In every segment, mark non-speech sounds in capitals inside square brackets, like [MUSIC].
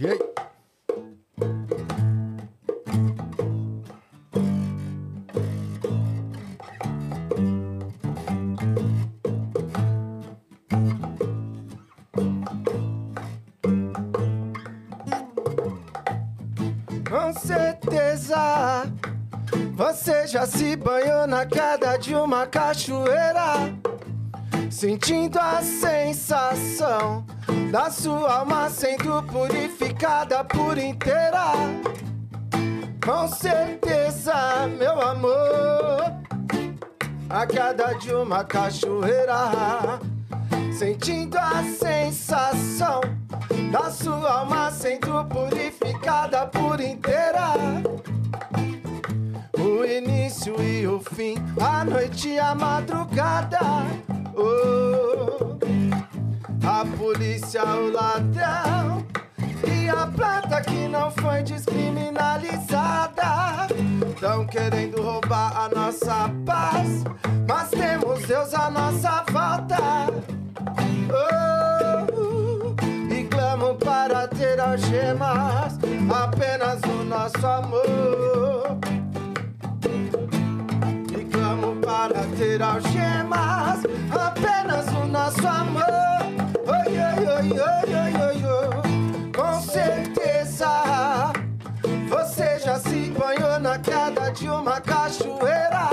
Yeah. Com certeza você já se banhou na queda de uma cachoeira, sentindo a sensação da sua alma sendo purificada por inteira. Com certeza, meu amor, a queda de uma cachoeira, sentindo a sensação da sua alma sendo purificada por inteira. O início e o fim, a noite e a madrugada. Oh, a polícia, o ladrão e a planta que não foi descriminalizada. Estão querendo roubar a nossa paz, mas temos Deus à nossa volta. Oh, e clamo para ter algemas, apenas o nosso amor. E clamo para ter algemas, apenas o nosso amor. Com certeza, você já se banhou na queda de uma cachoeira,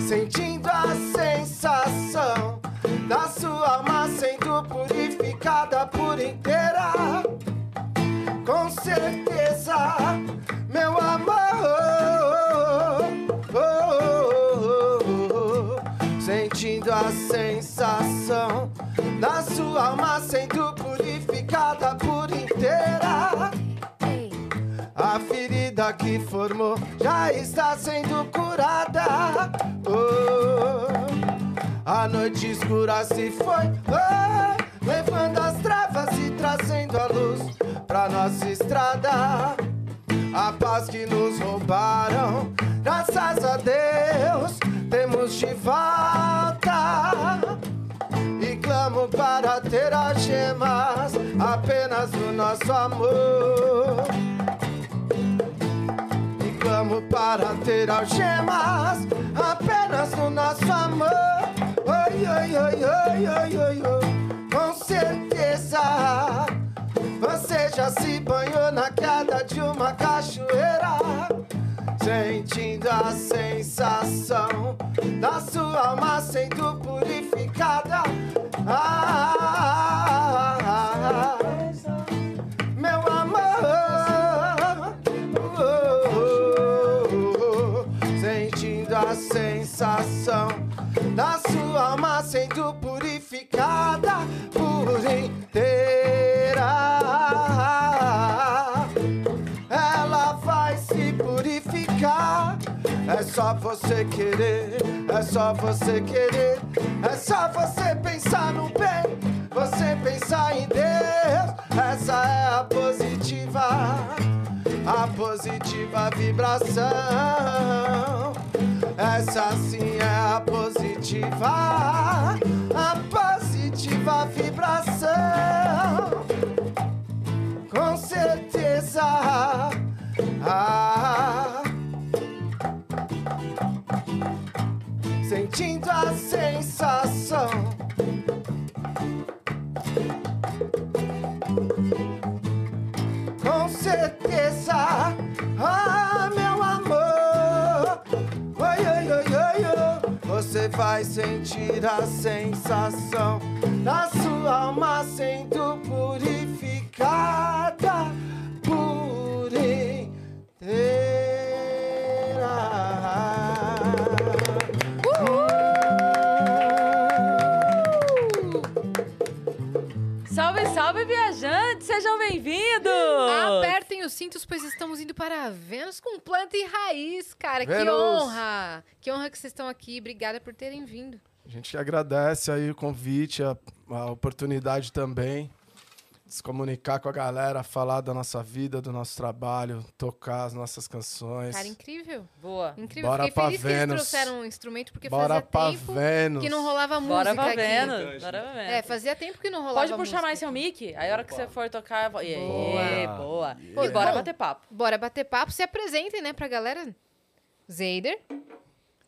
sentindo a sensação da sua alma sendo purificada por inteira. Com certeza, meu amor, sentindo a sensação da sua alma sendo purificada por inteira. A ferida que formou já está sendo curada. Oh, a noite escura se foi, oh, levando as trevas e trazendo a luz pra nossa estrada. A paz que nos roubaram, graças a Deus, temos de volta. Clamo para ter as gemas, apenas o nosso amor. E clamo para ter algemas, apenas no nosso amor. Oi, oi, oi, oi, oi, oi, oi. Com certeza, você já se banhou na queda de uma cachoeira. Sentindo a sensação da sua alma sendo purificada. Ah, ah, ah, meu amor, sentindo a sensação da sua alma sendo purificada por inteira. É só você querer, é só você querer, é só você pensar no bem, você pensar em Deus. Essa é a positiva, a positiva vibração. Essa sim é a positiva, a positiva vibração. Com certeza. Ah, sensação. Com certeza, ah, meu amor. Oi, oi, oi, oi, oi. Você vai sentir a sensação da sua alma sendo purificada bem-vindos! Apertem os cintos, pois estamos indo para Vênus com planta e raiz, cara. Que Vênus. honra! Que honra que vocês estão aqui. Obrigada por terem vindo. A gente agradece aí o convite, a, a oportunidade também. Se comunicar com a galera, falar da nossa vida, do nosso trabalho, tocar as nossas canções. Cara, incrível. Boa. Incrível. Bora Fiquei pra feliz que eles Vênus. trouxeram um instrumento, porque Bora fazia pra tempo Vênus. que não rolava Bora música pra aqui. Vênus. Bora pra É, Vênus. fazia tempo que não rolava Pode puxar música mais seu mic? Aí a hora que você for tocar... E aí, Boa. boa. Pô, E bora bom. bater papo. Bora bater papo. Se apresentem, né, pra galera. Zeider.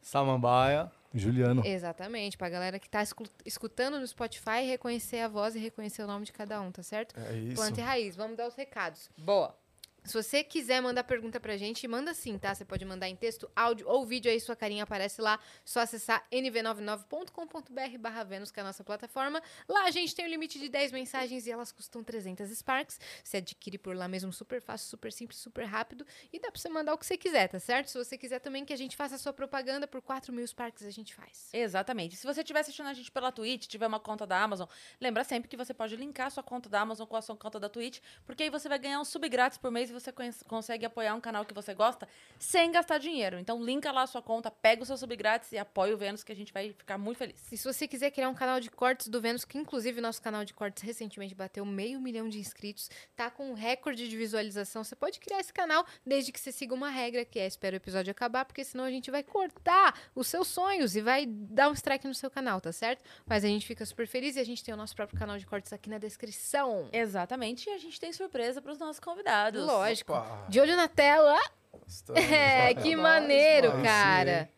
Samambaia. Juliano. Exatamente. Pra galera que tá escu- escutando no Spotify, reconhecer a voz e reconhecer o nome de cada um, tá certo? É isso. Planta e raiz. Vamos dar os recados. Boa. Se você quiser mandar pergunta pra gente, manda sim, tá? Você pode mandar em texto, áudio ou vídeo, aí sua carinha aparece lá. Só acessar nv99.com.br barra Vênus, que é a nossa plataforma. Lá a gente tem o limite de 10 mensagens e elas custam 300 Sparks. Você adquire por lá mesmo, super fácil, super simples, super rápido. E dá pra você mandar o que você quiser, tá certo? Se você quiser também que a gente faça a sua propaganda, por 4 mil Sparks a gente faz. Exatamente. Se você estiver assistindo a gente pela Twitch, tiver uma conta da Amazon, lembra sempre que você pode linkar sua conta da Amazon com a sua conta da Twitch, porque aí você vai ganhar um sub grátis por mês você consegue apoiar um canal que você gosta sem gastar dinheiro. Então linka lá a sua conta, pega o seu sub grátis e apoia o Vênus que a gente vai ficar muito feliz. E se você quiser criar um canal de cortes do Vênus, que inclusive nosso canal de cortes recentemente bateu meio milhão de inscritos, tá com um recorde de visualização, você pode criar esse canal desde que você siga uma regra, que é espera o episódio acabar, porque senão a gente vai cortar os seus sonhos e vai dar um strike no seu canal, tá certo? Mas a gente fica super feliz e a gente tem o nosso próprio canal de cortes aqui na descrição. Exatamente, e a gente tem surpresa para os nossos convidados. Lógico. Opa, De olho na tela. estamos [LAUGHS] É, que maneiro, mano. cara.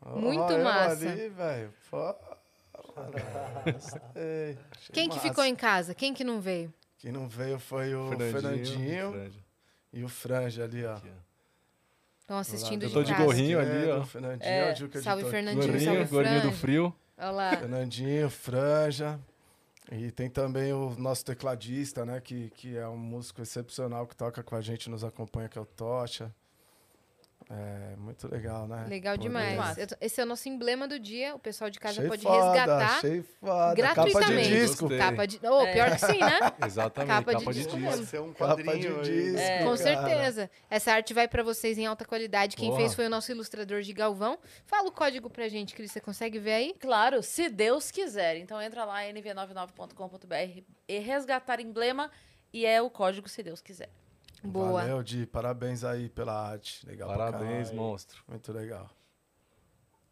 Ó, Muito eu massa. ali, velho. [LAUGHS] Quem que massa. ficou em casa? Quem que não veio? Quem não veio foi o Fernandinho, Franja. e o Franja ali, ó. Estão assistindo Eu de tô de casa. gorrinho ali, ó. O Fernandinho, É, o de Salve. Fernandinho. Gorrinho, salve, gorrinho do frio. Olha lá. Fernandinho, Franja. E tem também o nosso tecladista, né? Que, que é um músico excepcional que toca com a gente, nos acompanha, que é o Tocha. É muito legal, né? Legal Poder- demais. Esse é o nosso emblema do dia. O pessoal de casa Achei pode foda, resgatar Achei foda. Capa de gratuitamente. disco. Gostei. Capa de. Oh, pior que sim, né? [LAUGHS] Exatamente, Capa capa, de de, disco ser um Capa quadrinho de aí. disco. É. Com certeza. Essa arte vai pra vocês em alta qualidade. Quem Porra. fez foi o nosso ilustrador de Galvão. Fala o código pra gente, Cris. Você consegue ver aí? Claro, se Deus quiser. Então entra lá nv99.com.br e resgatar emblema e é o código se Deus quiser. Boa. Valeu, Di. Parabéns aí pela arte. Legal Parabéns, monstro. Muito legal.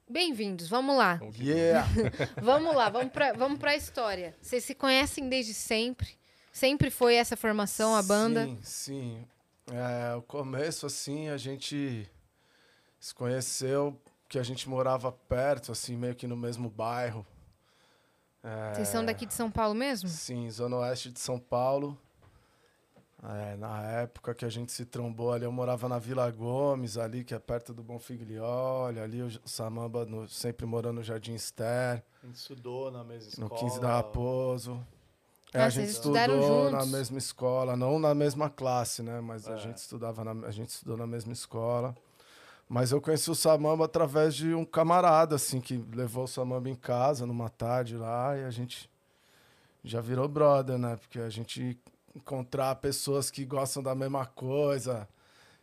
Bem-vindos. Vamos lá. Yeah! [LAUGHS] Vamos lá. Vamos pra, vamos pra história. Vocês se conhecem desde sempre? Sempre foi essa formação, a banda? Sim, sim. É, o começo, assim, a gente se conheceu que a gente morava perto, assim, meio que no mesmo bairro. É, Vocês são daqui de São Paulo mesmo? Sim, Zona Oeste de São Paulo. É, na época que a gente se trombou ali, eu morava na Vila Gomes, ali, que é perto do Bonfiglioli, ali o Samamba no- sempre morando no Jardim Esther, A gente estudou na mesma escola. no 15 da Raposo. É, Ah, a gente estudaram estudou na juntos? mesma escola, não na mesma classe, né? Mas a É. gente estudava na, a gente estudou na mesma escola. Mas eu conheci o Samamba através de um camarada, assim, que levou o Samamba em casa numa tarde lá e a gente já virou brother, né? Porque a gente encontrar pessoas que gostam da mesma coisa,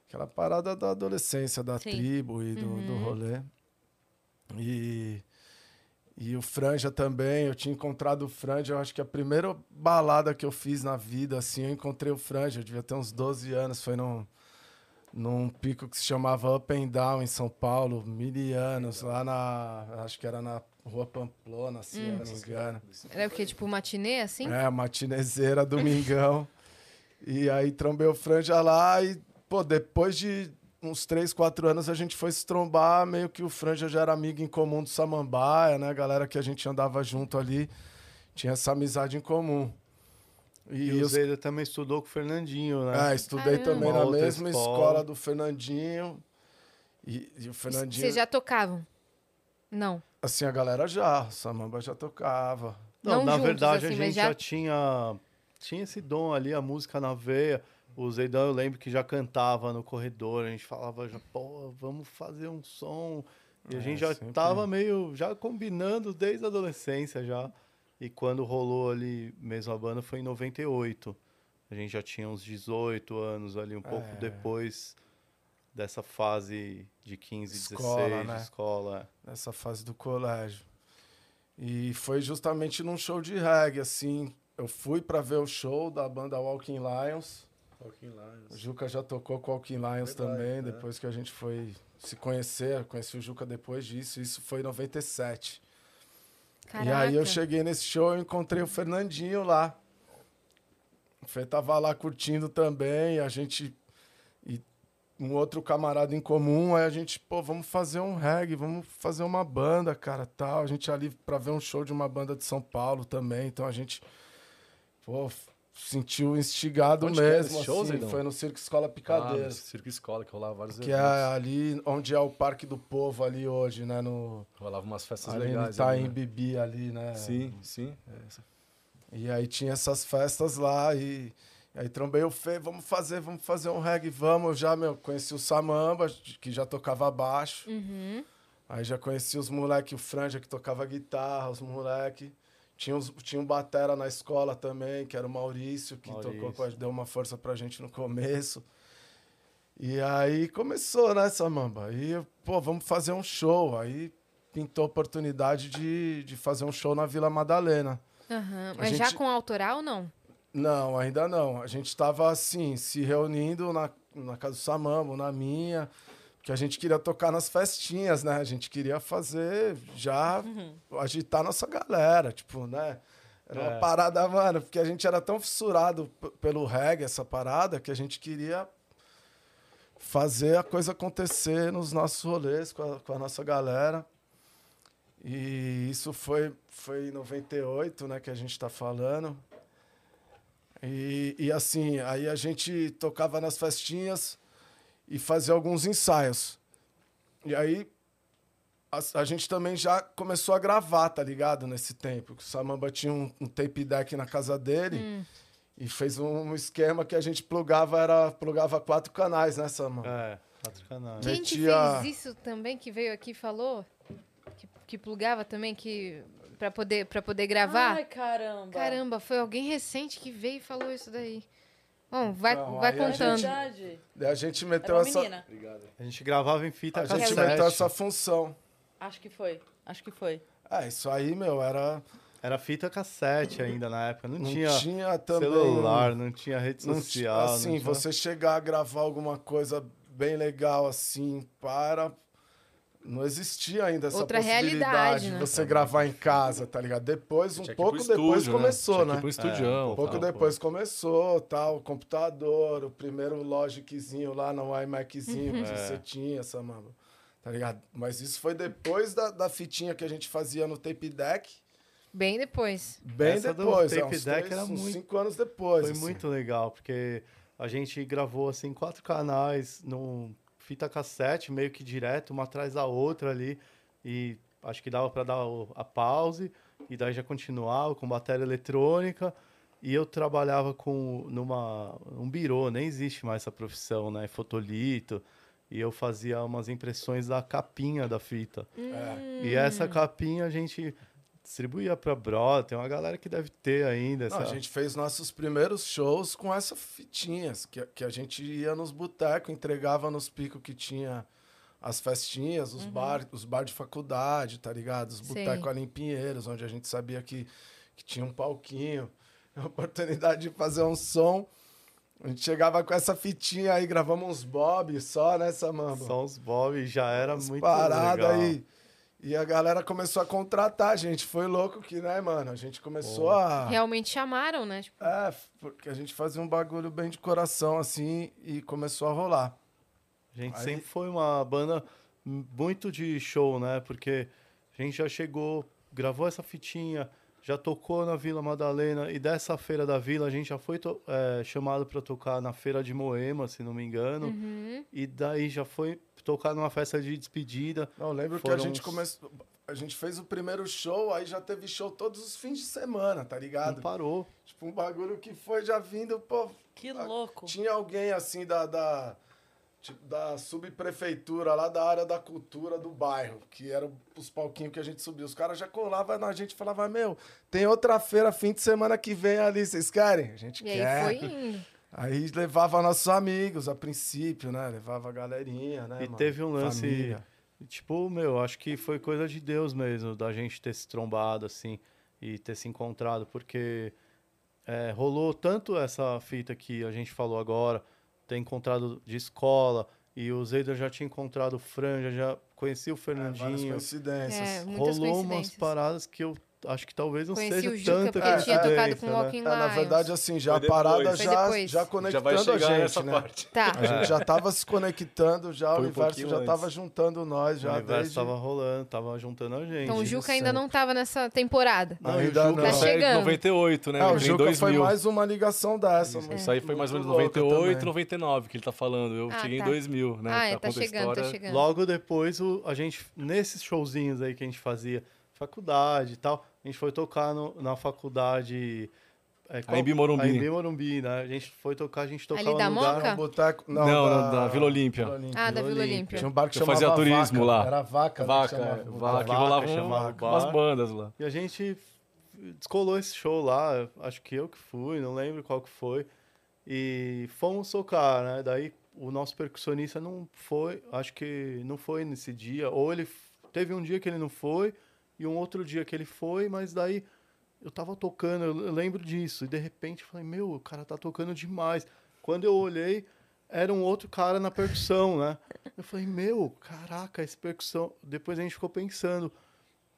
aquela parada da adolescência, da Sim. tribo e do, do Uhum. rolê. E, e o Franja também, eu tinha encontrado o Franja, eu acho que a primeira balada que eu fiz na vida, assim, eu encontrei o Franja, eu devia ter uns 12 anos, foi num, num pico que se chamava Up and Down, em São Paulo, mil anos, lá na, acho que era na Rua Pamplona, assim, Hum. se não me engano. Era o quê? Tipo matinê, assim? É, matinezeira, domingão. [LAUGHS] e aí trombei o Franja lá e, pô, depois de uns 3, 4 anos a gente foi se trombar, meio que o Franja já era amigo em comum do Samambaia, né? Galera que a gente andava junto ali, tinha essa amizade em comum. E, E o os- Zeda também estudou com o Fernandinho, né? é, estudei Caramba. também Uma na mesma escola. escola. do Fernandinho. E, e o Fernandinho, Vocês já tocavam? Não. Assim, a galera já, o Samamba já tocava. Não, Não na juntos, verdade assim, a gente já- já... tinha tinha esse dom ali, a música na veia. O Zeidão, eu lembro que já cantava no corredor, a gente falava já, pô, vamos fazer um som. E a É, gente já sempre. tava meio, já combinando desde a adolescência já. E quando rolou ali mesmo a banda foi em 98. A gente já tinha uns 18 anos ali, um pouco É. depois dessa fase de 15, Escola, 16 né? de escola. nessa fase do colégio. E foi justamente num show de reggae, assim, eu fui pra ver o show da banda Walking Lions. Walking Lions. O Juca já tocou com o Walking Lions Verdade, também, é. depois que a gente foi se conhecer. Eu conheci o Juca depois disso, isso foi em 97. Caraca. E aí eu cheguei nesse show e encontrei o Fernandinho lá. O Fê tava lá curtindo também, a gente. Um outro camarada em comum, aí a gente, pô, vamos fazer um reggae, vamos fazer uma banda, cara, tal. A gente ali pra ver um show de uma banda de São Paulo também, então a gente, pô, sentiu instigado Onde mesmo. show, assim, foi no Circo Escola Ah, Picadeiro. no Circo Escola, que rolava vários que é eventos. ali onde é o Parque do Povo ali hoje, né? No, Rolava umas festas ali legais. tá ali, em né? Bibi ali, né? Sim, sim. E aí tinha essas festas lá e aí trombei o Fê, vamos fazer, vamos fazer um reggae, vamos. Eu já, meu, conheci o Samamba, que já tocava baixo. Uhum. Aí já conheci os moleque, o Franja que tocava guitarra, os moleque. Tinha, tinha um batera na escola também, que era o Maurício, que tocou Maurício. a, deu uma força pra gente no começo. E aí começou, né, Samamba? Aí, pô, vamos fazer um show. Aí pintou a oportunidade de, de fazer um show na Vila Madalena. A Mas já gente- com autoral, não? Não, ainda não. A gente estava assim, se reunindo na, na casa do Samambo, na minha, que a gente queria tocar nas festinhas, né? A gente queria fazer já agitar nossa galera, tipo, né? Era uma É. parada, mano, porque a gente era tão fissurado pelo reggae, essa parada, que a gente queria fazer a coisa acontecer nos nossos rolês com a, com a nossa galera. E isso foi, foi em 98, né, que a gente está falando. E, e assim, aí a gente tocava nas festinhas e fazia alguns ensaios. E aí a, a gente também já começou a gravar, tá ligado? Nesse tempo. O Samamba tinha um, um tape deck na casa dele Hum. e fez um esquema que a gente plugava, era, plugava quatro canais, né, Samamba? É, quatro canais. Quem que Metia- fez isso também, que veio aqui e falou? Que, que plugava também, que... Pra poder, pra poder gravar? Ai, caramba. Caramba, foi alguém recente que veio e falou isso daí. Bom, vai, Então, vai a É contando. verdade. Daí a gente Era meteu essa. A gente gravava em fita A gente cassete. meteu essa função. Acho que foi. Acho que foi. É, isso aí, meu, era. Era fita cassete ainda na época. Não, Não tinha, tinha, também. celular, não tinha rede Não social. assim, não tinha- você chegar a gravar alguma coisa bem legal assim, para. Não existia ainda essa Outra possibilidade realidade, de né? você gravar em casa, tá ligado? Depois, um pouco depois estúdio, começou, né? pro estudião. É, Um pouco tal, depois começou, tal, o computador, o primeiro Logiczinho lá no iMaczinho que É. você tinha, essa mano. Tá ligado? Mas isso foi depois da, da fitinha que a gente fazia no tape deck. Bem depois. Bem Essa do depois, é, tape uns deck três, era uns muito- cinco anos depois. Foi assim. muito legal, porque a gente gravou assim quatro canais num fita cassete, meio que direto, uma atrás da outra ali. E acho que dava para dar a pause e daí já continuava com bateria eletrônica. E eu trabalhava com numa um birô, nem existe mais essa profissão, né? Fotolito. E eu fazia umas impressões da capinha da fita. É. E essa capinha a gente distribuía para brother, tem uma galera que deve ter ainda. Não, essa- a gente fez nossos primeiros shows com essas fitinhas, que, que a gente ia nos botecos, entregava nos picos que tinha as festinhas, os bar, os bar de faculdade, tá ligado? Os botecos ali em Pinheiros, onde a gente sabia que, que tinha um palquinho, [LAUGHS] a oportunidade de fazer um som. A gente chegava com essa fitinha aí, gravamos uns bob só, né, Samamba? Só uns Bob já era Umas muito paradas legal. aí. E a galera começou a contratar a gente. Foi louco que, né, mano? A gente começou a. Realmente chamaram, né? Tipo, É, porque a gente fazia um bagulho bem de coração, assim, e começou a rolar. A gente Aí- sempre foi uma banda muito de show, né? Porque a gente já chegou, gravou essa fitinha, já tocou na Vila Madalena e dessa feira da Vila a gente já foi é, chamado para tocar na feira de Moema, se não me engano. uhum. E daí já foi tocar numa festa de despedida. Não, eu lembro que a Foram gente uns- começou. A gente fez o primeiro show, aí já teve show todos os fins de semana, tá Não ligado? parou. Tipo, um bagulho que foi já vindo, pô. Que louco. Tinha alguém assim da. da tipo, da subprefeitura lá da área da cultura do bairro, que eram os palquinhos que a gente subia. Os caras já colavam na gente e falavam, meu, tem outra feira fim de semana que vem ali, vocês querem? A gente E aí quer. foi [LAUGHS] indo. Aí levava nossos amigos a princípio, né? Levava a galerinha, né? E mano? teve um lance- Família. Tipo, meu, acho que foi coisa de Deus mesmo, da gente ter se trombado, assim, e ter se encontrado, porque é, rolou tanto essa fita que a gente falou agora, ter encontrado de escola, e o Zeidan já tinha encontrado o Fran, já, já conhecia o É, Fernandinho. coincidências. É, rolou umas coincidências. paradas que eu acho que talvez não Conheci seja o Juca tanta porque tinha tocado com né? Walking É, na Lions. verdade, assim, já a parada já, já Já conectando vai chegar a gente, nessa né? parte. Tá. A gente já tava se conectando, já o Foi um universo pouquinho já tava antes. juntando nós, O já universo desde... tava rolando, tava juntando a gente. Então o Juca ainda sempre. não tava nessa temporada. Não, o Ainda Juca- não. Tá é chegando. 98, né? É, o Juca 2000. foi mais uma ligação dessa. mano. Isso aí foi mais ou menos Muito louca 98, também. 99 que ele tá falando. Eu Ah, cheguei tá. em 2000, né? ah, é, tá contar a chegando, tá chegando. Logo depois, o- a gente, nesses showzinhos aí que a gente fazia, faculdade e tal, a gente foi tocar no- na faculdade. É, qual- Embi Morumbi. A Embi Morumbi, né? A gente foi tocar, a gente tocava Ali da no lugar. Moca? Boteco... Não, da, da- da Vila Olímpia. Ah, da Vila Olímpia. Tinha um bar que Eu chamava fazia turismo Vaca. lá. Era Vaca. né, que Vaca, chamava. vaca, que Vaca chamava o umas bandas lá. E a gente descolou esse show lá, acho que eu que fui, não lembro qual que foi. E fomos tocar, né? Daí o nosso percussionista não foi, acho que não foi nesse dia, ou ele teve um dia que ele não foi e um outro dia que ele foi, mas daí eu tava tocando, eu lembro disso, e de repente eu falei, meu, o cara tá tocando demais. Quando eu olhei, era um outro cara na percussão, né? Eu falei, meu, caraca, esse percussão. Depois a gente ficou pensando,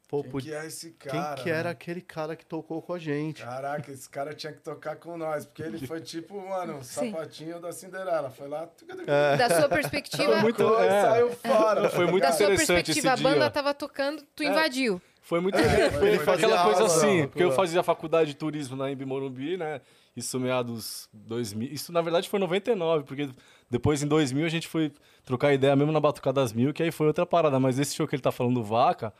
pô, Quem podia- que é esse quem cara? que era né? aquele cara que tocou com a gente? Caraca, esse cara tinha que tocar com nós, porque ele foi [LAUGHS] tipo, mano, Sim. sapatinho da Cinderela. Foi lá, É. Da sua perspectiva, Foi muito- tocou e é. saiu fora. Foi muito da sua interessante perspectiva, a banda tava tocando, tu É. invadiu. Foi muito. É, foi, foi foi aquela coisa aula, assim, não, porque eu fazia faculdade de turismo na Embi Morumbi, né? Isso meados 2000. Isso na verdade foi 99, porque depois em 2000 a gente foi trocar ideia mesmo na Batucada das Mil, que aí foi outra parada. Mas esse show que ele tá falando do Vaca,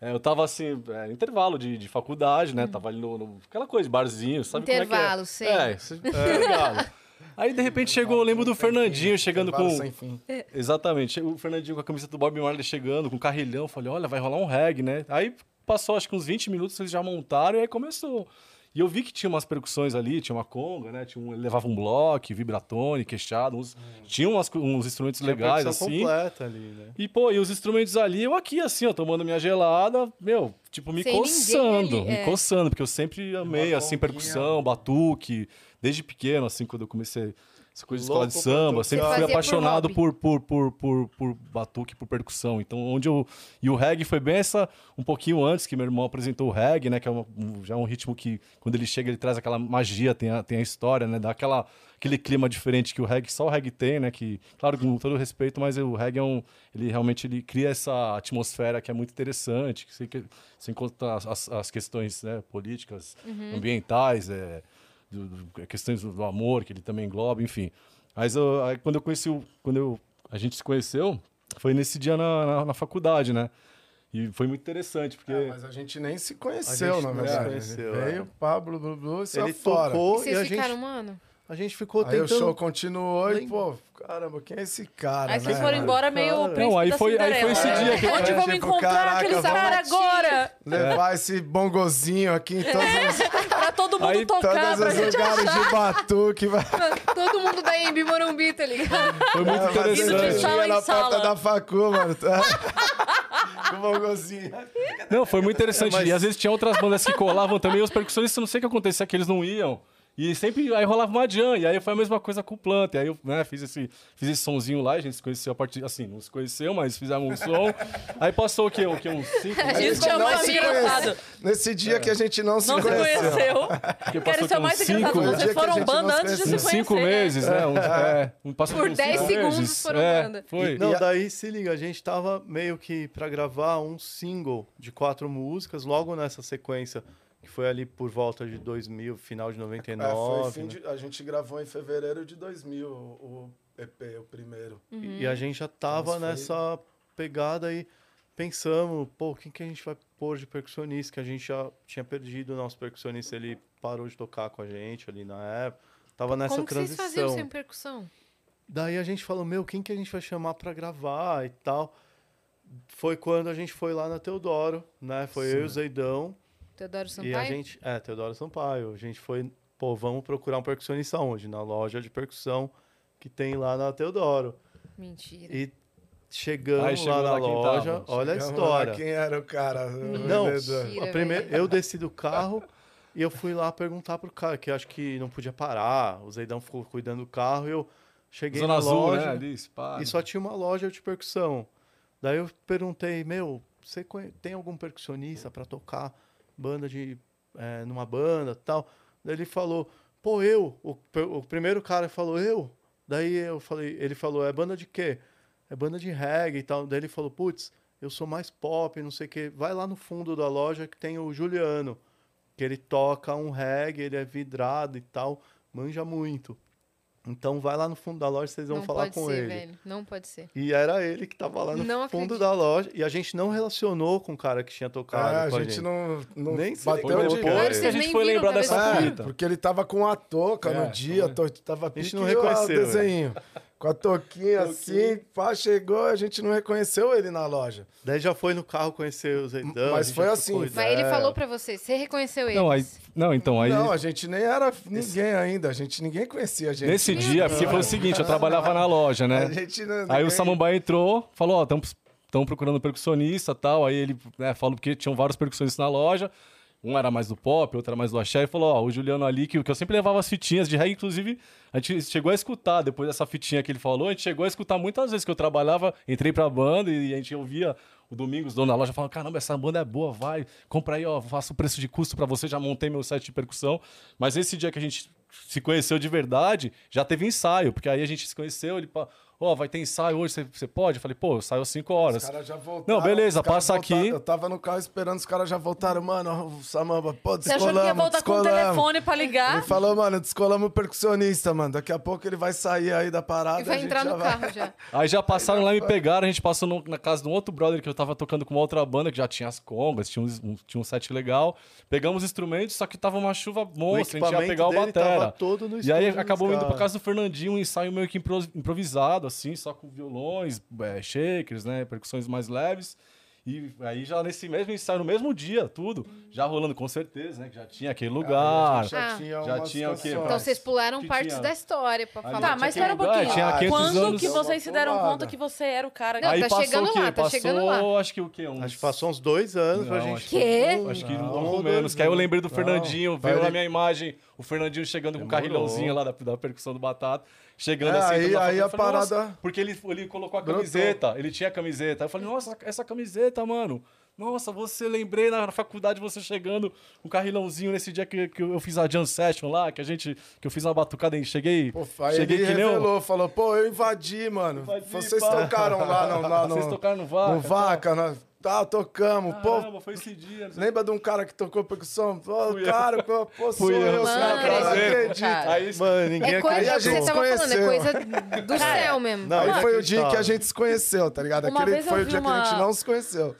é, eu tava assim, é, intervalo de, de faculdade, né? Tava ali no, no- Aquela coisa de barzinho, sabe como é Intervalo, que é? sei. É, [LAUGHS] cê- é, ligado. Aí de repente chegou, eu lembro do Fernandinho chegando com. Intervalo sem fim. Exatamente. O Fernandinho com a camisa do Bob Marley chegando, com um carrilhão. Falei, olha, vai rolar um reggae, né? Aí passou acho que uns 20 minutos, eles já montaram e aí começou. E eu vi que tinha umas percussões ali, tinha uma conga, né? Tinha um, ele levava um bloco, vibratone, queixado, uns, tinha umas, uns instrumentos Tinha legais, percussão assim. completa ali, né? E, pô, e os instrumentos ali, eu aqui, assim, ó, tomando minha gelada, meu, tipo, me Sem coçando, ali, me é. coçando, porque eu sempre amei, assim, conguinha. percussão, batuque, desde pequeno, assim, quando eu comecei essa coisa de escola de samba, sempre fui apaixonado por, por, por, por, por batuque, por percussão. Então, onde eu. E o reggae foi bem essa. Um pouquinho antes que meu irmão apresentou o reggae, né? Que é uma- um- já um ritmo que, quando ele chega, ele traz aquela magia, tem a, tem a história, né? Dá aquela, aquele clima diferente que o reggae, só o reggae tem, né? Que, claro, com todo respeito, mas o reggae é um. Ele realmente ele cria essa atmosfera que é muito interessante, que você, que você encontra as, as- questões né, políticas, ambientais, é, do- do- questões do, amor, que ele também engloba, enfim. Mas eu- aí quando eu conheci o. Quando eu, a gente se conheceu, foi nesse dia na, na, na faculdade, né? E foi muito interessante, porque. É, mas a gente nem se conheceu, A gente na não se verdade. conheceu, Ele é. Veio, Pablo, Blu, Blu, e Ele fora. E tocou e, vocês a ficaram, gente, mano? A gente ficou Aí o tentando... show continuou e, Lembra? pô, caramba, quem é esse cara, Aí né? vocês foram mano? embora meio Cara. o príncipe Não, aí foi- aí foi esse dia que- Onde É, vamos tipo, encontrar caraca, aqueles vamos- caras agora? Levar esse bongozinho aqui em todos os, [LAUGHS] Pra todo mundo Aí tocar, todos pra os gente lugares de batuque. vai- Todo mundo da Embi Morumbi, tá ligado? Foi muito É, de interessante. ele sala na sala. porta da facu, mano. tá? [LAUGHS] Com o bongozinho. Não, foi muito interessante. Mas- E às vezes tinha outras bandas que colavam também, os percussionistas, não sei o que acontecia, que eles não iam. E sempre aí rolava uma jam, e aí foi a mesma coisa com o Planta. E aí eu né, fiz, esse, fiz esse sonzinho lá, a gente se conheceu a partir. Assim, não se conheceu, mas fizemos um som. [LAUGHS] aí passou o quê? O quê? Uns cinco meses? Isso que é o não mais se engraçado. Nesse dia que a gente não se Não se conheceu. conheceu. [LAUGHS] Porque Quero passou ser o uns mais cinco, engraçado. O Vocês foram não banda se antes de se conheceu. conhecer. cinco né? meses, né? Uns, é, um- passou Por uns 10 cinco segundos meses. foram é, banda. Foi. Não, E a- daí se liga, a gente tava meio que pra gravar um single de quatro músicas, logo nessa sequência, que foi ali por volta de 2000, final de É, 99. foi fim né? de, a gente gravou em fevereiro de 2000 o, o EP, o primeiro. E a gente já tava Mas foi- nessa pegada e pensamos, pô, quem que a gente vai pôr de percussionista? Que a gente já tinha perdido o nosso percussionista, ele parou de tocar com a gente ali na época. Tava nessa Como que vocês transição. faziam sem percussão? Daí a gente falou, meu, quem que a gente vai chamar pra gravar e tal. Foi quando a gente foi lá na Teodoro, né? Foi eu e o Zeidão. Teodoro E a Sampaio? gente. É, Teodoro Sampaio. A gente foi, pô, vamos procurar um percussionista onde? Na loja de percussão que tem lá na Teodoro. Mentira. E chegamos lá na loja, tava. olha a história. Quem era o cara? o Não. Mentira, a primeira, eu desci do carro, E eu fui lá perguntar pro cara, que eu acho que não podia parar. O Zeidão ficou cuidando do carro e eu cheguei Zona na Azul, loja né? Ali, e só tinha uma loja de percussão. Daí eu perguntei, meu, você conhe- tem algum percussionista para tocar banda de é, numa banda tal? Daí ele falou, pô, eu. O, o primeiro cara falou, eu. Daí eu falei, ele falou, é banda de quê? É banda de reggae e tal. Daí ele falou, putz, eu sou mais pop, não sei o quê. Vai lá no fundo da loja que tem o Juliano, que ele toca um reggae, ele é vidrado e tal, manja muito. Então vai lá no fundo da loja, vocês vão Não falar pode com ser, ele. velho. Não pode ser. E era ele que tava lá no Não fundo acredito. da loja. E a gente não relacionou com o cara que tinha tocado. É, a com gente não, não Nem se bateu de cara. que a gente foi lembrar dessa É, fita. porque ele tava com a touca É, no dia, to- tava A gente não o reconheceu, desenho. Com a touquinha assim, pá, chegou, a gente não reconheceu ele na loja. Daí já foi no carro conhecer o Zeidão. Mas foi assim. Mas ele falou pra você, você reconheceu ele. Não, aí, não, então, aí. Não, a gente nem era ninguém ainda, a gente ninguém conhecia a gente. Nesse dia, porque foi o seguinte, eu trabalhava na loja, né? A gente não, Aí ninguém- o Samambaia entrou, falou, ó, estão procurando percussionista e tal. Aí ele né, falou porque tinham vários percussionistas na loja. Um era mais do pop, outro era mais do axé. E falou, ó, o Juliano ali, que, que eu sempre levava as fitinhas de reggae, inclusive, a gente chegou a escutar, depois dessa fitinha que ele falou, a gente chegou a escutar muitas vezes que eu trabalhava, entrei pra banda e a gente ouvia o Domingos, dono da loja, falando, caramba, essa banda é boa, vai, compra aí, ó, faço o preço de custo pra você, já montei meu set de percussão. Mas esse dia que a gente se conheceu de verdade, já teve ensaio, porque aí a gente se conheceu, ele, ó, vai ter ensaio hoje, você- você pode? Eu falei, pô, às 5 horas. Os caras já voltaram. Não, beleza, passa aqui. voltaram. Eu tava no carro esperando, os caras já voltaram. Mano, o Samamba, pô, Você achou que ia descolamos, voltar com o descolamos. telefone pra ligar? Ele falou, mano, descolamos o percussionista, mano. Daqui a pouco ele vai sair aí da parada. E vai a gente entrar já no vai- carro já. [LAUGHS] Aí já passaram lá e me pegaram, a gente passou no- na casa de um outro brother que eu tava tocando com uma outra banda, que já tinha as congas, tinha, um, tinha um set legal. Pegamos os instrumentos, só que tava uma chuva monstra, a gente ia pegar o batera. tava todo no E aí acabou indo pra casa do Fernandinho, um ensaio meio que impro- improvisado, assim, só com violões, é, shakers, né, percussões mais leves. E aí já nesse mesmo ensaio, no mesmo dia, tudo, já rolando com certeza, né, que já tinha aquele lugar. gente já Ah. tinha, Já tinha o quê? Então vocês pularam Que partes tinha- da história pra Ali falar. Tá, mas espera um lugar, pouquinho. 500 Quando anos. que vocês se deram conta que você era o cara? Não, aí tá passou chegando o quê? lá, tá passou, chegando lá. acho que o quê? Uns... Acho que passou uns dois anos pra Não, gente. acho Quê? Acho que Não, um pouco menos. Que aí eu lembrei do Não, Fernandinho, veio na minha imagem o Fernandinho chegando com o carrilhãozinho lá da, da percussão do Batata. Chegando É, assim. aí- na aí foto, a falei, parada Porque ele, ele colocou a brotou. camiseta, ele tinha a camiseta. Eu falei, nossa, essa camiseta, mano. Nossa, você lembrei na, na faculdade você chegando o carrilãozinho nesse dia que, que eu fiz a Jam Session lá, que a gente. que eu fiz uma batucada e cheguei. Pô, aí cheguei ele que nem revelou, falou, pô, eu invadi, mano. Invadi, Vocês pá. tocaram lá no, lá [LAUGHS] no, Vocês tocaram no Vaca. no Vaca, nós- tá, tocamos. Pô, Caramba, foi esse dia. sei lembra de um cara que tocou percussão? Pô, Fui cara, pô, pô, sou Fui eu. eu, cara, é não acredito. Cara. Aí, Mano, ninguém É coisa Aí a que você gente tava falando, é conheceu. coisa do [LAUGHS] céu mesmo. Não, Aí Não, foi o dia que a gente se conheceu, tá ligado? Uma Aquele foi o dia que a gente uma- não se conheceu.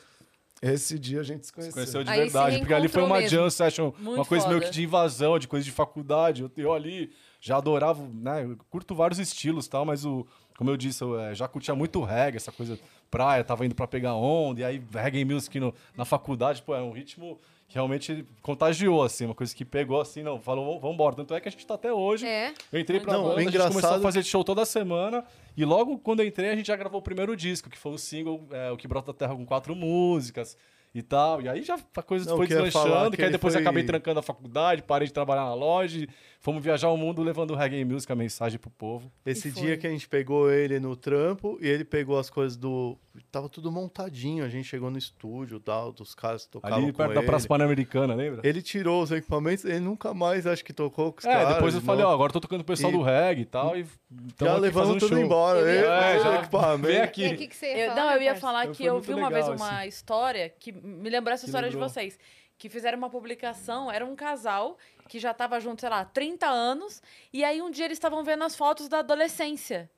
Esse dia a gente se conheceu. Conheceu de Aí se verdade. Porque ali foi uma reencontrou jam session, Muito uma coisa meio foda. que de invasão, de coisa de faculdade. Eu, eu ali já adorava, né? Eu curto vários estilos e tal, mas o. Como eu disse, eu eh, já curtia muito reggae, essa coisa praia, tava indo pra pegar onda, e aí reggae music no- na faculdade, pô, é um ritmo que realmente contagiou, assim, uma coisa que pegou assim, não, falou, "Vamos- embora. Tanto é que a gente tá até hoje. É. Eu entrei pra Não, banda, o a gente começou a engraçado- fazer show toda semana. E logo quando eu entrei, a gente já gravou o primeiro disco, que foi o single, é, O Que Brota da Terra, com quatro músicas e tal. E aí já a coisa Não, foi deslanchando, que que aí depois foi- acabei trancando a faculdade, parei de trabalhar na loja, fomos viajar o mundo levando reggae music, a mensagem pro povo. Esse dia que a gente pegou ele no trampo e ele pegou as coisas do. Tava tudo montadinho. A gente chegou no estúdio e tal, dos caras tocavam Ali com perto da ele. Praça Pan-Americana, lembra? Ele tirou os equipamentos, ele nunca mais acho que tocou com os É, caras. depois eu falei, ó, agora eu tô tocando o pessoal E- do reggae e tal, e já fazendo tudo show. embora. Ele, falar- É, o já, equipamento. vem E aqui. aí, o que, que você ia Eu- falar? não, eu ia falar que eu vi uma vez uma assim. história que me lembrou essa história de vocês. Que fizeram uma publicação, era um casal que já tava junto, sei lá, 30 anos, e aí um dia eles estavam vendo as fotos da adolescência.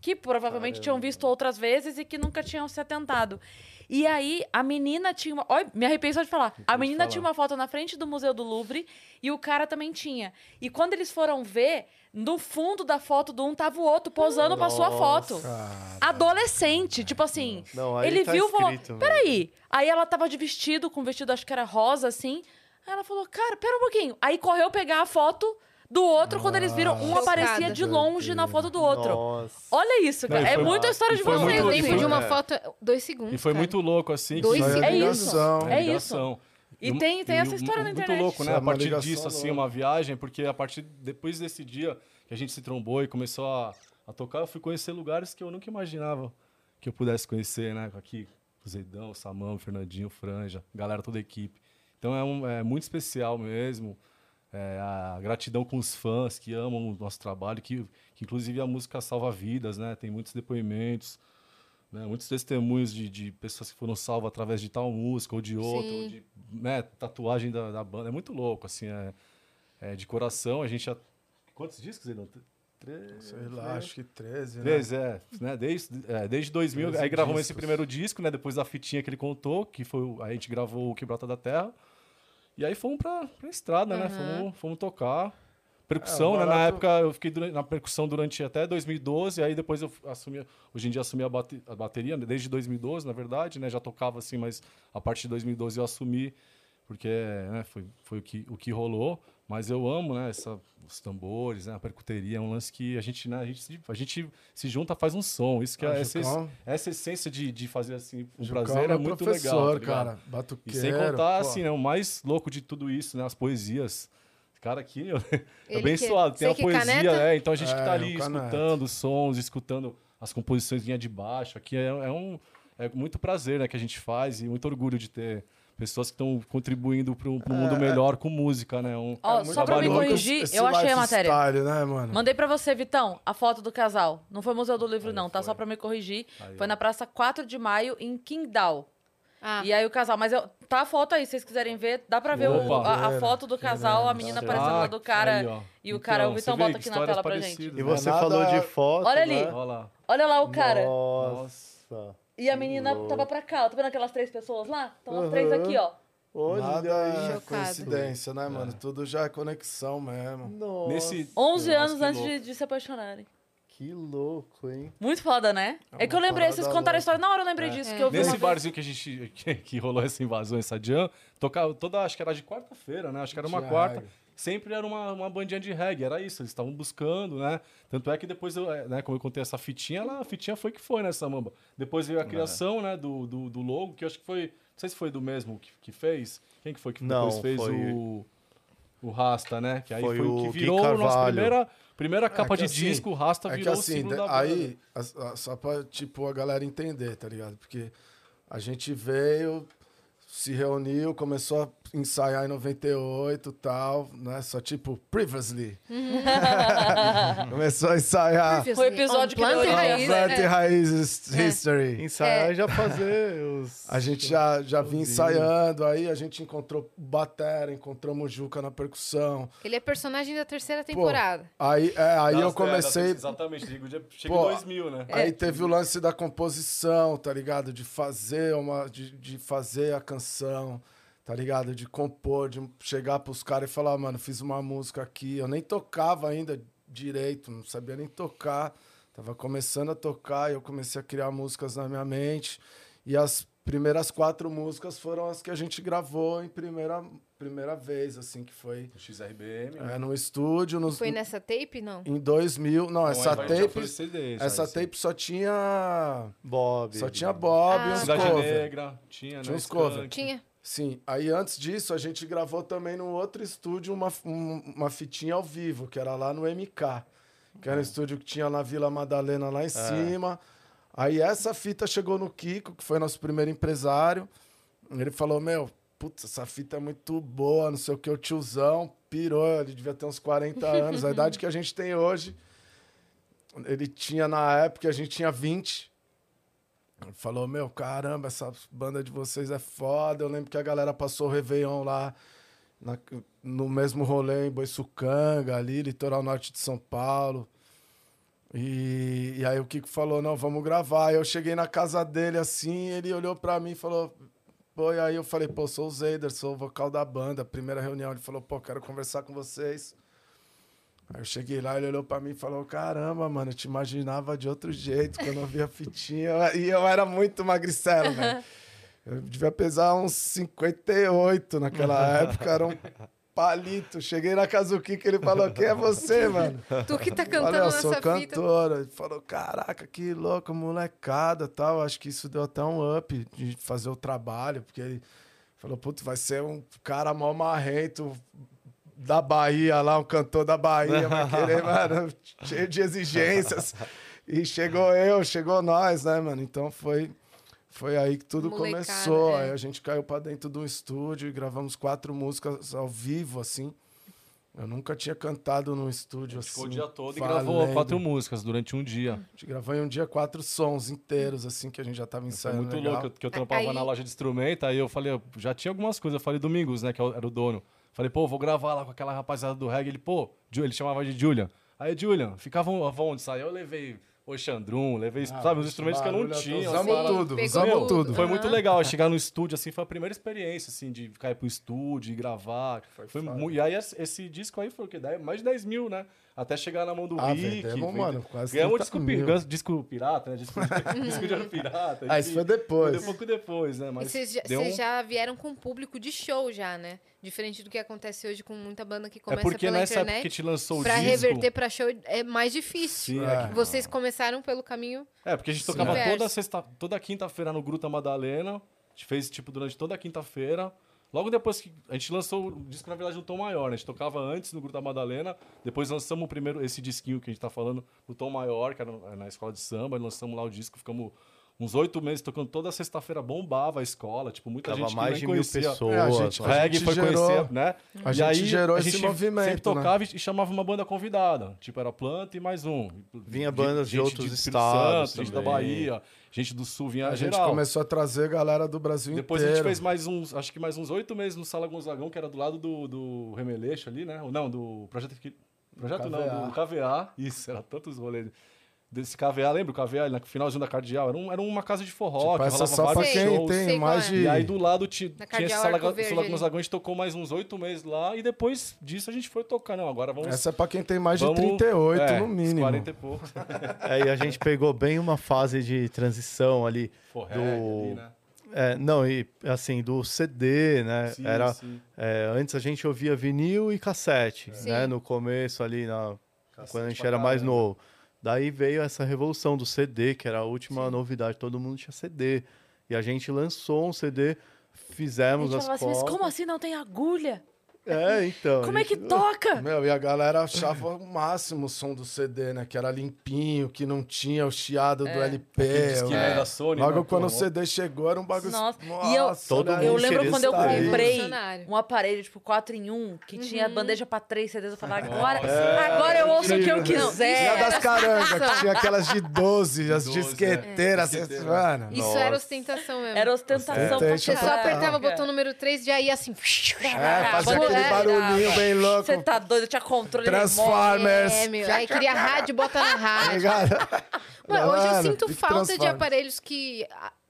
Que provavelmente tinham visto outras vezes e que nunca tinham se atentado. E aí, a menina tinha uma. Olha, me arrepiei só de falar. A menina falar. tinha uma foto na frente do Museu do Louvre e o cara também tinha. E quando eles foram ver, no fundo da foto do um tava o outro posando pra sua foto. Adolescente, tipo assim. Não, ele tá viu e falou: mano. peraí. Aí ela tava de vestido, com vestido, acho que era rosa, assim. Aí ela falou: cara, pera um pouquinho. Aí correu pegar a foto do outro quando eles viram. Um Chocada. aparecia de longe na foto do outro. Nossa. Olha isso, Não, cara. e é foi- muito a história e de Não, vocês. o muito- tempo assim. de uma É. foto é dois segundos. E foi cara. muito louco, assim. Dois que... Isso aí É isso. É. E um- tem- tem essa um- história na muito internet. louco, né? Isso é A uma partir disso, assim, louca. uma viagem, porque a partir depois desse dia que a gente se trombou e começou a, a tocar, eu fui conhecer lugares que eu nunca imaginava que eu pudesse conhecer, né? Aqui, o Zedão, o Samão, o Fernandinho, o Franja, galera, toda a equipe. Então é, um- é muito especial mesmo. É, a gratidão com os fãs que amam o nosso trabalho, que, que inclusive a música salva vidas, né? Tem muitos depoimentos, né? muitos testemunhos de, de pessoas que foram salvas através de tal música ou de outra, ou de né, tatuagem da, da banda. É muito louco, assim, é, é de coração. A gente já... Quantos discos, Zedão? Três, Sei lá, acho que 13, né? Três, é, né? Desde, é, desde 2000, 13 aí gravamos esse discos. primeiro disco, né? Depois da fitinha que ele contou, que foi, a gente gravou o Quebrata da Terra. E aí fomos pra, pra estrada, né? Fomos, fomos tocar. Percussão, É, o né? Na barato- época eu fiquei dura- na percussão durante até 2012, aí depois eu assumi, hoje em dia assumi a, bate- a bateria, né, desde 2012, na verdade, né? Já tocava assim, mas a partir de 2012 eu assumi, porque né, foi, foi o, que, o que rolou. Mas eu amo, né? Essa, os tambores, né, a percuteria, é um lance que a gente, né, a gente, se- a gente se junta, faz um som. Isso que Ah, é essa, essa essência de, de fazer assim, um Jucão prazer é meu muito professor, legal. tá cara. Batuqueiro. E sem contar, pô. assim, né, o mais louco de tudo isso, né? As poesias. Cara aqui, meu, [LAUGHS] é que- suado. Tem a que poesia, caneta? é. Então a gente que É, tá ali o caneta. escutando os sons, escutando as composições vinha de baixo. Aqui é, é um é muito prazer, né, que a gente faz e muito orgulho de ter pessoas que estão contribuindo para um É, mundo melhor com música, né? Um, Ó, muito só pra me corrigir, esse eu achei a matéria. lifestyle, né, mano? Mandei pra você, Vitão, a foto do casal. Não foi Museu do Livro, não, tá? Só pra me corrigir. Aí, foi ó. na Praça 4 de Maio, em Qingdao. Ah, E aí o casal, mas eu, tá a foto aí, se vocês quiserem ver, dá pra ver o- a, a foto do casal, a menina aparecendo lá do cara. aí, e o cara, o Então, Vitão bota aqui na tela pra gente. E né? você nada- falou de foto, Olha ali. né? Olha lá. Olha lá o cara. Nossa. E a menina louco. tava pra cá, ó. Tá vendo aquelas três pessoas lá? Estão as Uhum. três aqui, ó. Olha Nada é coincidência, né, mano? Tudo já é conexão mesmo. Nossa. Nesse 11 Nossa, anos antes de, de se apaixonarem. Que louco, hein? Muito foda, né? É É, que eu lembrei, vocês contaram louca. a história. Na hora eu lembrei É. disso, É. que eu vi Nesse barzinho que a gente [LAUGHS] que, que rolou essa invasão, essa jam, tocava toda, acho que era de quarta-feira, né? Acho que era uma Tinha quarta. Sempre era uma, uma bandinha de reggae, era isso, eles estavam buscando, né? Tanto é que depois, eu, eh, né, como eu contei essa fitinha, ela, a fitinha foi que foi nessa mamba. Depois veio a criação, né, do, do, do logo, que eu acho que foi, não sei se foi do mesmo que, que fez. Quem que foi que Não, depois fez foi- o, o Rasta, né? Que aí Foi foi, o o que virou a nossa primeira, primeira capa que de assim, disco, o Rasta É que virou o assim, símbolo de- da banda. aí, a- só pra, tipo, a galera entender, tá ligado? Porque a gente veio, se reuniu, começou a ensaiar em 98 e tal, né? Só tipo, previously. [LAUGHS] começou a ensaiar. Foi o episódio que Planta e origem. raiz, Plant é. Raízes É. History. Ensaiar e já fazer os... A gente já, já vinha ensaiando, aí a gente encontrou batera, encontramos o Juca na percussão. Ele é personagem da terceira temporada. Aí, é, aí eu é, comecei. exatamente, digo, chega Pô, em 2000, né? Aí teve o lance da composição, tá ligado? De fazer uma. De, de fazer a canção, tá ligado? De compor, de chegar pros caras e falar, mano, fiz uma música aqui. Eu nem tocava ainda direito, não sabia nem tocar. Tava começando a tocar e eu comecei a criar músicas na minha mente. E as primeiras quatro músicas foram as que a gente gravou em primeira, primeira vez, assim, que foi O XRBM. é, no estúdio. No, Foi nessa tape, não? Em 2000. Não, essa aí já tape. foi CD, Essa esse. tape só tinha. Bob. Só tinha Bob Ah. e uns Cidade cover. Negra, tinha, Tinha né? uns cover. Tinha. Sim. Aí antes disso, a gente gravou também no outro estúdio uma, um- uma fitinha ao vivo, que era lá no MK. Que era um estúdio que tinha na Vila Madalena lá em cima. Aí essa fita chegou no Kiko, que foi nosso primeiro empresário. Ele falou: Meu, putz, essa fita é muito boa, não sei o que, o tiozão pirou, ele devia ter uns 40 anos, a idade que a gente tem hoje. Ele tinha na época, a gente tinha 20. Ele falou, meu, caramba, essa banda de vocês é foda. Eu lembro que a galera passou o Réveillon lá na- no mesmo rolê em Boiçucanga, ali, litoral norte de São Paulo. E, e aí o Kiko falou, não, vamos gravar. Aí eu cheguei na casa dele assim, ele olhou pra mim e falou, pô, e aí eu falei, pô, sou o Zeider, sou o vocal da banda. Primeira reunião, ele falou, pô, quero conversar com vocês. Aí eu cheguei lá, ele olhou pra mim e falou: Caramba, mano, eu te imaginava de outro jeito quando eu vi a fitinha. [LAUGHS] E eu era muito magricelo, velho. Eu devia pesar uns 58 naquela [LAUGHS] época, era um palito. Cheguei na casa do Kiko, ele falou: Quem é você, [LAUGHS] mano? Tu que tá cantando eu nessa sou fita. cantora. Ele falou: Caraca, que louco, molecada tal. Acho que isso deu até um up de fazer o trabalho, porque ele Falou, putz, vai ser um cara mó marrento da Bahia lá, um cantor da Bahia, vai querer, mano, [LAUGHS] cheio de exigências. E chegou eu, chegou nós, né, mano? Então foi, foi aí que tudo Molecada, começou. é. Aí a gente caiu pra dentro do estúdio e gravamos quatro músicas ao vivo, assim. Eu nunca tinha cantado num estúdio assim. Ficou o dia todo e valendo. gravou quatro músicas durante um dia. A gente gravou em um dia quatro sons inteiros, assim, que a gente já tava Foi ensaiando. muito legal. louco, que eu trampava Aí- na loja de instrumento, aí eu falei, eu já tinha algumas coisas, eu falei Domingos, né, que eu era o dono. Falei, pô, vou gravar lá com aquela rapaziada do reggae. Ele, pô, ele chamava de Julian. Aí, Julian, ficava onde? Aí eu levei o Xandrum, levei, sabe, os instrumentos que eu não tinha. usamos paradas- tudo, usamos tudo. Foi muito legal chegar no estúdio, assim, foi a primeira experiência, assim, de ficar aí pro estúdio e gravar. Foi, mu- E aí esse, disco aí foi o quê? Mais de 10 mil, né? Até chegar na mão do Ah, Rick. vendemos, vende- mano, quase Ganhamos 30 disco, mil. pi- disco pirata, né? Disco, [LAUGHS] disco de ouro pirata. Ah, isso foi depois. Foi um pouco depois, né? E Mas vocês já, um- já vieram com público de show já, né? Diferente do que acontece hoje com muita banda que É começa porque pela nessa época internet. que a gente lançou o Pra disco... reverter pra show é mais difícil. Sim, É. é que- Vocês começaram pelo caminho. É, porque a gente tocava Inverso. toda sexta, toda quinta-feira no Gruta Madalena. A gente fez, tipo, durante toda a quinta-feira. Logo depois que a gente lançou o disco, na verdade, no tom maior, né? A gente tocava antes no Gruta Madalena, depois lançamos o primeiro, esse disquinho que a gente tá falando, no tom maior, que era na escola de samba, lançamos lá o disco, ficamos uns oito meses tocando toda sexta-feira, bombava a escola, tipo, muita Tava gente que mais nem de mil conhecia. pessoas. É, a gente- O a reggae gente foi gerou- conhecer, né? a e gente aí, gerou a esse gente movimento, sempre tocava e chamava uma banda convidada. Tipo, era Planta e mais um. Vinha bandas de Gente outros Espírito estados Santo, gente da. Bahia, gente do Sul, vinha A gente geral. começou a trazer galera do Brasil Depois a inteiro. gente fez mais uns, acho que mais uns oito meses no Sala Gonzagão, que era do lado do, do Remeleixo ali, né? Ou Não, do Projeto... que- Projeto KVA. não, do KVA. Isso, era tantos rolês. Desse KVA, lembra o KVA no finalzinho da Cardeal? Era, um, era uma casa de forró, Tipo, que essa rolava só pra vários quem shows. tem mais é. de... E aí do lado tinha esse Sala. Gonzagão, a gente tocou mais uns oito meses lá e depois disso a gente foi tocar. Não, agora vamos... Essa é pra quem tem mais de vamos- 38 é, no mínimo. 40 e poucos. É, e a gente pegou bem uma fase de transição ali. Forró Do- ali, né? É, não, e assim, do CD, né? Sim, Era, sim. é, antes a gente ouvia vinil e cassete, né? No começo ali, na, quando a gente era mais novo. Daí veio essa revolução do CD, que era a última novidade, todo mundo tinha CD. E a gente lançou um CD, A fizemos gente as falava assim, mas como assim não tem agulha? É, então. Como a é que gente- toca? Meu, e a galera achava o máximo o som do CD, né? Que era limpinho, que não tinha o chiado do LP. Disquinho é. aí da Sony, Logo né? quando o CD chegou, era um bagulho... Nossa, e eu- Todo mundo Eu lembro quando eu aí. comprei um aparelho, tipo, 4 em 1, que tinha bandeja pra três CDs. Eu falava, agora, Nossa. agora eu ouço o que eu. Não, E quiser. a das carangas, que tinha aquelas de 12, as 12, disqueteiras. é. assim, mano. Isso Nossa. era ostentação mesmo. Era ostentação pra Ostentação Você só apertava o botão número 3 e já ia assim. É, fazia aquele era- barulhinho bem louco. Você tá doido, tinha controle Transformers. É, meu. Aí queria rádio, bota na [LAUGHS] rádio. Mano, hoje eu sinto falta de aparelhos que,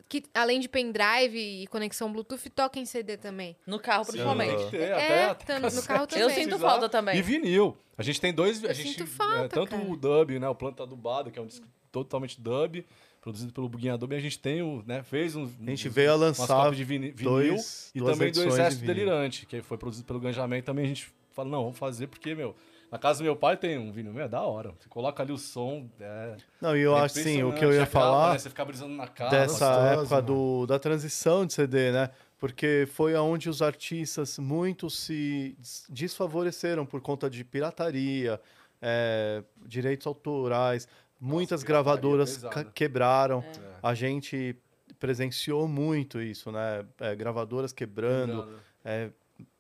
que, além de pendrive e conexão Bluetooth, toquem CD também. No carro, principalmente. É, até, até no- carro também. Eu sinto falta também. E vinil. A gente tem dois. Eu a gente, sinto falta, é, tanto cara. o dub, né? O Planta Adubado, que é um disco totalmente dub, produzido pelo Buguinha Adobe. A gente tem o, né? Fez um. A gente veio a lançar de vini- vinil dois- e também do de Exército vinil. Delirante, que foi produzido pelo Ganjamin. Também a gente fala, não, vamos fazer porque, meu. Na casa do meu pai tem um vinil, meu, é da hora. Você coloca ali o som. É, Não, e eu é acho assim, o que eu ia capa, falar né, Você ficar brisando na casa. dessa gostoso, época do, da transição de CD, né? Porque foi aonde os artistas muito se des- desfavoreceram por conta de pirataria, é, direitos autorais. Muitas gravadoras quebraram. É. A gente presenciou muito isso, né? É, gravadoras quebrando, é,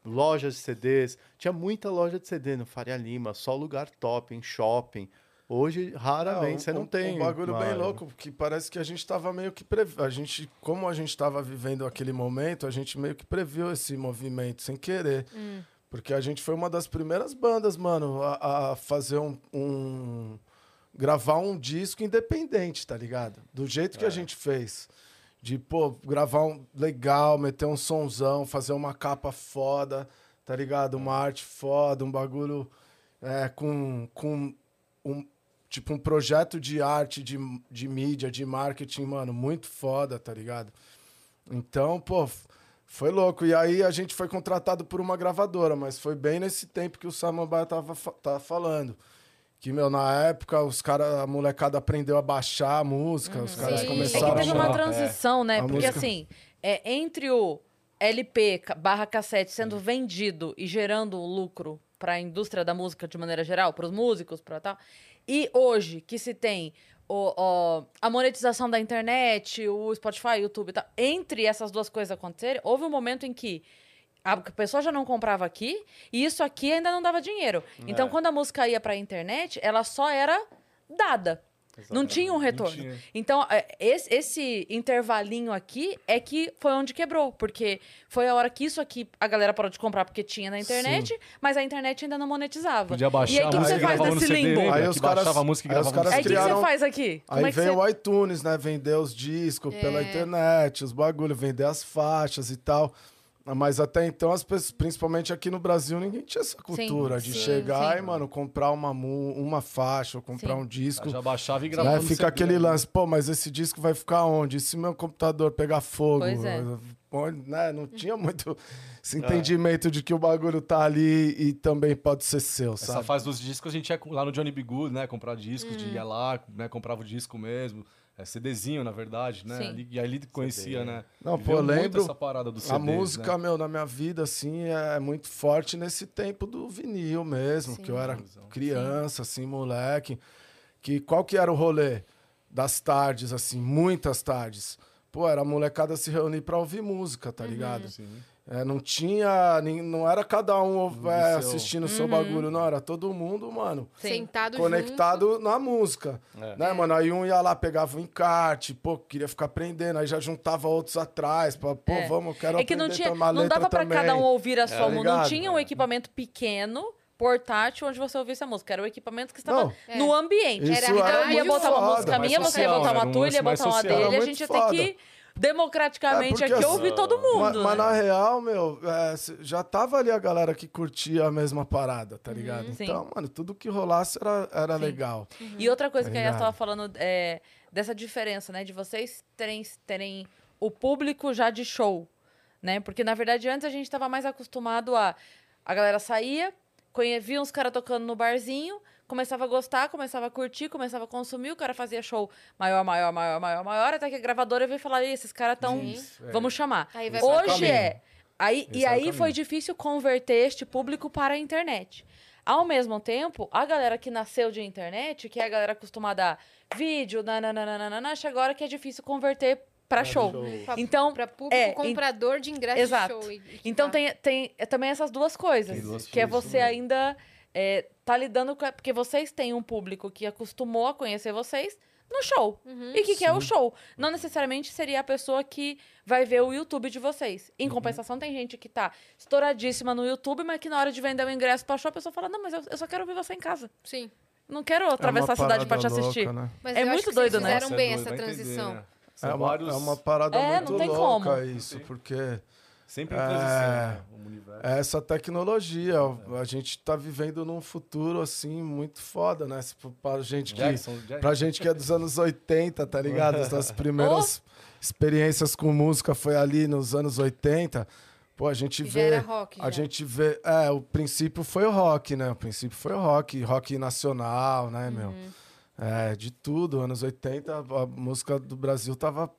lojas de CDs. Tinha muita loja de CD no Faria Lima, só lugar top, em shopping. Hoje, raramente, um- você não um- tem. Um bagulho bem uma- louco, que parece que a gente tava meio que previ... a gente Como a gente tava vivendo aquele momento, a gente meio que previu esse movimento sem querer. Porque a gente foi uma das primeiras bandas, mano, a, a fazer um, um- gravar um disco independente, tá ligado? Do jeito que a gente fez. De, pô, gravar um legal, meter um sonzão, fazer uma capa foda, tá ligado? Uma arte foda, um bagulho é, com, com um, tipo, um projeto de arte, de, de mídia, de marketing, mano, muito foda, tá ligado? Então, pô, foi louco. E aí a gente foi contratado por uma gravadora, mas foi bem nesse tempo que o Samambaia tava, tava falando. Que, meu, na época, os caras, a molecada aprendeu a baixar a música, os caras Sim. É que começaram teve a uma transição, né? A Porque música- assim, é, entre o LP barra cassete sendo vendido e gerando lucro para a indústria da música de maneira geral, para os músicos, para tal. E hoje que se tem o- o- a monetização da internet, o Spotify, o YouTube e tal, entre essas duas coisas acontecerem, houve um momento em que a pessoa já não comprava aqui e isso aqui ainda não dava dinheiro. Então, É. quando a música ia para a internet, ela só era dada. Não tinha um retorno. tinha. Então, é, esse, esse intervalinho aqui é que foi onde quebrou. Porque foi a hora que isso aqui a galera parou de comprar porque tinha na internet, mas a internet ainda não monetizava. Podia baixar e aí, o que, você faz nesse limbo? lembra? Aí os caras- baixava a música e gravava caras Aí, o que, você faz aqui? Como Aí é veio você... o iTunes, né? Vender os discos pela É. internet, os bagulho, vender as faixas e tal. Mas até então, as pessoas, principalmente aqui no Brasil, ninguém tinha essa cultura de sim, chegar sim. e, mano, comprar uma, uma faixa ou comprar Sim. um disco. Já baixava e gravava Né? Fica CD, aquele né? lance, pô, mas esse disco vai ficar onde? E se meu computador pegar fogo? Pois é. Né? Não tinha [LAUGHS] muito esse É. entendimento de que o bagulho tá ali e também pode ser seu, Essa sabe? fase dos discos a gente ia lá no Johnny B. Good, né? Comprar discos, Hum. de ia lá, né? Comprava o disco mesmo. É, CDzinho, na verdade, né? Sim. Ali- e aí ele conhecia, né? Não, Viveu pô, eu muito lembro essa parada do A CDs, música, né? meu, na minha vida, assim, é muito forte nesse tempo do vinil mesmo, Sim. que eu era criança, assim, moleque. Que qual que era o rolê das tardes, assim, muitas tardes? Pô, era a molecada se reunir pra ouvir música, tá ligado? Sim. É, não tinha, nem- não era cada um é, seu- assistindo o seu bagulho, não, era todo mundo, mano, Sim. Sentado conectado na música, É. né, mano? Aí um ia lá, pegava um encarte, pô, queria ficar aprendendo, aí já juntava outros atrás, pra, pô, É. vamos, eu quero É que não aprender tinha, uma não dava pra também. cada um ouvir a sua Tá música. Não tinha um equipamento pequeno, portátil, onde você ouvisse a música. Era o equipamento que estava Não. É. no ambiente. Isso então era eu ia botar uma música minha, você ia botar era uma um tua, ele ia botar uma dele. Era A gente ia ter que democraticamente É, aqui assim, ouvir todo mundo. Mas, né? na real, meu, é, já tava ali a galera que curtia a mesma parada, tá ligado? Uhum. Sim. Então, mano, tudo que rolasse era, era legal. E outra coisa Tá que a Yas estava falando é dessa diferença, né? De vocês terem, terem o público já de show, né? Porque, na verdade, antes a gente estava mais acostumado a... A galera saía, conhe- via uns caras tocando no barzinho, começava a gostar, começava a curtir, começava a consumir, o cara fazia show maior, maior, maior, maior, maior, até que a gravadora veio falar, "Ih, esses caras estão... É. Vamos chamar. Aí vai pra Hoje é... Aí, Esse e é aí foi difícil converter este público para a internet. Ao mesmo tempo, a galera que nasceu de internet, que é a galera acostumada a vídeo, nananana, chega agora que é difícil converter para show. Pra, Então, pra público é, comprador de ingresso Exato. de show. e- e que Então tem, tem é também essas duas coisas. Tem duas que é você né? ainda é, tá lidando com. Porque vocês têm um público que acostumou a conhecer vocês no show. Uhum. E o que, que é o show? Não necessariamente seria a pessoa que vai ver o YouTube de vocês. Uhum. Em compensação, tem gente que tá estouradíssima no YouTube, mas que na hora de vender o ingresso pra show, a pessoa fala: Não, mas eu, eu só quero ver você em casa. Sim. Não quero É atravessar a cidade pra te assistir. louca, né? Mas É eu acho muito que doido, vocês né? fizeram Nossa, é bem doido, essa entender, transição. né? É uma, é uma parada É, muito não tem louca como. isso, porque Sempre em É. transição, né? O universo. é essa tecnologia, a gente tá vivendo num futuro, assim, muito foda, né? Pra gente que... Jackson, Jackson. Pra gente que é dos anos 80, tá ligado? As nossas [LAUGHS] primeiras experiências com música foi ali nos anos 80. Pô, a gente Que já vê. era rock, A já. gente vê. É, o princípio foi o rock, né? O princípio foi o rock, rock nacional, né, meu? Uhum. É, de tudo. Anos 80, a, a música do Brasil tava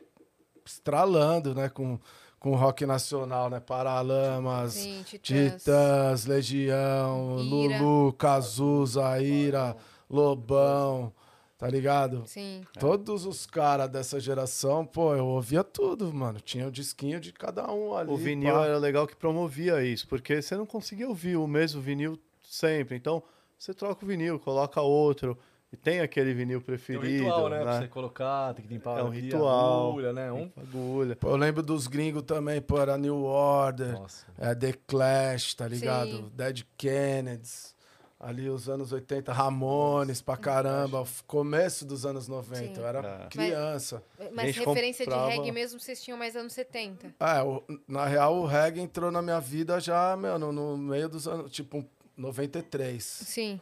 estralando, né? Com, com rock nacional, né? Paralamas, Sim, Titãs. Titãs, Legião, Ira. Lulu, Cazuza, Ira, Lobão, tá ligado? Sim. Todos os caras dessa geração, pô, eu ouvia tudo, mano. Tinha o disquinho de cada um ali. O vinil pá. era legal que promovia isso, porque você não conseguia ouvir o mesmo vinil sempre. Então, você troca o vinil, coloca outro, e tem aquele vinil Tem um preferido. ritual, né? Pra né? você colocar, tem que limpar É um ritual. agulha, né? Um... Agulha. Pô, eu lembro dos gringos também, pô, era New Order, Nossa. é, The Clash, tá ligado? Sim. Dead Kennedys. Ali os anos 80, Ramones pra caramba, começo dos anos 90, Sim. eu era É. criança. Mas gente referência comprava- de reggae mesmo vocês tinham mais anos 70. É, o- na real o reggae entrou na minha vida já, meu, no, no meio dos anos, tipo, 93, Sim.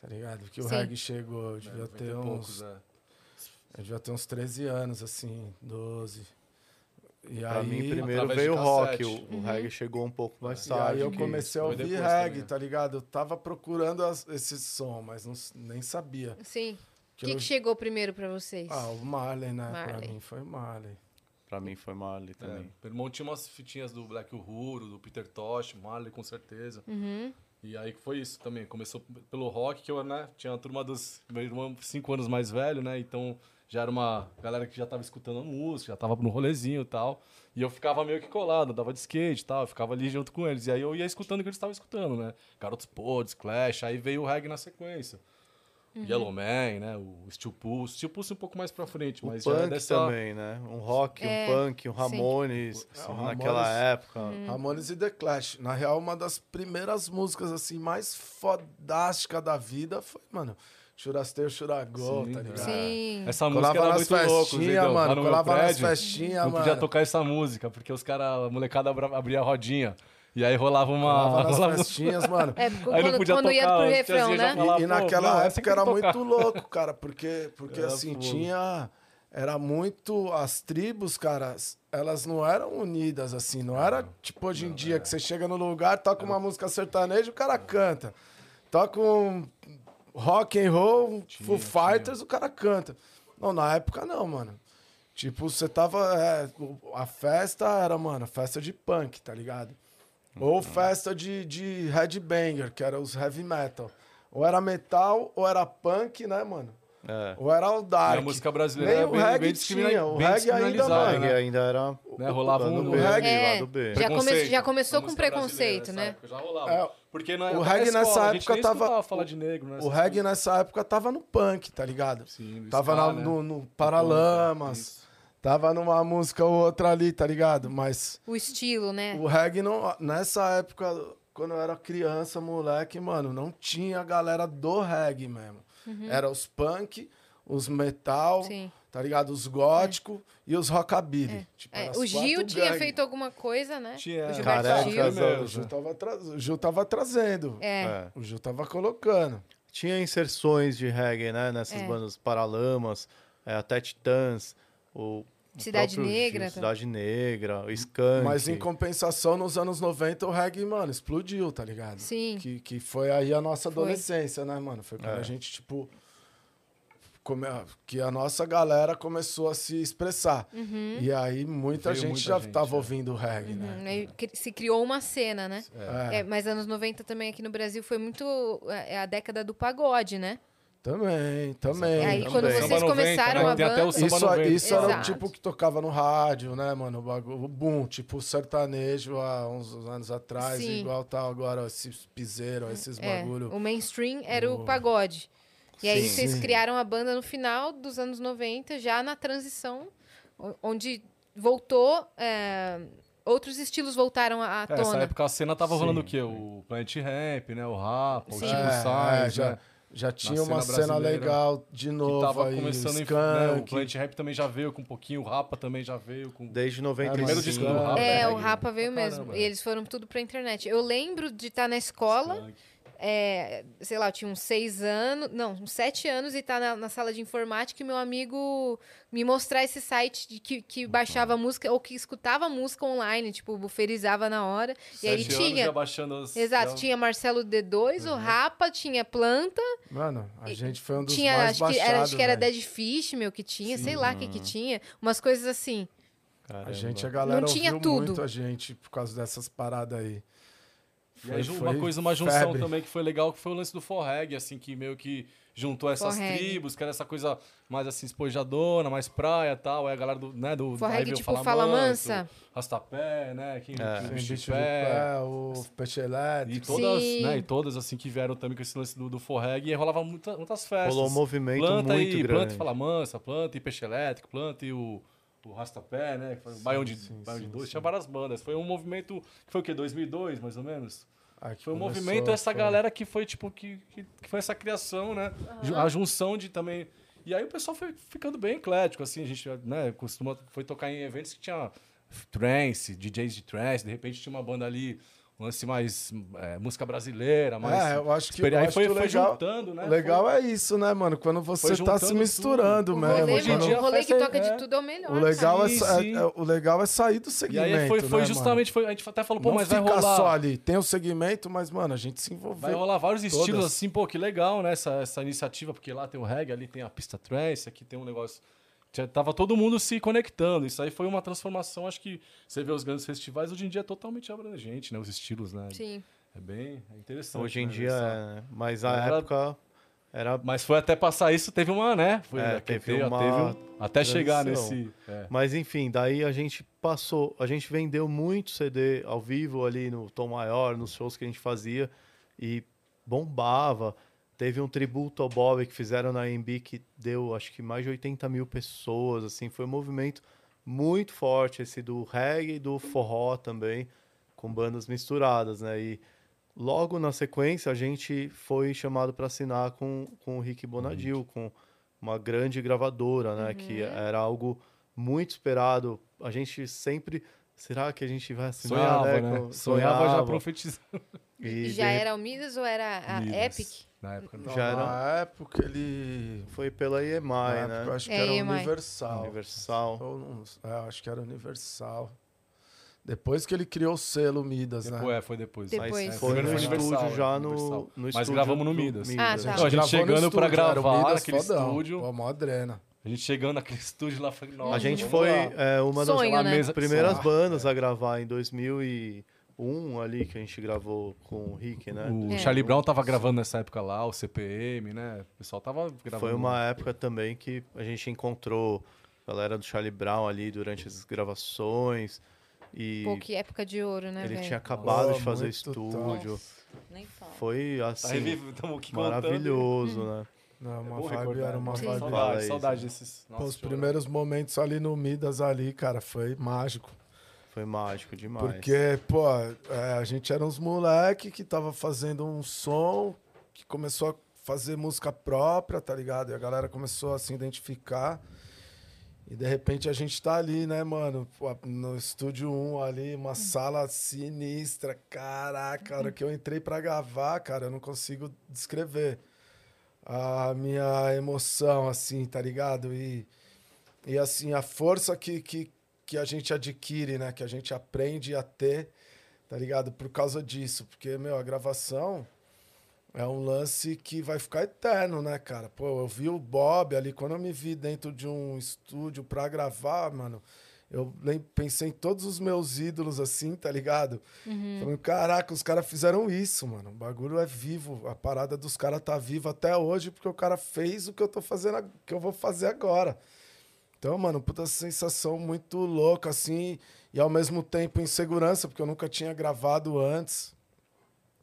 Tá ligado? Que o Sim. reggae chegou, eu devia É, ter uns... poucos, né? Eu devia ter uns 13 anos, assim, 12. E Pra aí, mim, primeiro veio o rock. O, o reggae chegou um pouco mais e tarde. aí eu comecei a ouvir reggae, também, né? tá ligado? Eu tava procurando as- esse som, mas não nem sabia. Sim. O Que que, eu- que chegou primeiro pra vocês? Ah, o Marley, né? Marley. Pra mim foi o Marley. Pra mim foi Marley É, também. meu irmão tinha umas fitinhas do Black Uhuru, do Peter Tosh, Marley, com certeza. Uhum. E aí foi isso também. Começou pelo rock, que eu, né, tinha uma turma dos. Meu irmão, cinco anos mais velho, né? Então já era uma galera que já tava escutando a música, já tava no rolezinho e tal. E eu ficava meio que colado, dava de skate e tal, eu ficava ali junto com eles. E aí eu ia escutando o que eles estavam escutando, né? Garotos Pods, Clash, aí veio o reggae na sequência. Uhum. Yellow Man, né? O Steel Pulse. Steel Pulse um pouco mais pra frente, O mas já é punk dessa... também, né? Um rock, É, um punk, um. Ramones, É, o naquela Ramones- época. Uhum. Ramones e The Clash. Na real, uma das primeiras músicas, assim, mais fodásticas da vida foi, mano, Churasteio, Churagol, tá ligado? Sim. Essa música Colava era nas muito louco? Lá mano. no meu Colava nas prédio, festinhas, Não mano. podia tocar essa música, porque os caras, a molecada abria a rodinha. E aí rolava uma. Rolava- festinhas, mano. É, Aí não quando, podia quando ia tocar, pro as refrão, né? falavam, E, e pô, naquela não, época era tocar. muito louco, cara, porque, porque Era assim, fogo. tinha. Era muito. As tribos, cara, elas não eram unidas, assim. Não era tipo hoje em dia, que você chega no lugar, toca uma música sertaneja, o cara canta. Toca um rock and roll, Foo Fighters, o cara canta. Não, na época não, mano. Tipo, você tava. é, a festa era, mano, festa de punk, tá ligado? Ou festa de, de headbanger, que era os heavy metal. Ou era metal, ou era punk, né, mano? É. Ou era o E dark. a música brasileira Nem era o bem, reggae bem, discrimina- tinha, o bem reggae ainda, mano. Reggae né? ainda era Né, rolava lado um- B, reggae- lado B. Já come- já começou A com preconceito, né? nessa época Já rolava. É, Porque na, o reggae nessa escola, a gente época tava- falar de negro, né? O reggae nessa época tava no punk, tá ligado? Sim, no Tava ska, na- né? no, no Paralamas. Isso. Tava numa música ou outra ali, tá ligado? Mas O estilo, né? o reggae não. Nessa época, quando eu era criança, moleque, mano, não tinha a galera do reggae mesmo. Era os punk, os metal, Uhum. Sim. tá ligado? Os góticos e os rockabilly. Tipo, É, o Gil tinha gangues. feito alguma coisa, né? Tinha, o Gilberto careca, Gil. mesmo. O Gil tava, tra... o Gil tava trazendo. É. É. O Gil tava colocando. Tinha inserções de reggae, né? Nessas É. bandas Paralamas, é, até Titãs, o o Cidade próprio Negra. Cidade Negra, o Skank. Mas em compensação, nos anos 90, o reggae, mano, explodiu, tá ligado? Sim. Que, que foi aí a nossa Foi. adolescência, né, mano? Foi quando É. a gente, tipo. come- Que a nossa galera começou a se expressar. Uhum. E aí muita Veio gente muita já gente, tava é. ouvindo reggae, Uhum. né? Aí cri- se criou uma cena, né? É. É, mas anos 90 também aqui no Brasil foi muito. É é a década do pagode, né? Também, também. Aí também. quando Samba vocês 90, começaram né? a banda. samba Isso, 90. isso era o tipo que tocava no rádio, né, mano? O, bagulho, o boom, tipo sertanejo há uns anos atrás, Sim. igual tá agora esses piseiros, esses É, bagulho. o mainstream era o O- pagode. E aí Sim. vocês Sim. criaram a banda no final dos anos 90, já na transição, onde voltou. é, outros estilos voltaram à É, tona. época a cena tava Sim. rolando o quê? O Plant Ramp, né? O Rap, o. Chico É, Sainz, é, já, né? Já tinha cena uma cena brasileira, legal de Que novo tava aí, começando em, né, Skank. O Plant Rap também já veio com um pouquinho, o Rapa também já veio com... Desde 95. primeiro disco do Rapa. É, né, o Rapa veio mesmo. caramba, E é. eles foram tudo pra internet. Eu lembro de estar na escola, Skunk. É, sei lá, eu tinha uns seis anos, não, uns sete anos, e estar na, na sala de informática e meu amigo me mostrar esse site de que, que baixava música ou que escutava música online, tipo, buferizava na hora. e aí Sete anos tinha. já baixando as... Exato, já- tinha Marcelo D2, o Rapa, tinha Planta, Mano, a gente foi um dos tinha, mais acho que, baixados, era, acho que era. Dead Fish, meu, que tinha, sei lá o que que tinha. Umas coisas assim. Caramba. A gente, a galera Não tinha ouviu tudo. muito a gente por causa dessas paradas aí. E aí, Foi- uma foi coisa, uma junção febre. também que foi legal, que foi o lance do forreg, assim, que meio que juntou essas Forreg. tribos, que era essa coisa mais assim, espojadona, mais praia e tal. Aí a galera do, né, do Forreg tipo Fala Mansa. Rastapé, né, quem É. bicho de pé. o peixe E elétrico. todas, Sim. né, e todas assim que vieram também com esse lance do, do forreg, e aí rolava muita, muitas festas. Rolou um movimento planta muito e, grande. Planta e Fala Mansa, planta e Peixe Elétrico, planta e o, o Rastapé, né, que foi o Baião de, sim, Baião de sim, Dois, sim. tinha várias bandas. Foi um movimento, que foi o quê, 2002, mais ou menos? Que Foi um começou, movimento, essa foi- galera que foi, tipo, que, que, que foi essa criação, né? Ju- A junção de também. E aí o pessoal foi ficando bem eclético, assim, a gente, né, costuma, foi tocar em eventos que tinha trance, DJs de trance, de repente tinha uma banda ali, lance mais é, música brasileira, mais. É, eu acho que, eu aí acho foi, que o foi legal, juntando, né? o legal Foi- é isso, né, mano? Quando você tá se tudo. misturando O mesmo. rolê, hoje em dia o rolê que festa toca é- de tudo é o melhor. O legal, é, Sim, sim. é- o legal é sair do E segmento. aí foi, foi né, justamente, foi, a gente até falou, pô, Não mas vai rolar. só ali. Tem o segmento, mas, mano, a gente se envolveu. Vai rolar vários todas. estilos assim, pô, que legal, né? Essa, essa iniciativa, porque lá tem o reggae, ali tem a pista trance, aqui tem um negócio. Tava todo mundo se conectando. Isso aí foi uma transformação, acho que você vê os grandes festivais, hoje em dia é totalmente abrangente, né? Os estilos, né? Sim. É bem é interessante. Hoje em né, dia é, né? mas a Era- época era Mas foi até passar isso, teve uma, né? Foi, É, que teve uma um- até chegar nesse... é. Mas enfim, daí a gente passou, a gente vendeu muito CD ao vivo ali no Tom Maior, nos shows que a gente fazia e bombava. Teve um tributo ao Bob que fizeram na AMB que deu acho que mais de 80 mil pessoas, assim, foi um movimento muito forte, esse do reggae e do forró também, com bandas misturadas, né? E logo na sequência a gente foi chamado para assinar com, com o Rick Bonadil, com uma grande gravadora, né? Que era algo muito esperado. A gente sempre. Será que a gente vai assinar? Sonhava, né? né? Com- Sonhava, já profetizando. E Já de- era o Midas ou era a Midas. Epic? Na época, não. Já era- Na época ele. Foi pela EMI, né? época eu acho que É, era EMI. Universal. Universal. Não- é, acho que era Universal. Depois que ele criou o selo Midas, Depois, né? é, foi depois. Depois. Mas É, foi no foi estúdio já no, no Mas estúdio gravamos no do Midas. Ah, tá. Não, a gente no chegando pra estúdio, era o gravar Midas naquele fodão. estúdio. Pô, mó drena. A gente chegando naquele estúdio lá, nossa, A gente foi é, uma das Sonho, né? mesa- primeiras Sonho. bandas a gravar em 2001 ali, que a gente gravou com o Rick, né? O É. Charlie Brown tava gravando nessa época lá, o CPM, né? O pessoal tava gravando. Foi uma época também que a gente encontrou a galera do Charlie Brown ali durante as gravações. E Pô, que época de ouro, né, ele velho? tinha acabado Nossa, de fazer estúdio. Nossa, nem fala. Foi Tá assim, contando. maravilhoso, né? Não, uma Bom vibe, recordar, era uma né? vibe. Saudade, saudade desses. Pô, Nossa, os chorando. primeiros momentos ali no Midas ali, cara, foi mágico. Foi mágico demais. Porque, pô, é, a gente era uns moleque que tava fazendo um som, que começou a fazer música própria, tá ligado? E a galera começou a se identificar. E de repente a gente tá ali, né, mano? No estúdio 1 ali, uma sala sinistra. Caraca, a hora que eu entrei pra gravar, cara, eu não consigo descrever a minha emoção, assim, tá ligado? E, e assim, a força que, que, que a gente adquire, né? Que a gente aprende a ter, tá ligado? Por causa disso. Porque, meu, a gravação é um lance que vai ficar eterno, né, cara? Pô, eu vi o Bob ali, quando eu me vi dentro de um estúdio pra gravar, mano, eu pensei em todos os meus ídolos, assim, tá ligado? Falando, caraca, os caras fizeram isso, mano. O bagulho é vivo. A parada dos caras tá viva até hoje, porque o cara fez o que eu tô fazendo, que eu vou fazer agora. Então, mano, puta sensação muito louca, assim, e ao mesmo tempo insegurança, porque eu nunca tinha gravado antes.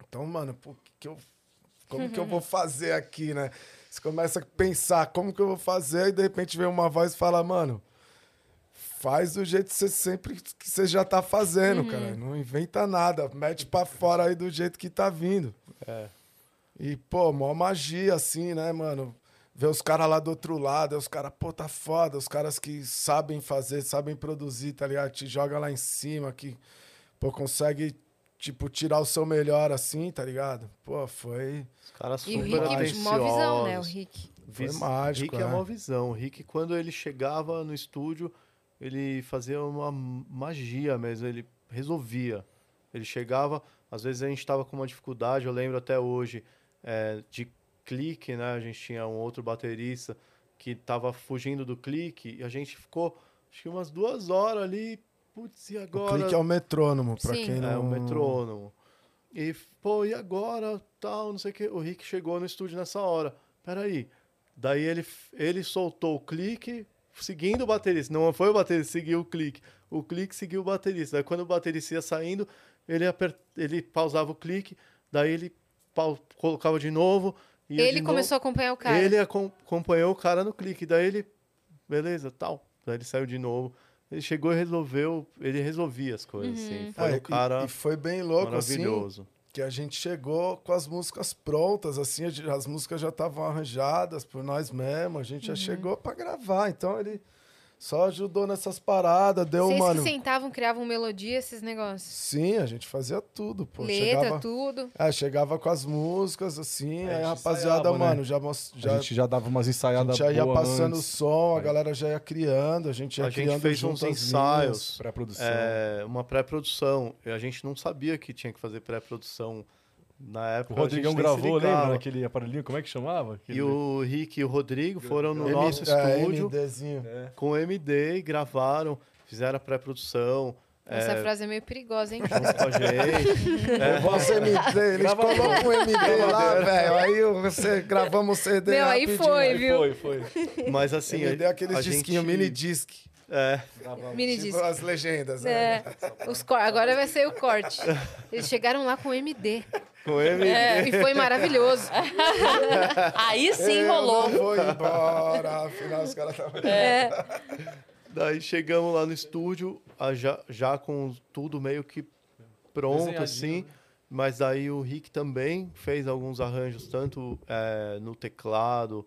Então, mano, pô, que que eu, como que eu vou [LAUGHS] fazer aqui, né? Você começa a pensar como que eu vou fazer, e de repente vem uma voz e fala, mano, faz do jeito que você sempre que você já tá fazendo, cara. Não inventa nada, mete pra fora aí do jeito que tá vindo. É. E, pô, mó magia, assim, né, mano? Ver os caras lá do outro lado, aí os caras, pô, tá foda. Os caras que sabem fazer, sabem produzir, tá ligado? Te joga lá em cima, que, pô, consegue, tipo, tirar o seu melhor, assim, tá ligado? Pô, foi. Os caras E o super Rick, mó visão, né? O. Rick. Foi mágico, Rick é é. uma visão. O Rick, quando ele chegava no estúdio, ele fazia uma magia mesmo. Ele resolvia. Ele chegava, às vezes a gente estava com uma dificuldade, eu lembro até hoje, é, de clique, né? A gente tinha um outro baterista que estava fugindo do clique e a gente ficou, acho que umas duas horas ali. Putz, e O agora? clique é o metrônomo, pra Sim. quem não... É, o metrônomo. E, pô, e agora? Tal, não sei o que. O Rick chegou no estúdio nessa hora. Peraí. Daí ele, ele soltou o clique, seguindo o baterista. Não foi o baterista seguiu o clique. O clique seguiu o baterista. Daí quando o baterista ia saindo, ele, aper... ele pausava o clique, daí ele pau- colocava de novo. Ia Ele começou a acompanhar o cara. Ele acom- acompanhou o cara no clique. Daí ele, beleza, tal. Daí ele saiu de novo. Ele chegou e resolveu, ele resolvia as coisas, assim. Foi É, um e- cara e, foi bem louco, assim, maravilhoso. que a gente chegou com as músicas prontas, assim, as músicas já estavam arranjadas por nós mesmos, a gente Uhum. já chegou pra gravar, então ele só ajudou nessas paradas, deu, Vocês mano... que sentavam, criavam melodia, esses negócios. Sim, a gente fazia tudo, pô. Letra, chegava, tudo. é, chegava com as músicas, assim, É, a aí a gente rapaziada, ensaiava, né? mano, já, já, A gente já dava umas a ensaiadas gente já ia boas passando o som, a galera já ia criando, a gente ia A gente criando fez junto uns ensaios. pré-produção. É, uma pré-produção. E A gente não sabia que tinha que fazer pré-produção Na O época. a Rodrigão gravou, lembra? Naquele aparelhinho, como é que chamava? Aquele- E o Rick e o Rodrigo foram no M- nosso é, estúdio MDzinho. com o MD e gravaram, fizeram a pré-produção. Essa é, frase é meio perigosa, hein? junto com a gente. [LAUGHS] Você MD, eles colocam um MD lá, velho. Aí você gravamos o CD. Meu, aí rapidinho. foi, Aí viu? foi, foi. Mas assim. MD é aqueles a disquinhos, gente- mini disc. É, Mini Tipo as legendas, né? É, os cor... agora vai ser o corte. Eles chegaram lá com MD. com MD. E foi maravilhoso. [LAUGHS] Aí sim Eu rolou. não vou embora. Afinal, os caras estavam. É. [LAUGHS] Daí chegamos lá no estúdio, já, já com tudo meio que pronto, assim. né? Mas daí o Rick também fez alguns arranjos, tanto é, no teclado,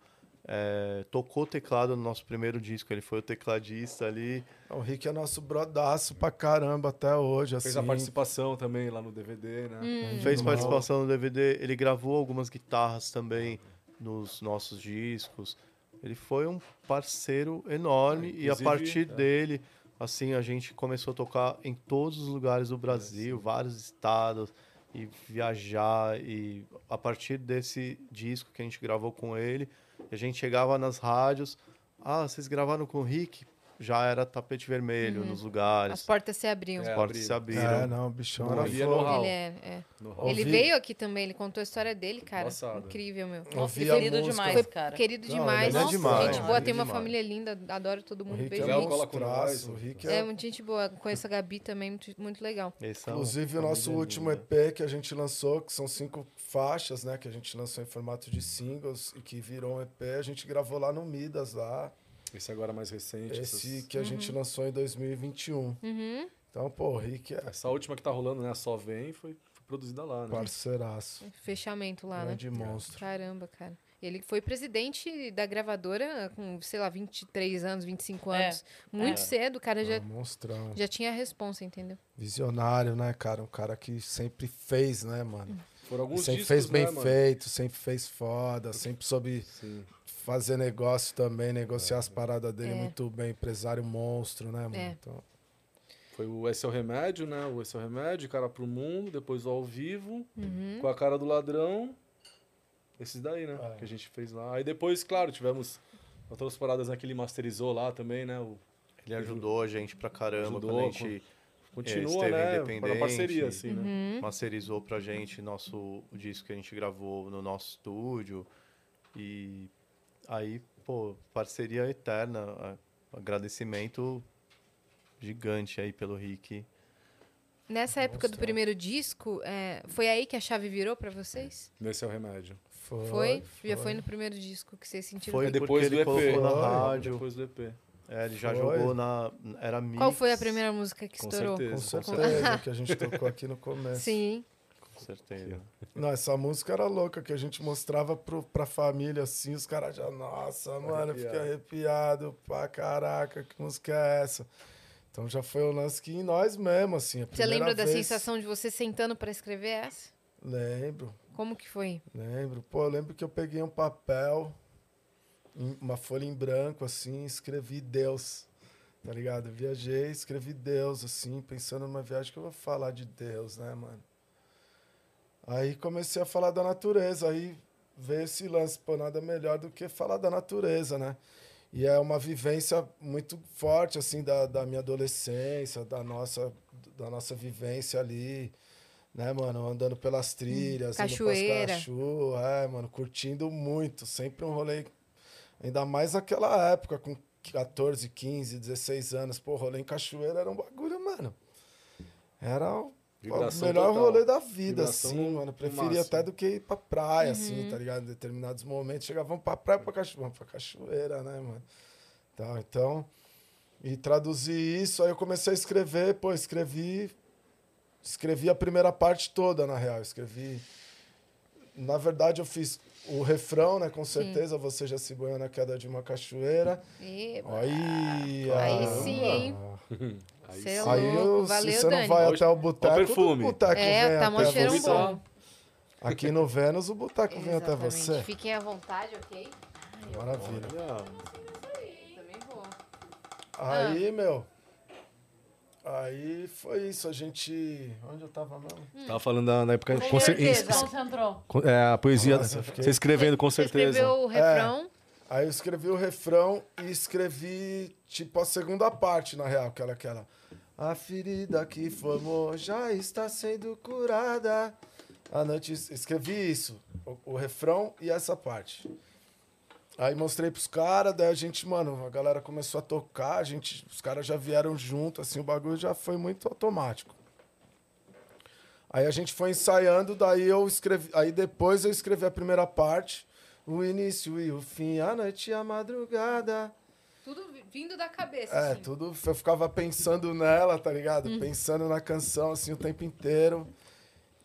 é, tocou teclado no nosso primeiro disco, ele foi o tecladista ali. O Rick é nosso brodaço pra caramba até hoje, assim. Fez a participação também lá no DVD, né? Hum. Fez participação no DVD, ele gravou algumas guitarras também nos nossos discos. Ele foi um parceiro enorme e a partir é. dele, assim, a gente começou a tocar em todos os lugares do Brasil, vários estados e viajar e a partir desse disco que a gente gravou com ele, a gente chegava nas rádios, ah, vocês gravaram com o Rick? Já era tapete vermelho nos As lugares. portas se abriam. As É, portas se abriram. É, não, o bichão era know-how. Ele é, é. No Ele veio aqui também, ele contou a história dele, cara. Incrível, meu. Nossa, querido demais, Foi cara. querido Não, demais. ele é Nossa, demais, gente boa, ele é tem uma demais. família linda, adoro todo O mundo. Rick Beijo, é Léo Rick. cola com monstraço, nós, o Rick É é... muito gente boa. Conheço a Gabi também, muito, muito legal. Esse é Inclusive, o nosso último. EP que a gente lançou, que são cinco faixas, né? Que a gente lançou em formato de singles e que virou um EP, a gente gravou lá no Midas, lá. Esse agora mais recente. Esse essas- que a gente lançou em 2021. Uhum. Então, pô, o Rick é Essa última que tá rolando, né? a Só Vem, foi, foi produzida lá, né? parceiraço. Fechamento lá, né? Grande monstro. Caramba, cara. Ele foi presidente da gravadora com, sei lá, 23 anos, 25 É. anos. Muito É. cedo, o cara já, Um monstrão. já tinha a responsa, entendeu? Visionário, né, cara? Um cara que sempre fez, né, mano? Foram alguns sempre discos, fez bem né, mano? feito, sempre fez foda, sempre soube Sim. Fazer negócio também, negociar as paradas dele É. muito bem, empresário monstro, né, mano? É. Então, Foi o Esse é o Remédio, né? O Esse é o Remédio, Cara pro Mundo, depois o Ao Vivo, Uhum. com a cara do ladrão. Esses daí, né? É. Que a gente fez lá. Aí depois, claro, tivemos outras paradas né, que ele masterizou lá também, né? O, Ele ajudou a gente pra caramba Ajudou, quando a gente continua, esteve né? independente. Para parceria, assim, né? Uhum. masterizou pra gente nosso o disco que a gente gravou no nosso estúdio. E aí, pô, parceria eterna. Agradecimento gigante aí pelo Rick. Nessa época do Monstrão. primeiro disco, é, foi aí que a chave virou pra vocês? Nesse é o Remédio. foi. Foi? Já foi no primeiro disco que vocês sentiram? Foi que- depois do ele EP. colocou na Foi. rádio. Depois do EP. É, ele já Foi. jogou na. Era mix. Qual foi a primeira música que Com estourou? certeza. Com certeza, que a gente tocou aqui no começo. Sim. Com certeza. Não, essa música era louca, que a gente mostrava pro, pra família assim, os caras já, nossa, mano, eu fiquei arrepiado, pá, caraca, que música é essa? Então já foi o lance que em nós mesmo, assim. a Você lembra da vez- sensação de você sentando pra escrever essa? Lembro, Como que foi? lembro. Pô, eu lembro que eu peguei um papel, uma folha em branco, assim, escrevi Deus, tá ligado? Eu viajei, escrevi Deus, assim, pensando numa viagem que eu vou falar de Deus, né, mano? Aí comecei a falar da natureza, aí veio esse lance, pô, nada melhor do que falar da natureza, né? E é uma vivência muito forte, assim, da, da minha adolescência, da nossa, da nossa vivência ali, né, mano? Andando pelas trilhas, Cachoeira. indo pras é, mano, curtindo muito, sempre um rolê, ainda mais naquela época, com 14, 15, 16 anos, pô, rolê em cachoeira era um bagulho, mano. Era o Vibração o melhor total. rolê da vida, Vibração assim, no- mano. no Preferia máximo. até do que ir pra praia, assim, tá ligado? Em determinados momentos. Chegava, vamos pra praia, pra cachoeira. Vamos pra cachoeira, né, mano? Tá, então... E traduzir isso, aí eu comecei a escrever, pô, escrevi... Escrevi a primeira parte toda, na real. Escrevi... Na verdade, eu fiz o refrão, né? Com certeza, você já se banhou na queda de uma cachoeira. Eba. Aí... Aí caramba. sim, hein? [LAUGHS] Aí Cê é sim. Aí eu, Valeu, se você Dani. não vai Hoje- até o boteco, o perfume. o boteco É, vem tá até cheirão você. bom. Aqui no Vênus, o boteco vem até você. Fiquem à vontade, ok? Maravilha. Olha, Também vou. Aí, meu. Aí foi isso, a gente. Onde eu tava mesmo? Tava falando da, na época. Com com cer- certeza. ins- Concentrou. é, a poesia. Nossa, fiquei- Você escrevendo, com Você certeza. escreveu o refrão. Aí eu escrevi o refrão e escrevi, tipo, a segunda parte, na real, aquela, aquela. A ferida que formou já está sendo curada. A noite. Escrevi isso, o, o refrão e essa parte. Aí mostrei pros caras, daí a gente, mano, a galera começou a tocar, a gente, os caras já vieram junto, assim, o bagulho já foi muito automático. Aí a gente foi ensaiando, daí eu escrevi, aí depois eu escrevi a primeira parte, o início e o fim, a noite e a madrugada. Tudo vi- vindo da cabeça. É, assim. tudo, eu ficava pensando nela, tá ligado? Pensando na canção, assim, o tempo inteiro.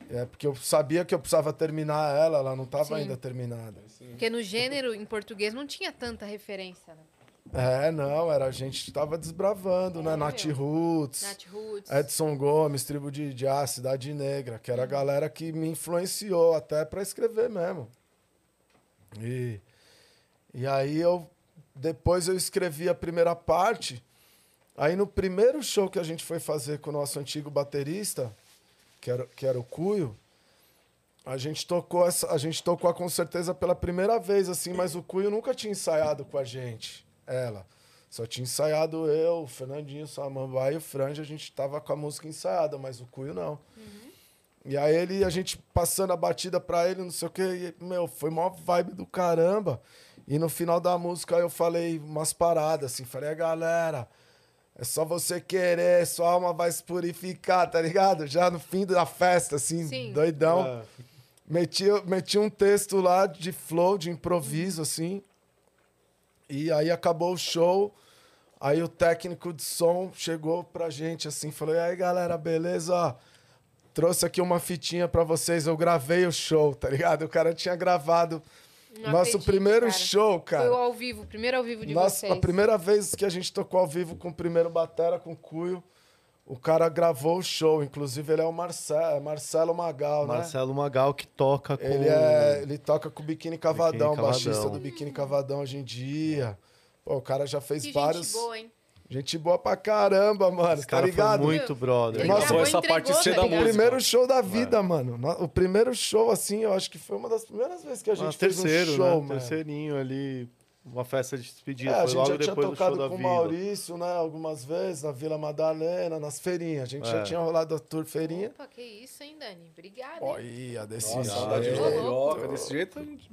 É, porque eu sabia que eu precisava terminar ela, ela não tava Sim. ainda terminada. Porque no gênero, em português, não tinha tanta referência, né? É, não, era a gente que tava desbravando, né? É, Nath meu. Roots, Nat Roots. Edson Gomes, Tribo de, de A, Cidade Negra, que Uhum. era a galera que me influenciou até pra escrever mesmo. E, e aí eu, depois eu escrevi a primeira parte, aí no primeiro show que a gente foi fazer com o nosso antigo baterista, que era, que era o Cuio, a gente tocou essa, a gente tocou com certeza pela primeira vez assim, mas o Cuio nunca tinha ensaiado com a gente, ela. Só tinha ensaiado eu, o Fernandinho, Samambaia e o Franja, a gente tava com a música ensaiada, mas o Cuio não. E aí ele, a gente passando a batida pra ele, não sei o quê, e, meu, foi mó vibe do caramba. E no final da música eu falei umas paradas, assim, falei, "É, galera, é só você querer, sua alma vai se purificar, tá ligado? Já no fim da festa, assim, Sim. doidão. É, Meti, meti um texto lá de flow, de improviso, assim. E aí acabou o show. Aí o técnico de som chegou pra gente, assim, falou: E aí, galera, beleza? Trouxe aqui uma fitinha pra vocês. Eu gravei o show, tá ligado? O cara tinha gravado Não nosso acredito, primeiro cara. show, cara. Foi o ao vivo, o primeiro ao vivo de Nossa, vocês. a primeira vez que a gente tocou ao vivo com o primeiro batera, com o Cuio, o cara gravou o show. Inclusive, ele é o Marcelo, é Marcelo Magal, né? Marcelo Magal que toca com. Ele, é, ele toca com o Biquíni Cavadão, Biquíni baixista Cavadão. do Biquíni Cavadão hoje em dia. Pô, o cara já fez Que vários. gente boa, hein? Gente boa pra caramba, mano. Esse tá cara ligado? foi muito brother. Ele Nossa, essa parte tá da O ligado? primeiro show da vida, mano. No- O primeiro show, assim, eu acho que foi uma das primeiras vezes que a gente Ah, fez terceiro, um show, né? mano. Terceirinho ali, uma festa de despedida. É, a gente logo já tinha depois do show tocado com o. Maurício, né, algumas vezes, na Vila Madalena, nas feirinhas. A gente já É. tinha rolado a tour feirinha. Opa, que isso, hein, Dani? Obrigada. Olha, desse Nossa, jeito. de carioca, desse jeito a gente.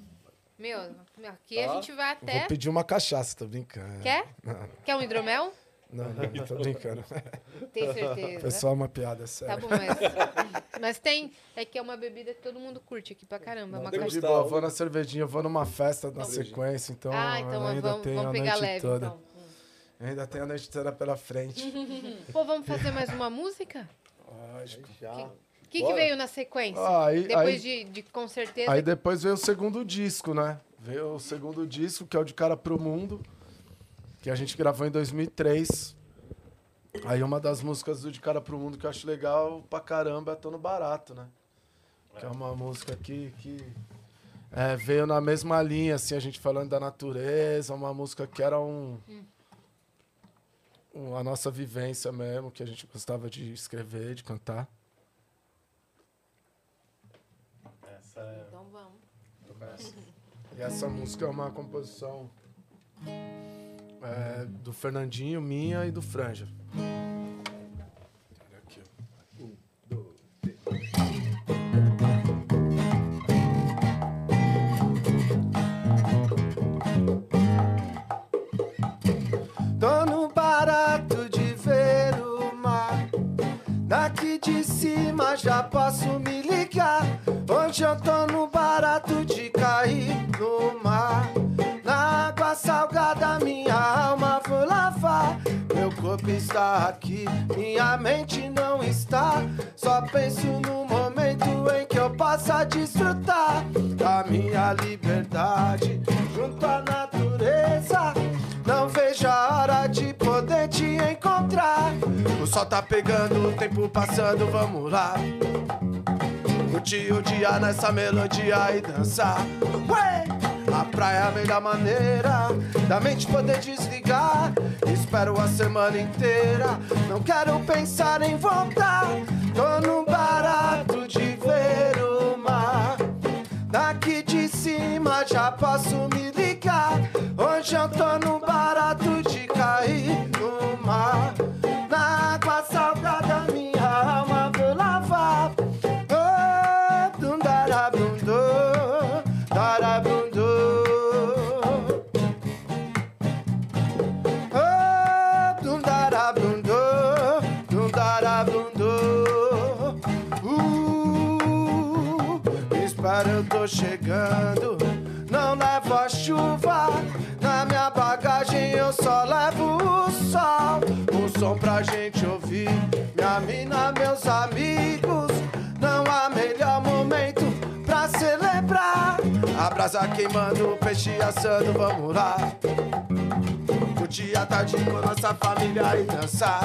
Meu, aqui a Tá. gente vai até... Vou pedir uma cachaça, tô brincando. Quer? Quer um hidromel? Não, não, [LAUGHS] tô brincando. Tem certeza. Pessoal, é uma piada Tá séria. bom, mas... mas tem... É que é uma bebida que todo mundo curte aqui pra caramba. É uma caixa... de boa, vou na cervejinha, eu vou numa festa na sequência, então, Ah, então ainda vamos, tem vamos a pegar noite leve, toda. então. Ainda tem a noite toda pela frente. [LAUGHS] Pô, vamos fazer mais uma música? Lógico. Já. O que, que veio na sequência? Ah, aí, Depois aí, de, de com certeza. aí depois veio o segundo disco, né? Veio o segundo disco, que é o De Cara Pro Mundo, que a gente gravou em 2003. Aí uma das músicas do De Cara Pro Mundo que eu acho legal pra caramba é Tô no Barato, né? Que é uma música que, que é, veio na mesma linha, assim, a gente falando da natureza, uma música que era um, um- a nossa vivência mesmo, que a gente gostava de escrever, de cantar. Essa é... Então vamos. E essa música é uma composição é, do Fernandinho, minha e do Franja. De cima já posso me ligar. Hoje eu tô no barato de cair no mar. Salgada, minha alma vou lavar. Meu corpo está aqui, minha mente não está. Só penso no momento em que eu possa desfrutar da minha liberdade junto à natureza. Não vejo a hora de poder te encontrar. O sol tá pegando, o tempo passando, vamos lá. Curtir o dia nessa melodia e dançar. Ué! A praia é a melhor maneira da mente poder desligar. desligar. Espero a semana inteira, não quero pensar em voltar. Tô no barato de ver o mar. Daqui de cima já posso me ligar. Hoje eu tô no barato de cair no mar. Sol. Um som pra gente ouvir. Minha mina, meus amigos. Não há melhor momento pra celebrar. A brasa queimando, o peixe assando, vamos lá. Curtir a tarde com nossa família e dançar.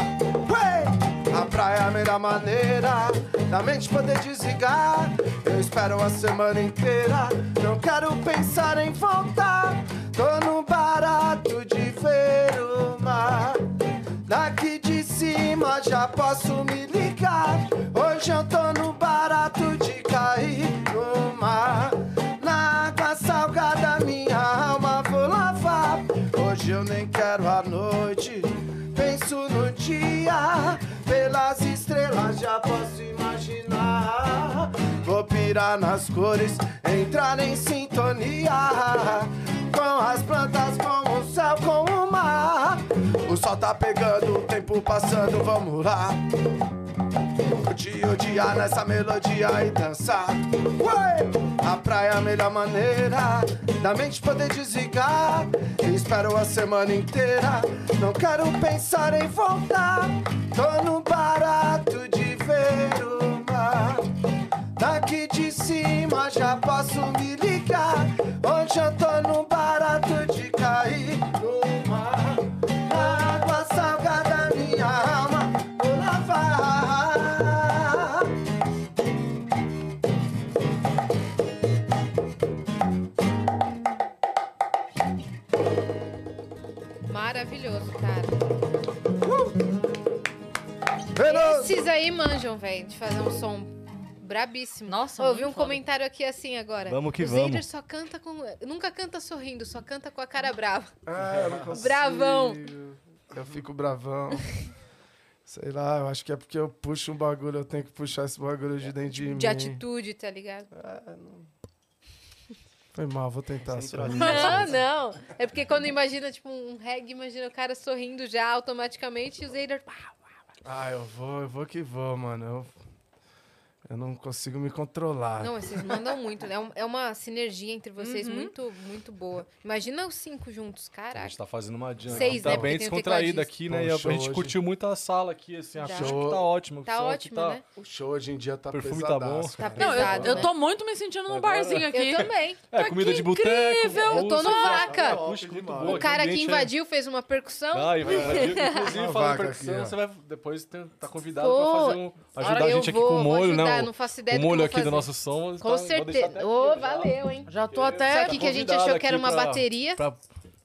A praia é a melhor maneira da mente poder desligar. Eu espero a semana inteira, não quero pensar em voltar. Tô no barato de ver o mar. Daqui de cima já posso me ligar. Hoje eu tô no barato de cair no mar. Na água salgada, minha alma vou lavar. Hoje eu nem quero a noite, penso no dia. Pelas estrelas já posso imaginar. Vou pirar nas cores, entrar em sintonia. Com as plantas, com o céu, com o mar. O sol tá pegando, o tempo passando, vamos lá. Curtir o dia nessa melodia e dançar. Ué! A praia é a melhor maneira da mente poder desligar. Espero a semana inteira, não quero pensar em voltar. Tô no barato de ver o já posso me ligar. Hoje eu tô no barato de cair no mar. Na água salgada, minha alma vou lavar. Maravilhoso, cara. Veloso. Esses aí manjam, velho, de fazer um som brabíssimo. Nossa, Ô, Eu vi um foda. comentário aqui assim agora. Vamos que o vamos. Zader só canta com. Nunca canta sorrindo, só canta com a cara brava. É, eu não consigo. Bravão. Eu fico bravão. Sei lá, eu acho que é porque eu puxo um bagulho, eu tenho que puxar esse bagulho de dentro de, De mim. atitude, tá ligado? Foi mal, vou tentar. Sorrir. Não, não. É porque quando imagina, tipo, um reggae, imagina o cara sorrindo já automaticamente e o Zader. Ah, eu vou, eu vou que vou, mano. Eu, eu não consigo me controlar. Não, vocês mandam muito, né? É É uma sinergia entre vocês Uhum. muito, muito boa. Imagina os cinco juntos, A caraca. gente tá fazendo uma jam. Seis, tá né? bem descontraída aqui, né? Bom, E a, show a gente hoje. curtiu muito a sala aqui, assim. A Tá. acústica tá ótimo. o Tá ótimo, tá- né? O show hoje em dia tá O perfume tá bom. Tá cara. Não, eu, pesado, eu né? tô muito me sentindo num Agora- barzinho aqui. Eu também. É, Tá comida de boteco. incrível, música, Tonovaca. acústica muito O cara que é- invadiu fez uma percussão. Ah, invadiu. [LAUGHS] Inclusive, Uma falando vaca percussão, você vai depois tá convidado pra fazer um. Ajudar a eu gente aqui com o molho, ajudar, né? não faço ideia O do molho aqui do fazer. nosso som. tá- Com deixar certeza. Ô, aqui, já. valeu, hein? Já tô até. que, que a gente achou que era aqui uma pra- bateria. Pra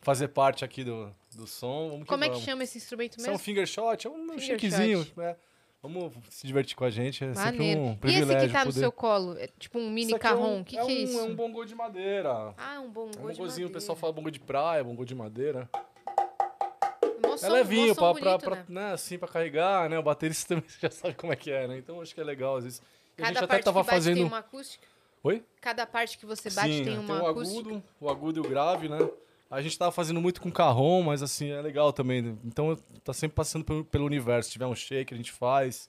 fazer parte aqui do, do som. Vamos Como é que chama esse instrumento Isso é um mesmo? finger shot, é um Finger shakezinho. né? Vamos se divertir com a gente, é sempre Maneiro. um e privilégio esse que tá no poder... seu colo? É tipo um mini aqui é carrom. um- O que, é que é um- isso? É um bongô de madeira. Ah, um bongô É um de bongozinho, o pessoal madeira. fala bongo de praia, bongo de madeira. Mó É levinho, pra, bonito, pra- né? né, assim, pra carregar, né? O baterista [LAUGHS] também já sabe como é que é, né? Então acho que é legal, às vezes. E a gente Cada até parte tava que bate fazendo... tem uma acústica? Oi? Cada parte que você bate Sim, tem né, uma o acústica? agudo, o agudo e o grave, né? A gente tava fazendo muito com carrom, mas assim, é legal também. Então tá sempre passando pelo, pelo universo. Se tiver um shake, a gente faz.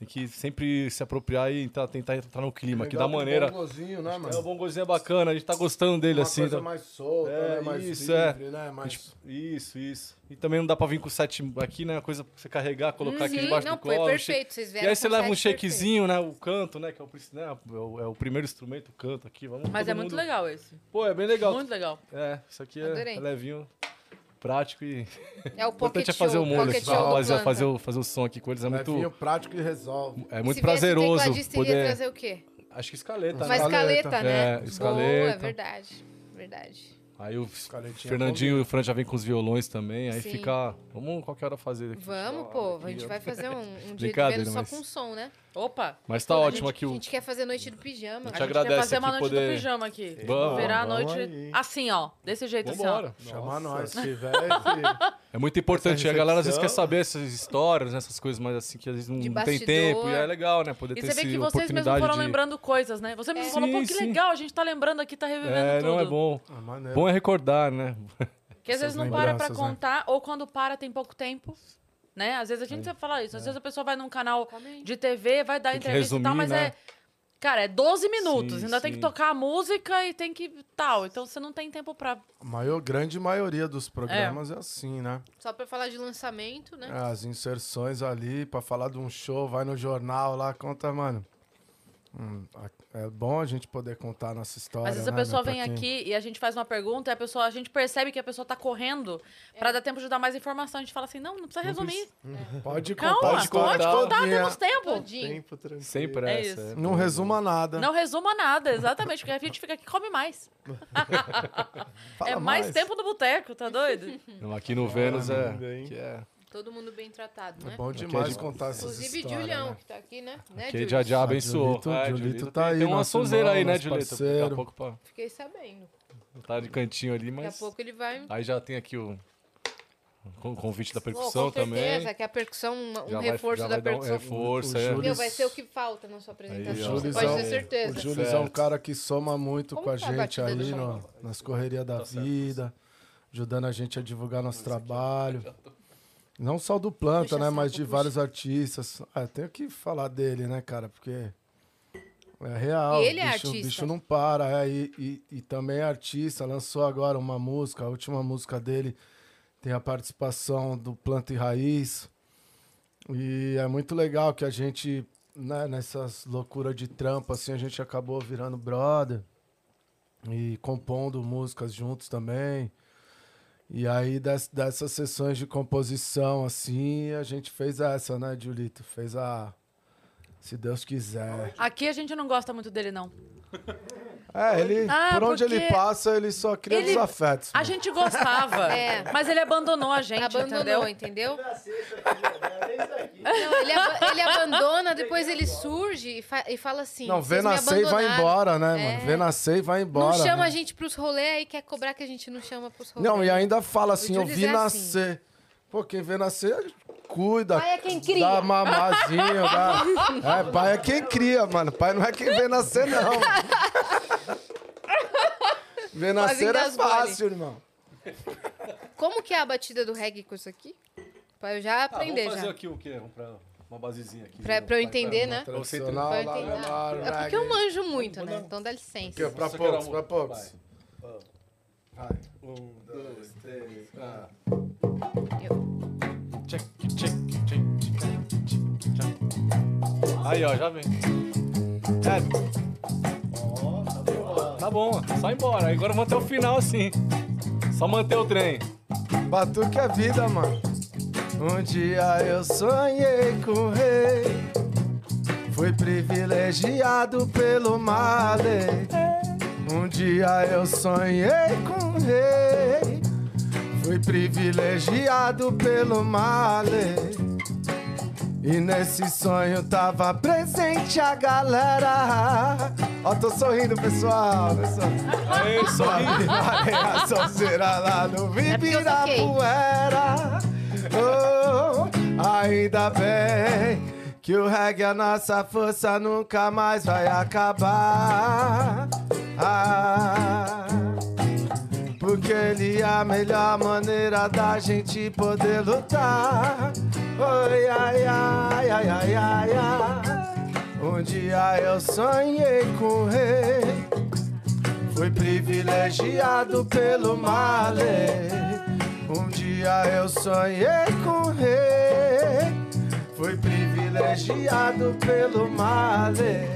Tem que sempre se apropriar e entrar- tentar entrar no clima, que da maneira. Um bongozinho, né, É, o mano? bongozinho é bacana, a gente tá gostando dele Uma assim. coisa tá- mais solta, É, né? Mais isso, livre, é. né? Mais... gente- Isso, isso. E também não dá pra vir com o set aqui, né? Coisa pra você carregar, colocar aqui Uhum, debaixo não, do foi colo. perfeito. Vocês E vieram aí você leva um set perfeito. shakezinho, né? O canto, né? Que é o, né, é o, é o primeiro instrumento, o canto aqui. Vamos Mas é muito mundo- legal esse. Pô, é bem legal. Muito legal. É, isso aqui é, Adorei. é levinho, prático e. É o [LAUGHS] Pocket é fazer o molho, Pocket assim, Show do fazer, fazer, o, fazer o som aqui com eles é muito. Levinho prático e resolve. É muito Se prazeroso tecladista, poder. trazer o quê? Acho que escaleta, Uma né? escaleta. né? É, Boa, escaleta. é verdade. Verdade. Aí o Caretinha Fernandinho e o Fran já vem com os violões também. Aí Sim. fica. Vamos qualquer hora fazer aqui. Vamos, pô. A gente vai fazer um, um dia só mas- com som, né? Opa! Mas tá A ótimo gente- aqui A o. gente quer fazer noite do pijama. A gente A gente agradece quer fazer uma noite poder- do pijama aqui. Vamos, Virar a vamos noite aí. assim, ó. Desse jeito assim, ó. Vambora. Chama nós. Se tiver esse- É muito importante. A galera às vezes quer saber essas histórias, né, essas coisas, mas assim, que às vezes não, não tem tempo. E é legal, né? Poder E ter você vê que vocês mesmos oportunidade foram de... lembrando coisas, né? Você mesmo É. falou, pô, Sim, que sim. legal, a gente tá lembrando aqui, tá revivendo É, tudo. não é bom. Ah. Bom é recordar, né? Porque às vezes não para pra né? contar, ou quando para tem pouco tempo, né? Às vezes a gente sempre fala isso. Às vezes a pessoa vai num canal de TV, vai dar Tem entrevista e tal, resumir, mas né? é... Cara, é 12 minutos, Sim, ainda tem que sim. tocar a música e tem que tal. Então você não tem tempo pra... A maior, grande maioria dos programas é, assim, né? Só pra falar de lançamento, né? As inserções ali, pra falar de um show, vai no jornal lá, conta, mano. Hum, é bom a gente poder contar a nossa história. Às vezes a né, pessoa pra vem quem- aqui e a gente faz uma pergunta e a pessoa, a gente percebe que a pessoa tá correndo pra dar tempo de dar mais informação. A gente fala assim, não, não precisa resumir. Pode Calma, contar, pode história contar, todinha. temos tempo. Tempo tranquilo. Sempre É essa. isso. é. Não resuma nada. Não resuma nada, exatamente, porque a gente fica aqui e come mais. [LAUGHS] É mais, tempo no boteco, tá doido? Não, aqui no Vênus é, que é. Todo mundo bem tratado, É né? bom é demais de- contar essas Inclusive histórias. Julião, né? que tá aqui, né? né Que já já Ah, abençoou. Julito- É, Julito tá tem, aí, Tem uma sonzeira aí, né, Julito? Daqui a parceiro. pouco pra, Fiquei sabendo. tá de cantinho ali, Daqui a mas. pouco ele vai... Aí já tem aqui o, o convite da percussão com certeza, também. que a percussão, um, Já vai- reforço já da vai dar um percussão. reforço, O é. Júlio- Meu, vai ser o que falta na sua Aí, apresentação, Julius pode é ter certeza. O Júlio é um Certo. cara que soma muito Como com a tá a gente do aí no- nas correrias da vida, ajudando a gente a divulgar nosso trabalho. Não só do Planta, Puxa, né? Mas sapo, de puxa. vários artistas. Ah, tenho que falar dele, né, cara? Porque é real. E ele é bicho, artista. O bicho não para. É, e, e, e também é artista. Lançou agora uma música, a última música dele tem a participação do Planta e Raiz. E é muito legal que a gente, né, nessas loucuras de trampo, assim, a gente acabou virando brother e compondo músicas juntos também. E aí, des- dessas sessões de composição, assim, a gente fez essa, né, Julito? Fez a. Se Deus quiser. Aqui a gente não gosta muito dele, não. É, ele. Ah, por onde ele passa, ele só cria ele- desafetos. A mano. gente gostava, [LAUGHS] É. mas ele abandonou a gente, Abandonou, entendeu? entendeu? Não, ele, aba- ele abandona, depois ele surge e, fa- e fala assim. Não, vê "Vocês me nascer e vai abandonaram." embora, né, É. mano? Vê nascer e vai embora. Não chama né? a gente pros rolês aí, quer cobrar que a gente não chama pros rolês. Não, e ainda fala assim, eu Julius vi assim. nascer. Pô, quem vê nascer, cuida. Pai é quem cria. Dá mamazinho, dá... [LAUGHS] É, pai é quem cria, mano. Pai não é quem vê nascer, não. [LAUGHS] Ver nascer é fácil, irmão. Como que é a batida do reggae com isso aqui? Pra eu já aprender Ah, vamos fazer já. aqui o quê? Pra uma basezinha aqui. Pra, pra eu entender, né? Tradicional, Pra eu lá, entender. lá, lá, É porque eu manjo muito, né? Então dá licença. Que, pra Só quero poucos, pra poucos. Vai. Um, dois, três, ah. Tchac, tchac, tchac, tchac, tchac. Aí, ó, já vem. É. Tá bom, só embora. Agora vamos até o final assim. Só manter o trem. Batuque é vida, mano. Um dia eu sonhei com o rei. Fui privilegiado pelo Male. Um dia eu sonhei com o rei. Fui privilegiado pelo Male. E nesse sonho tava presente a galera. Ó, tô sorrindo, pessoal. pessoal. Aê, sorri. [LAUGHS] A sonzeira lá no É porque eu toquei. Ibirapuera. Oh, ainda bem que o reggae, a nossa força, nunca mais vai acabar. Ah, porque ele é a melhor maneira da gente poder lutar. Oi, ai, ai, ai, ai, ai, ai. Um dia eu sonhei com o rei. Fui privilegiado pelo Male. Um dia eu sonhei com o rei. Fui privilegiado pelo Male.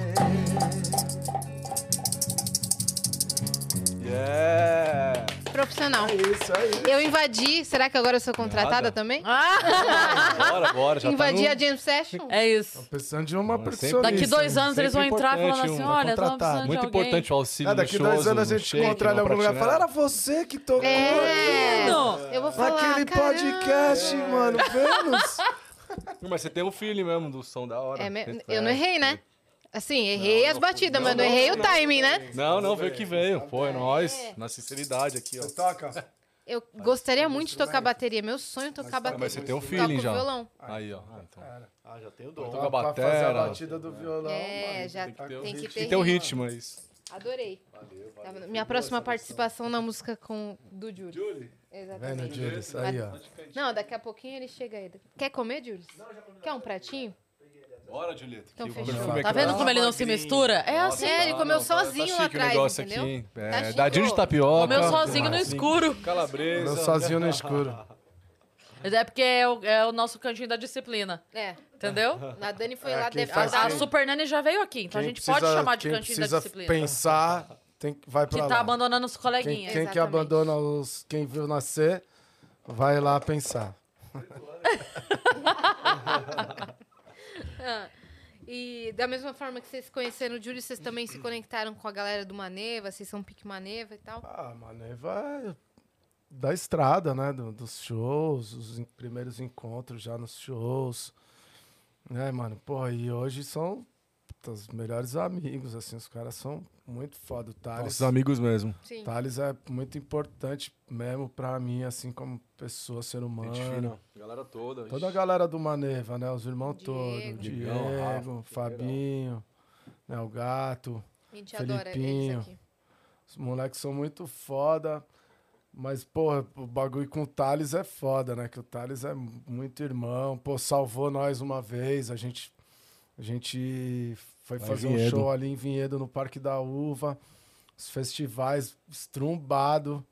Yeah. Profissional. É isso, é isso. Eu invadi. Será que agora eu sou contratada Nada. também? Ah, Bora, bora. Já invadi tá a Jam Session? é isso. Precisando de uma é percussionista. Daqui dois anos eles vão entrar falando assim: um- olha, estamos precisando de Muito importante o auxílio É, daqui no dois anos a no gente shake, encontrar em no algum lugar e falar, era você que tocou É. Não. Eu vou falar. naquele caramba. podcast, mano, Vênus. Mas você tem o feeling mesmo do som da hora. É me- É. Eu não errei, né? Assim, errei Não, as não batidas, foi- mas não, não, errei não, o não. timing, né? Não, não, veio que veio. Pô, é nóis. É. Na sinceridade aqui, ó. Você toca? Eu gostaria muito de tocar bateria. Meu sonho é tocar bateria. Mas você tem Toco feeling já. violão. Aí, ó. Ah, então. Ah, já tem o dom. Toca Pra fazer a batida do violão, É, mano. já Tem que ter, tem o que ritmo. ter Tem que ter o ritmo. é isso. Adorei. Tá vendo? Minha próxima participação na música com do Júlio. Vendo, Exatamente. Júlio? Isso aí, ó. Não, daqui a pouquinho ele chega aí. Quer comer, Júlio? Quer um pratinho? Bora, Julieta. Então que fechou. Tá vendo tá- como ele não se mistura? É assim. É, ele comeu sozinho tá lá chique atrás, o negócio entendeu? Tá É, chique. dadinho de tapioca. Comeu sozinho no demais. escuro. Calabresa. Meu sozinho no escuro. Mas é porque é o, é o nosso cantinho da disciplina. É. Entendeu? A Dani foi É, lá quem faz A, a Quem- Super Nani já veio aqui, então a Quem gente pode precisa- chamar de quem cantinho da precisa disciplina. pensar, tem, vai pra Que lá. tá abandonando os Quem, coleguinhas. quem que Exatamente. abandona os... Quem viu nascer, vai lá pensar. [LAUGHS] [LAUGHS] Ah, E da mesma forma que vocês se conheceram o Júlio, vocês também se conectaram com a galera do Maneva, vocês são pique Maneva e tal. Ah, mano, aí vai da estrada, né? do- dos shows, os primeiros encontros já nos shows. Né, mano? Pô, e hoje são os melhores amigos, assim, os caras são muito foda. O Thales, Nossos amigos mesmo. Sim. Thales é muito importante mesmo pra mim, assim, como pessoa, ser humano. Gente fina. Galera toda. Toda a galera do Maneva, né? Os irmãos Diego. todos. Digão, Diego, Rafa, Fabinho, né, o Gato. A gente adora eles Felipinho. aqui. Os moleques são muito foda. Mas, porra, o bagulho com o Thales é foda, né? Que o Thales é muito irmão. Pô, salvou nós uma vez. A gente, a gente foi em fazer um Vinhedo. show ali em Vinhedo, no Parque da Uva. Os festivais estrumbado.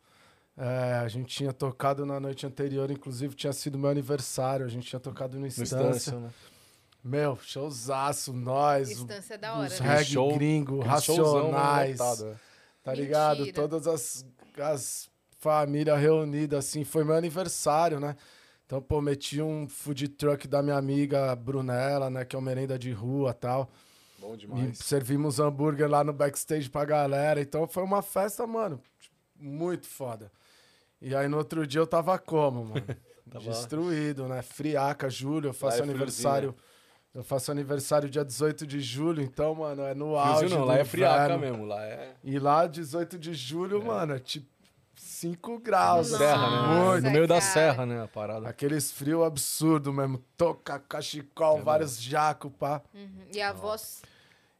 É, a gente tinha tocado na noite anterior, inclusive tinha sido meu aniversário. A gente tinha tocado no No Instância. Instância, né? Meu, showzaço, nós. o- Distância é da hora, os né? reggae show- gringo, racionais. lotado, é. Tá Mentira. ligado? Todas as, as famílias reunidas, assim. Foi meu aniversário, né? Então, pô, meti um food truck da minha amiga Brunella, né? Que é uma merenda de rua e tal. Bom E demais. servimos hambúrguer lá no backstage pra galera. Então, foi uma festa, mano, tipo, muito foda. E aí, no outro dia, eu tava como, mano? [LAUGHS] Tava- Destruído, né? Friaca, julho. Eu faço é aniversário... Eu faço aniversário dia 18 de julho, então, mano, é no auge não, do lá é friaca inverno. mesmo. Lá é E lá, 18 de julho, mano, é tipo 5 graus. Nossa, serra, né? Muito. No meio da cara. serra, né? A parada. Aqueles frios absurdos mesmo. Toca, cachecol, É vários jacos, pá. Uhum. E a voz.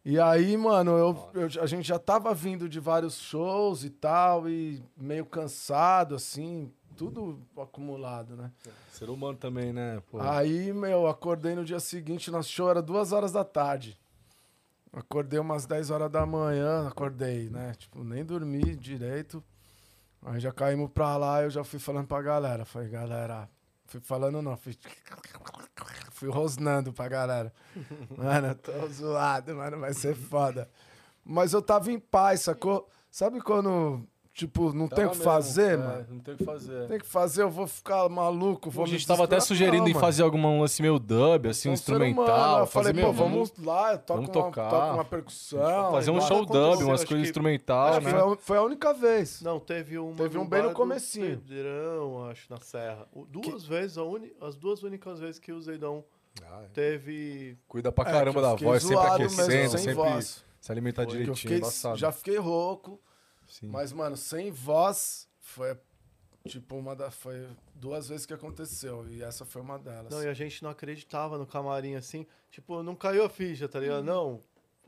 E aí, mano, eu, eu- a gente já tava vindo de vários shows e tal, e meio cansado, assim, tudo acumulado, né? Ser humano também, né? Pô. Aí, meu, acordei no dia seguinte, nosso show era duas horas da tarde. Acordei umas 10 horas da manhã, acordei, né? Tipo, nem dormi direito. Aí já caímos pra lá, eu já fui falando pra galera. Falei, galera, fui falando não, fui, [LAUGHS] fui rosnando pra galera. Mano, tô zoado, mano, vai ser foda. Mas eu tava em paz, sacou? Sabe quando, tipo, não tem o que mesmo, fazer, é, mano? Não tem o que fazer. Tem que fazer, eu vou ficar maluco, vou a me gente tava até sugerindo Não, em fazer alguma um lance meio dub, assim, um humano, instrumental. Eu fazer falei, pô, vamos lá, eu toco, vamos uma, tocar. toco uma percussão. fazer um show dub, umas acho coisas que- instrumental, Acho que né? foi, a- foi a única vez. Não, teve um. Teve um bem no comecinho. Pedrão, acho, na Serra. Duas vezes, a uni- as duas únicas vezes que o Zeidão Ah, é. teve. Cuida pra É, caramba que eu da voz, sempre aquecendo, sempre voz. se alimentar Que direitinho, fiquei- já fiquei rouco, Sim. mas, mano, sem voz foi tipo uma da. Foi duas vezes que aconteceu. E essa foi uma delas. Não, e a gente não acreditava no camarim assim. Tipo, não caiu a ficha, tá ligado? Não,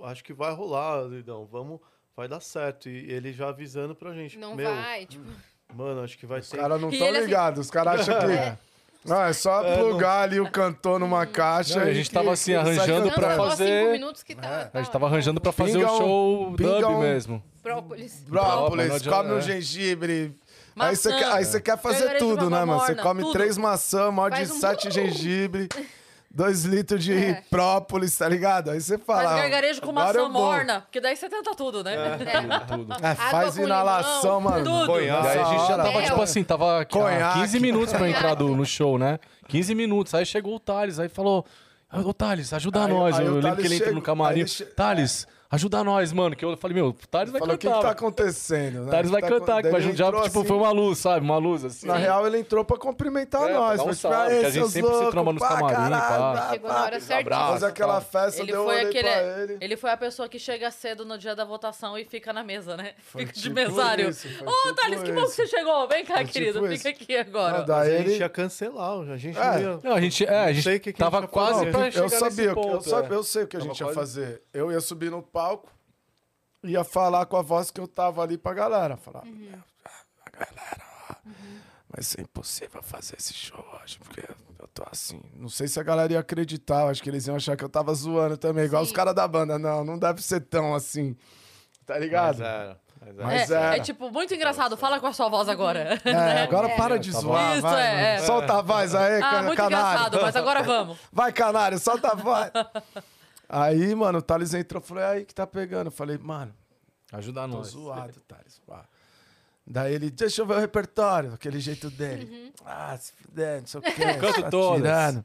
acho que vai rolar, Zeidão. Vamos. Vai dar certo. E ele já avisando pra gente. Não Meu, vai, tipo. Mano, acho que vai Os ser. caras não estão assim- ligados, os caras acham que. [LAUGHS] Não, é só plugar ali o cantor numa caixa. Não, a gente que- tava, assim, arranjando Não, pra fazer- cinco minutos que tá. É. tá A gente tava arranjando pra fazer Pinga o um- show pinga dub um- mesmo. Própolis. Brócolis, não come um é. gengibre. Maçã. Aí você quer, aí você quer fazer de tudo, né, mano? Você come tudo. três maçãs, morde um- sete gengibre. [LAUGHS] dois litros de É. própolis, tá ligado? Aí você fala. Faz "Ah, gargarejo com maçã eu vou." morna, porque daí você tenta tudo, né? Tudo. [LAUGHS] É, faz inalação, limão, mano. tudo. Conhaque. Aí a gente já tava, Mel. tipo assim, tava aqui, Conhaque. ah, 15 minutos pra entrar do- no show, né? 15 minutos. Aí chegou o Thales, aí falou: Ô Thales, ajuda Aí- nós. aí eu o lembro que ele entrou chegou- no camarim. che- Thales, ajuda nós, mano. Que eu falei, meu, o Thales vai Falou, o que, cantar. que tá acontecendo? Né? O Thales vai Tá cantar, que a ele gente já, tipo, assim, foi uma luz, sabe? Uma luz, assim. Na real, ele entrou pra cumprimentar É, pra nós. dar um Foi tipo, salve, "Aê, que a gente sempre se loucos, tromba nos camarim, pá. Chegou na hora certinha. Fazer aquela festa, Ele deu um foi aquele. pra ele. Ele foi a pessoa que chega cedo no dia da votação e fica na mesa, né? Foi fica de tipo mesário. isso, foi Ô, tipo Thales, que bom que você chegou. Vem cá, Foi querido. tipo fica isso. aqui agora. Não, daí Mas a gente ia cancelar, a gente É. não ia... Não, a gente, é, a gente tava quase pra eu chegar sabia, nesse eu, ponto, sab- é. eu sei o que a gente ia fazer. Eu ia subir no palco, ia falar com a voz que eu tava ali pra galera. Falar, Uhum. a galera, ó, vai ser impossível fazer esse show hoje, porque eu tô assim. Não sei se a galera ia acreditar, acho que eles iam achar que eu tava zoando também, igual Sim. os caras da banda. Não, não deve ser tão assim, tá ligado? Mas era, mas era. Mas é, era. é tipo muito engraçado. Fala com a sua voz agora. É, agora [LAUGHS] para de Tá zoar, Isso, vai. é, é. Solta a voz aí, Ah, can- muito canário. engraçado, mas agora vamos. Vai, canário, solta a voz. [LAUGHS] Aí, mano, o Thales entrou e falou, "É aí que tá pegando. Eu falei, mano, Ajuda tô nós. zoado, Thales. pá. Daí ele, deixa eu ver o repertório, aquele jeito dele. Ah, se fuder, não sei o quê. canto tá todas. tirando.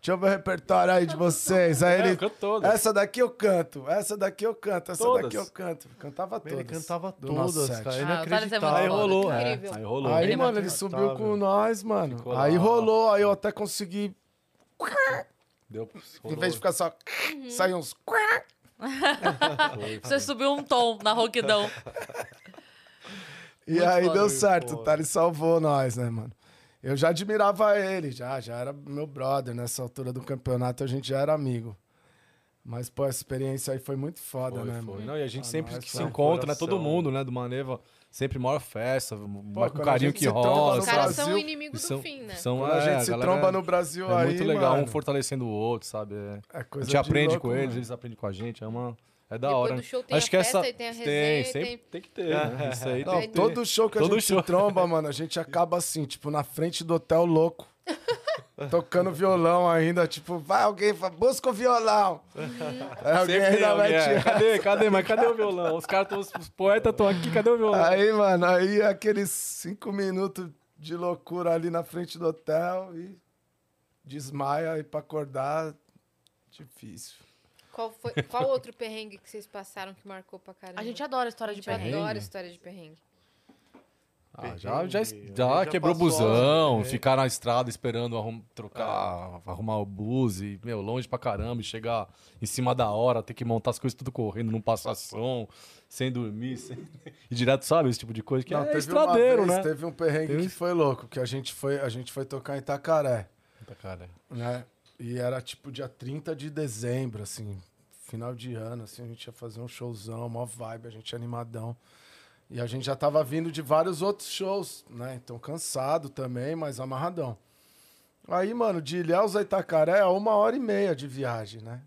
Deixa eu ver o repertório aí de vocês. Aí É, ele, eu canto todas. essa daqui eu canto, essa daqui eu canto, essa Todas. daqui eu canto. Cantava todas. Ele cantava todas, cara. Ele Ah, é acreditava. Aí rolou, é. Incrível. Aí rolou. Aí, Ele é mano, ele subiu com nós, mano. Ficou Aí lá. rolou, aí eu até consegui. Deu, Em vez de ficar só. Sair uns. [LAUGHS] Você subiu um tom na rouquidão. E Muito aí foda. deu certo, o Thales salvou nós, né, mano? Eu já admirava ele, já, já era meu brother. Nessa altura do campeonato a gente já era amigo. Mas, pô, essa experiência aí foi muito foda, Foi, né, foi. mano? Não, e a gente Pra sempre foi se encontra, né? Todo mundo, né? Do Maneva, sempre maior festa, maior quando a carinho gente que rola. Os caras são o inimigo do são, fim, né? são, Quando a é, gente se galera tromba no Brasil É aí, muito legal, mano, um fortalecendo o outro, sabe? É, É a coisa gente de aprende louco, com eles, mano. eles aprendem com a gente, é uma... É da Depois hora. do show tem Acho a que festa essa e tem a tem, resenha e sempre tem- tem que ter, né? [LAUGHS] Isso aí Não, tem todo show que a Todo gente show. se tromba, mano, a gente acaba assim, tipo, na frente do hotel louco. [LAUGHS] Tocando violão ainda, tipo, vai alguém, busca o violão. [LAUGHS] Aí alguém Sempre ainda vai alguém, é. tirar. Cadê, cadê? Mas cadê o violão? Os caras, tão- os poetas estão aqui, cadê o violão? Aí, mano, aí aqueles cinco minutos de loucura ali na frente do hotel e desmaia e pra acordar, difícil. Qual, foi, qual outro perrengue que vocês passaram que marcou pra caramba? A gente adora história A de gente perrengue. adora história de perrengue. Ah, já, já, já quebrou passou, busão, né? ficar na estrada esperando arrum- trocar, arrumar o bus e, meu, longe pra caramba, e chegar em cima da hora, ter que montar as coisas tudo correndo, não passar som, sem dormir, [LAUGHS] sem... e direto, sabe, esse tipo de coisa que Não, é teve estradeiro, uma vez, né? Teve um perrengue Teve- que foi louco, que a gente foi, a gente foi tocar em Itacaré, Puta, Cara, né? E era tipo dia 30 de dezembro, assim, final de ano, assim, a gente ia fazer um showzão, mó vibe, a gente animadão. E a gente já tava vindo de vários outros shows, né? Então cansado também, mas amarradão. Aí, mano, de Ilhéus a Itacaré é uma hora e meia de viagem, né?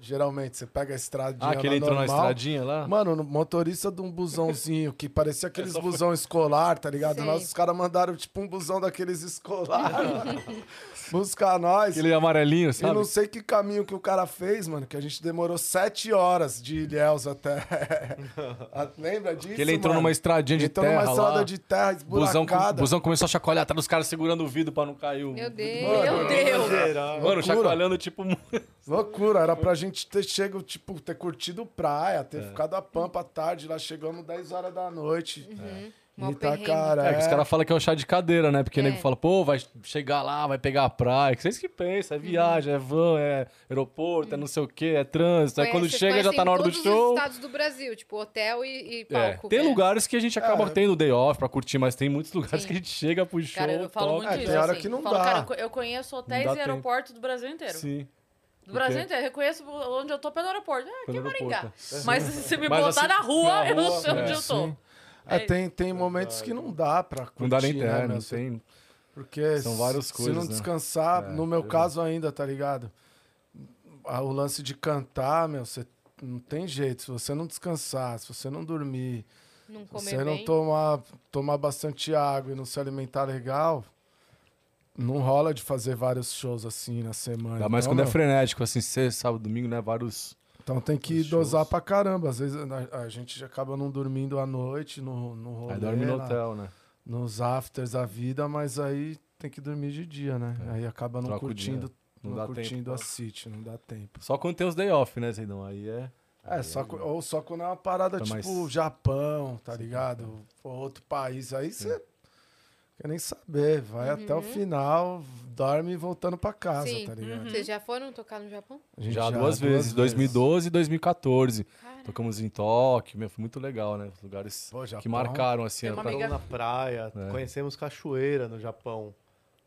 Geralmente, você pega a estradinha ah, que ele lá entrou na normal, estradinha lá? Mano, no motorista de um busãozinho que parecia aqueles [LAUGHS] busão escolar, tá ligado? Sei. Nós, os caras mandaram tipo um busão daqueles escolar mano, [LAUGHS] buscar nós. Aquele amarelinho, E sabe? não sei que caminho que o cara fez, mano, que a gente demorou sete horas de Ilhéus até. [LAUGHS] Lembra disso? Que ele entrou mano? numa estradinha de entrou terra numa estrada lá. de terra Busão, esburacada. busão começou a chacoalhar, atrás dos caras segurando o vidro pra não cair o... Meu Deus. Meu Deus. Mano, Loucura. chacoalhando tipo... Loucura, era pra gente ter chego, tipo, ter curtido praia, É. ter ficado a pampa à tarde, lá chegamos 10 horas da noite. Mó Em perrengue. Itacaré. É, que os caras falam que é um chá de cadeira, né? Porque É. o nego fala, pô, vai chegar lá, vai pegar a praia. Que vocês que pensam, é viagem, é van, é aeroporto, é não sei o quê, é trânsito. Aí quando Conhece- chega já tá na hora do todos show. os estados do Brasil, tipo hotel e, e É, palco. tem É. lugares que a gente acaba É. tendo day off pra curtir, mas tem muitos lugares Sim. que a gente chega pro show, Cara, eu falo toca. muito É, disso. tem hora assim. que não Falo, dá. Cara, eu co- eu conheço hotéis e aeroportos do Brasil inteiro. Sim. Do Brasil inteiro. Eu reconheço onde eu tô pelo aeroporto. Ah, aqui é Maringá. aeroporto. Mas se me Mas botar assim, na rua, na [LAUGHS] eu não rua, sei onde é, eu tô. sim. É, tem, tem momentos que não dá pra curtir, Não dá nem né, não tem... Porque São se- várias se coisas, não né? descansar, É, no meu eu- caso ainda, tá ligado? Ah, O lance de cantar, meu, você não tem jeito. Se você não descansar, se você não dormir, Não se você não bem. tomar, tomar bastante água e não se alimentar legal, não rola de fazer vários shows assim na semana. Ainda mais então, quando é meu, frenético, assim, sexta, sábado, domingo, né? Vários. Então tem que Os dosar shows. pra caramba. Às vezes a, a gente acaba não dormindo à noite no, no rolê, Aí dorme no na- hotel, né? nos afters da vida, mas aí tem que dormir de dia, né? Aí acaba não É. Troca curtindo, Não não, curtindo tempo, a city, não dá tempo. Só quando tem os day off, né, Zidão? Aí é. É, só, co- ou só quando é uma parada Tá tipo mais- Japão, tá ligado? Ou outro país, aí você quer nem saber, vai até o final, dorme voltando pra casa, Sim. tá ligado? Vocês já foram tocar no Japão? A gente Já, duas vezes, 2012 e 2014. Tocamos em Tóquio, meu, foi muito legal, né? Os lugares Pô, que marcaram, assim. Tem uma pra- amiga- na praia, É. conhecemos cachoeira no Japão.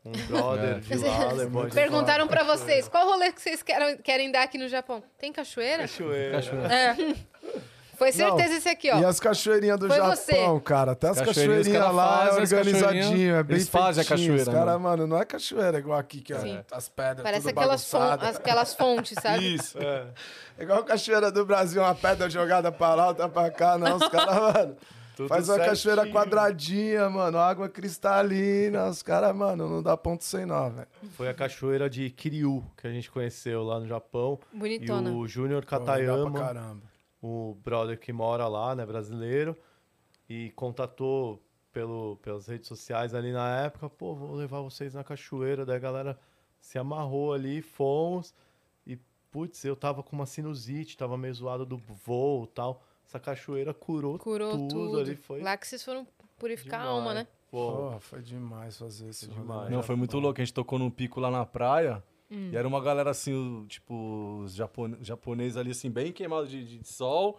Um brother É. de lá [LAUGHS] levou a gente Perguntaram pra pra vocês, qual rolê que vocês querem, querem dar aqui no Japão? Tem cachoeira? Cachoeira. Cachoeira. É. [LAUGHS] Foi certeza esse aqui, ó. E as cachoeirinhas do Foi Japão, você. cara. Até as Cachoeirinhas lá é organizadinho, é bem eles fazem a cachoeira, cara, né? mano, não é cachoeira igual aqui, que é as pedras Parece tudo aquelas, fon aquelas fontes, sabe? Isso. É [LAUGHS] igual cachoeira do Brasil, uma pedra jogada pra lá, outra pra cá. Não, os caras, [LAUGHS] mano... Tudo Faz uma cachoeira certinho. quadradinha, mano, água cristalina. Os caras, mano, não dá ponto sem nó, velho. Foi a cachoeira de Kiryu que a gente conheceu lá no Japão. Bonitona. E o Júnior Pô, Katayama, caramba. O brother que mora lá, né, brasileiro, e contatou pelo, pelas redes sociais ali na época, pô, vou levar vocês na cachoeira, daí a galera se amarrou ali, fomos, e putz, eu tava com uma sinusite, tava meio zoado do voo e tal, essa cachoeira curou, Curou tudo, tudo. ali, foi Lá que vocês foram purificar a demais. alma, né? Pô, foi demais fazer esse rolê. demais. Não, foi muito louco. A gente tocou num pico lá na praia. Hum. E era uma galera assim, tipo, os japone- japoneses ali, assim, bem queimados de, de sol.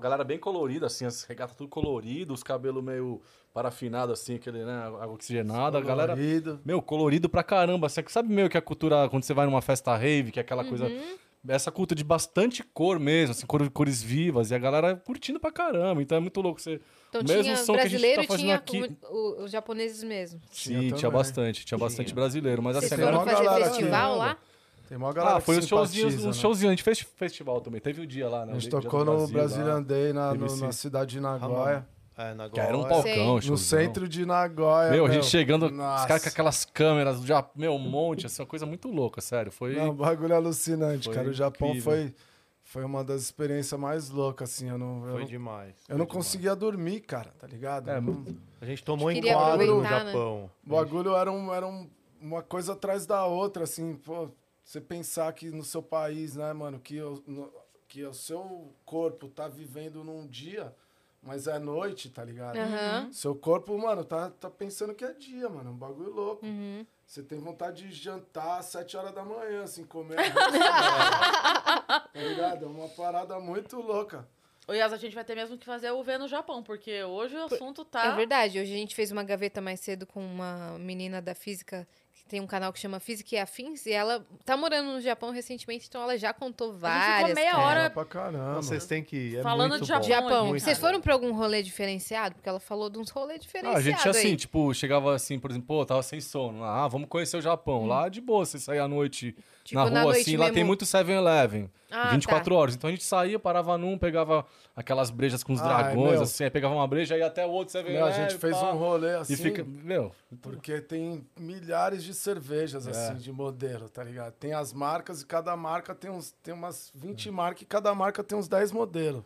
Galera bem colorida, assim, as regatas tudo colorido, os cabelos meio parafinados, assim, aquele, né, água oxigenada. Galera, Colorido. meu, colorido pra caramba. Você sabe meio que a cultura, quando você vai numa festa rave, que é aquela coisa. Essa cultura de bastante cor mesmo, assim, cor- cores vivas, e a galera curtindo pra caramba. Então é muito louco você. Então o mesmo tinha som que a gente brasileiro tá e fazendo tinha aqui. o- o- os japoneses mesmo. Sim, Tinha bastante, tinha bastante Tinha. brasileiro. Mas Vocês assim, foram fazer galera festival aqui, lá? Tem uma galera Ah, foi que os showzinhos, né? showzinhos. A gente fez festival também. Teve o dia lá, né? A gente o tocou no Brasil lá. Brazilian Day na, no- na cidade de Nagoya. É, na Que era um palcão, No centro de Nagoya. Meu, a gente chegando, os nossa. caras com aquelas câmeras, já, meu, um monte, assim, uma coisa muito louca, sério. Foi. Não, um bagulho alucinante, Foi cara. O Japão incrível. foi, foi uma das experiências mais loucas, assim. Eu não, eu Foi não, demais. eu foi não demais. conseguia dormir, cara, tá ligado? É, Não- A gente tomou Queria enquadro no né? Japão. O bagulho era, um, era um- uma coisa atrás da outra, assim, pô, você pensar que no seu país, né, mano, que o, no- que o seu corpo tá vivendo num dia, mas é noite, tá ligado? Aham. Seu corpo, mano, tá, tá pensando que é dia, mano, é um bagulho louco. Uhum. Você tem vontade de jantar às 7 horas da manhã, assim, comer. [LAUGHS] tá ligado? É uma parada muito louca. O Yas, a gente vai ter mesmo que fazer o V no Japão, porque hoje o assunto tá. É verdade. Hoje a gente fez uma gaveta mais cedo com uma menina da física tem um canal que chama Física e Afins e ela tá morando no Japão recentemente, então ela já contou várias. meia cara. hora pra caramba. Vocês têm que ir. É Falando muito de. Japão, Japão. Muito Vocês bom. foram pra algum rolê diferenciado? Porque ela falou de uns rolês Ah, diferenciados. a gente assim, aí. tipo, chegava assim, por exemplo, pô, tava sem sono. Ah, vamos conhecer o Japão. Lá de boa, você sair à noite Hum. Tipo, na rua, na noite assim, lá tem mesmo. muito 7-Eleven. Ah, 24 horas. Então a gente saía, parava num, pegava aquelas brejas com os dragões, meu. assim, aí pegava uma breja e ia até o outro 7-Eleven. Meu, a gente fez pá. um rolê assim. E fica. Meu, Porque tem milhares de cervejas, É. assim, de modelo, tá ligado? Tem as marcas e cada marca tem, uns, tem umas 20 marcas e cada marca tem uns 10 modelos.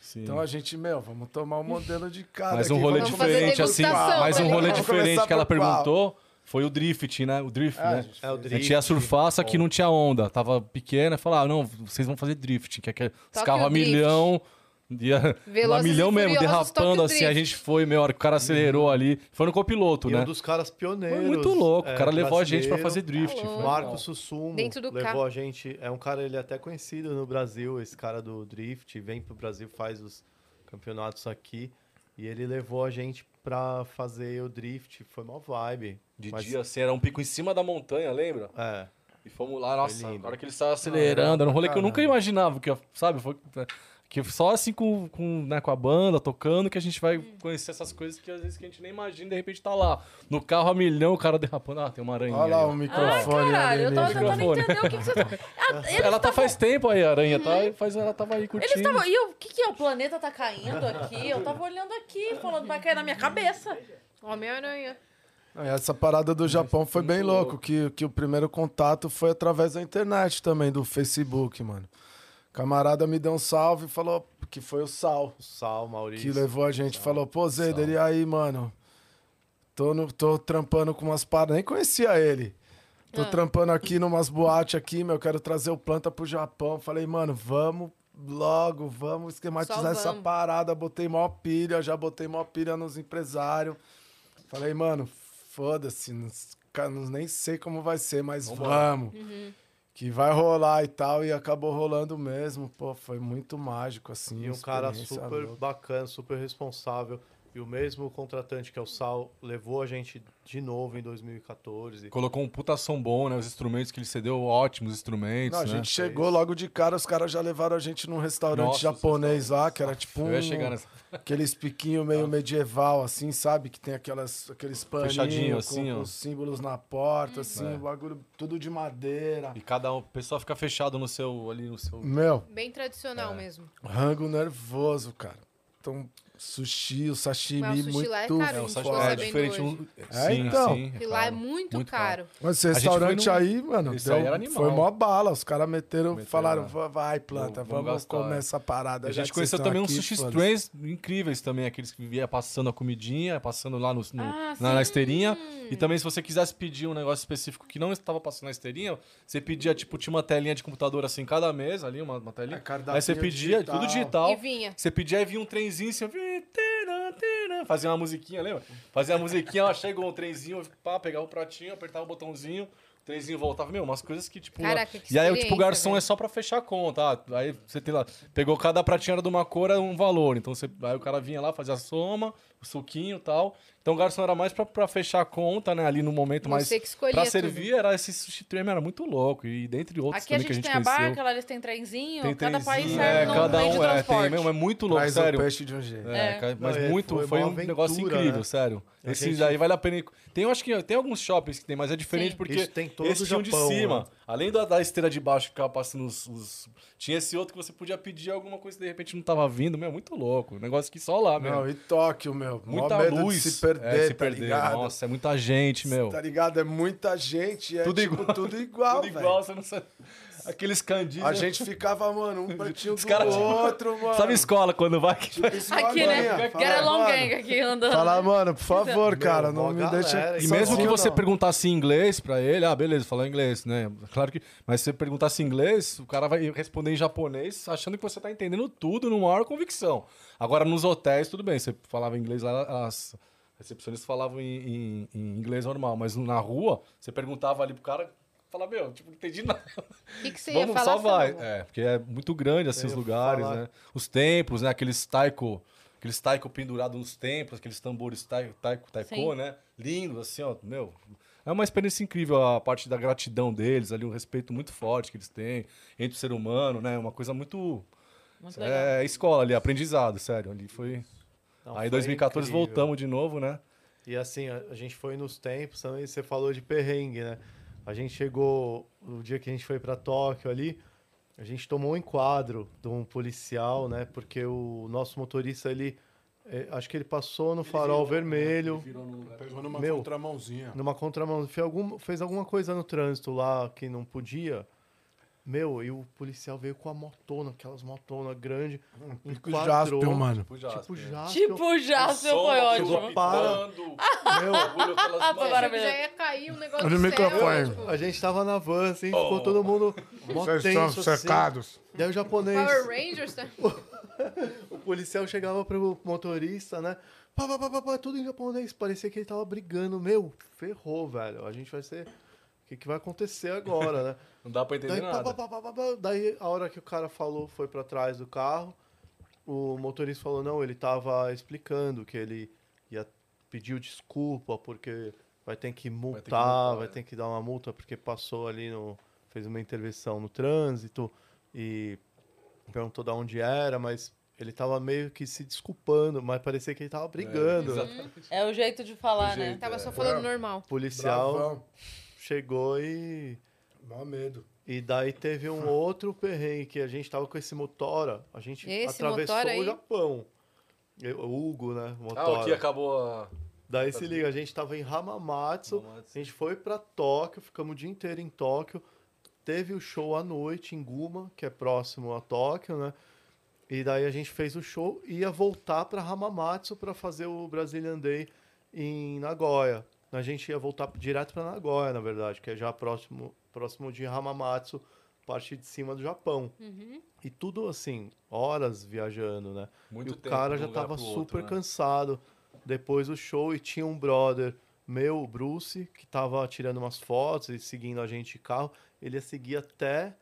sim. Então a gente, meu, vamos tomar um modelo de cada. Mas um aqui, rolê diferente, assim. Mas um tá rolê diferente que ela qual? Foi o drift, né? O drift, É, a né? gente É o A drift. gente ia surfar, só que não tinha onda. Tava pequena. Falou, ah, não, vocês vão fazer drift. Que é que os Toque carros o a milhão. Ia, a milhão e [LAUGHS] mesmo, derrapando assim. A gente foi, que o cara acelerou ali. Foi no copiloto, E né? um dos caras pioneiros. Foi muito louco. é, o cara levou a gente pra brasileiro. fazer drift. Tá. Marco Sussumo Dentro do levou carro. a gente. É um cara, ele é até conhecido no Brasil, esse cara do Drift. Vem pro Brasil, faz os campeonatos aqui. E ele levou a gente pra fazer o Drift. Foi uma vibe. De Mas- dia, assim, era um pico em cima da montanha, lembra? É. E fomos lá, nossa, na hora que ele estava acelerando, era um rolê que eu nunca Caramba. imaginava, que, sabe? Foi, que só assim com, com, né, com a banda, tocando, que a gente vai conhecer essas coisas que às vezes que a gente nem imagina, de repente tá lá, no carro a milhão, o cara derrapando, ah, tem uma aranha. Olha lá o Ah, microfone caralho, eu tava ali. tentando entender o que, que você tá. [LAUGHS] Ah, eles Ela tá faz tempo aí, a aranha, tá? E Faz, ela tava aí Eles curtindo. estavam. E o que, que é? O planeta tá caindo aqui? Eu tava olhando aqui, falando, vai cair na minha cabeça. Homem-Aranha. Aí Essa parada do Japão foi bem louco. que, que o primeiro contato foi através da internet também, do Facebook, mano. Camarada me deu um salve e falou que foi o Sal O Sal, Maurício. que levou a gente. Falou, pô, Zeder, e aí, mano? Tô, no, tô trampando com umas paradas. Nem conhecia ele. Tô Ah. trampando aqui numas boates aqui, meu. Quero trazer o planta pro Japão. Falei, mano, vamos logo, vamos esquematizar Só essa vamos. parada. Botei mó pilha, já botei mó pilha nos empresários. Falei, mano, foda-se, não- ca- não- nem sei como vai ser, mas vamos. Uhum. Que vai rolar e tal, e acabou rolando mesmo. Pô, foi muito mágico, assim. E um cara super louca. bacana, super responsável. E o mesmo contratante que é o Sal levou a gente de novo em 2014. Colocou um puta som bom, né? Os instrumentos que ele cedeu, ótimos instrumentos, Não, a né? gente chegou logo de cara, os caras já levaram a gente num restaurante Nossa, japonês lá, que era tipo um. Eu ia chegar nessa... [LAUGHS] Aqueles piquinho meio medieval, assim, sabe? Que tem aquelas, aqueles paninhos Fechadinho, com, assim, com ó. os símbolos na porta, assim, É. o bagulho tudo de madeira. E cada um, o pessoal fica fechado no seu, ali no seu... Meu, Bem tradicional É. mesmo. rango nervoso, cara. Então, sushi, o sashimi, Mas o sushi lá é muito caro, É, o sashimi é diferente. Um... É, sim, então. sim. E lá é muito, Muito caro. caro. Mas esse restaurante num- aí, mano, deu- aí foi mó bala. Os caras meteram, Meteram, falaram? "Va- vai, planta, Vamos- vamos, comer é. essa parada. A gente conheceu também uns sushi foda-se." trains incríveis também, aqueles que via passando a comidinha, passando lá no, no- Ah, na, na esteirinha. E também, se você quisesse pedir um negócio específico que não estava passando na esteirinha, você pedia, tipo, tinha uma telinha de computador assim, cada mesa ali, uma, uma telinha. É, Aí você pedia, digital. tudo digital. E vinha. Você pedia e vinha um trenzinho assim, ó, vi- tira, tira, fazia uma musiquinha, lembra? Fazia uma musiquinha, ó, chegou um trenzinho, pá, pegava o pratinho, apertava o botãozinho, o trenzinho voltava. Meu, umas coisas que, tipo. Caraca, que e aí, tipo, o garçom velho. é só pra fechar a conta. ah, Aí você tem lá, pegou cada pratinha era de uma cor, era um valor. Então você, aí o cara vinha lá, fazia a soma, o suquinho e tal. Então o garçom era mais pra, pra fechar a conta, né, ali no momento, mas Você que escolhia pra tudo. servir era esse sushi trem, era muito louco. E dentre outros Aqui a também que gente, a gente tem a conheceu. barca, lá eles têm trenzinho, Tem cada país trenzinho, serve é, num cada meio de um, é, transporte. tem, mesmo, é muito louco, Traz sério. o peixe de um jeito. É, É. mas Não, é, muito, foi foi, um negócio aventura, incrível, né? sério. A Esse gente- daí vale a pena. ir- Tem, eu acho que tem alguns shoppings que tem, mas é diferente Sim. porque Isso tem todo esse tinha um de cima. né? Além da, da esteira de baixo que ficava passando os, os- Tinha esse outro que você podia pedir alguma coisa que de repente não tava vindo. Meu, muito louco. Negócio que só lá, meu. Não, e Tóquio, meu. Muita luz. Perder, é, se tá perder. ligado? Nossa, é muita gente, meu. Tá ligado? É muita gente, é Tudo tipo, igual. tudo igual, Tudo igual, você não sabe. Aqueles candinhos. A gente ficava, mano, um pertinho do caras- outro, [LAUGHS] mano. Sabe escola quando vai? Tipo, Aqui, né? Get mano, gang aqui andando. Falar, mano, por favor, cara, não me galera, deixa. e mesmo que sozinho, você não. perguntasse em inglês pra ele, ah, beleza, falar inglês, né? Claro que. Mas se você perguntasse em inglês, o cara vai responder em japonês, achando que você tá entendendo tudo numa maior convicção. Agora, nos hotéis, tudo bem, você falava inglês lá, as recepcionistas falavam em, em- em inglês normal, mas na rua, você perguntava ali pro cara, falava, meu, tipo, não entendi nada. O que, que você [LAUGHS] ia Vamos, falar? só vai. É, porque é muito grande, assim, os ia lugares, falar. né? Os templos, né? Aqueles taiko, aqueles taiko pendurados nos templos, aqueles tambores taiko, taiko, taiko Sim. né? Lindos, assim, ó, meu... É uma experiência incrível a parte da gratidão deles, ali um respeito muito forte que eles têm entre o ser humano, né? Uma coisa muito... Muito legal. É escola ali, aprendizado, sério. Ali foi... Não, Aí em foi 2014 incrível. voltamos de novo, né? E assim, a, gente foi nos tempos também, você falou de perrengue, né? A gente chegou, no dia que a gente foi para Tóquio ali, a gente tomou um enquadro de um policial, né? Porque o nosso motorista, ele, eh, acho que ele passou no farol vermelho, Pegou numa Meu. contramãozinha. numa contramão, fez, algum, fez alguma coisa no trânsito lá que não podia. Meu, e o policial veio com a motona, aquelas motonas grandes, Pico Jaspion, mano. Tipo Jasper. Tipo Jaspion. Tipo, seu foi ótimo. para. [LAUGHS] Meu, Ah, agora mesmo. já ia cair um negócio céu, microfone. tipo, A gente tava na van, assim, ficou todo mundo mó Vocês tenso, são assim. secados. Daí o japonês, Power Rangers, tá? [LAUGHS] o policial chegava pro motorista, né? Pá, pá, pá, pá, pá, tudo em japonês. Parecia que ele tava brigando. Meu, ferrou, velho. A gente vai ser... O que, que vai acontecer agora, né? [LAUGHS] Não dá pra entender Daí, nada. pá, pá, pá, pá, daí, a hora que o cara falou, foi pra trás do carro, o motorista falou, não, ele tava explicando que ele ia pediu desculpa porque vai ter que multar, vai ter que, multar, é. dar uma multa porque passou ali no... fez uma intervenção no trânsito e perguntou de onde era, mas ele tava meio que se desculpando, mas parecia que ele tava brigando. exatamente. É o jeito de falar, O né? jeito. Tava só É. falando normal. o policial Bravão. Chegou e Mó medo. E daí teve um [LAUGHS] outro perrengue que a gente tava com esse Motora, a gente Esse atravessou Motora aí? o Japão. Eu- O Hugo, né? Ah, Motora. o que acabou a... Daí se liga, a gente tava em Hamamatsu, Hamamatsu. a gente foi pra Tóquio, ficamos o dia inteiro em Tóquio. Teve o show à noite em Guma, que é próximo a Tóquio, né? E daí a gente fez o show e ia voltar pra Hamamatsu pra fazer o Brazilian Day em Nagoya. A gente ia voltar direto pra Nagoya, na verdade, que é já próximo, próximo de Hamamatsu, parte de cima do Japão. Uhum. E tudo assim, horas viajando, né? Muito e o tempo cara já lugar tava pro super outro, né? cansado depois do show e tinha um brother meu, o Bruce, que tava tirando umas fotos e seguindo a gente de carro. Ele ia seguir até,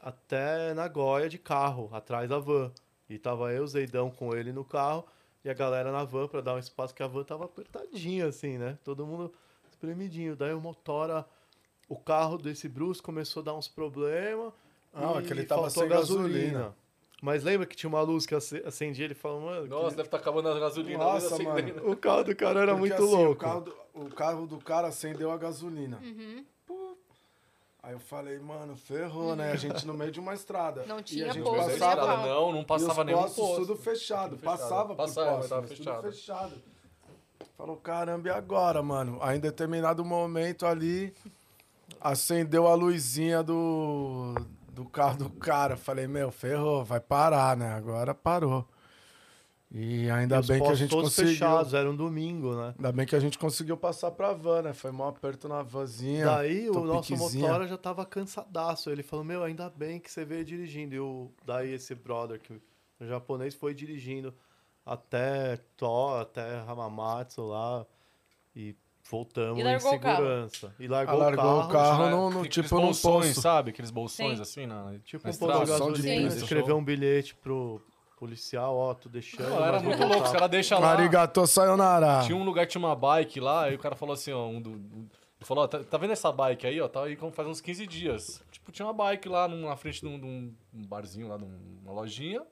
até Nagoya de carro, atrás da van. E tava eu, Zeidão, com ele no carro e a galera na van pra dar um espaço que a van tava apertadinha, assim, né? Todo mundo espremidinho. Daí o motora, o carro desse Bruce começou a dar uns problemas. Ah, e que ele tava sem gasolina. Mas lembra que tinha uma luz que ace- acendia ele falou, mano, Nossa, que- deve estar acabando a gasolina. Nossa, acendendo. o carro do cara era Porque, muito assim, louco. O carro, do, o carro do cara acendeu a gasolina. Uhum. Aí eu falei, mano, ferrou, né? A gente no meio de uma estrada. Não E tinha a gente posto, nem passava, não, não e passava os nenhum postos posto. tudo fechado. Fechado. Passava por Passava, mas posto, tava mas tudo fechado. fechado. Falou, caramba, e agora, mano? Aí em determinado momento ali, acendeu a luzinha do, do carro do cara. Falei, meu, ferrou, vai parar, né? Agora parou. E ainda E bem que a gente todos conseguiu. fechados, era um domingo, né? Ainda bem que a gente conseguiu passar pra van, né? Foi mó aperto na vanzinha. Daí o nosso motora já tava cansadaço. Ele falou, meu, ainda bem que você veio dirigindo. E o, daí esse brother, que o japonês, foi dirigindo até Tó, até Hamamatsu lá. E voltamos E em o carro. segurança. E largou, Ah, largou o o carro. carro Né? no- no- tipo num posto. sabe? Aqueles bolsões Sim. assim na Tipo na um posto de gasolina, escreveu um bilhete pro policial, ó, tô deixando. Não, era muito louco, os caras deixam lá. Arigato sayonara. Tinha um lugar que tinha uma bike lá, aí o cara falou assim, ó, um do, ele falou, ó, tá, tá vendo essa bike aí, ó, tá aí como faz uns 15 dias. Tipo, tinha uma bike lá num- na frente de um, de um- barzinho lá, de um- uma lojinha.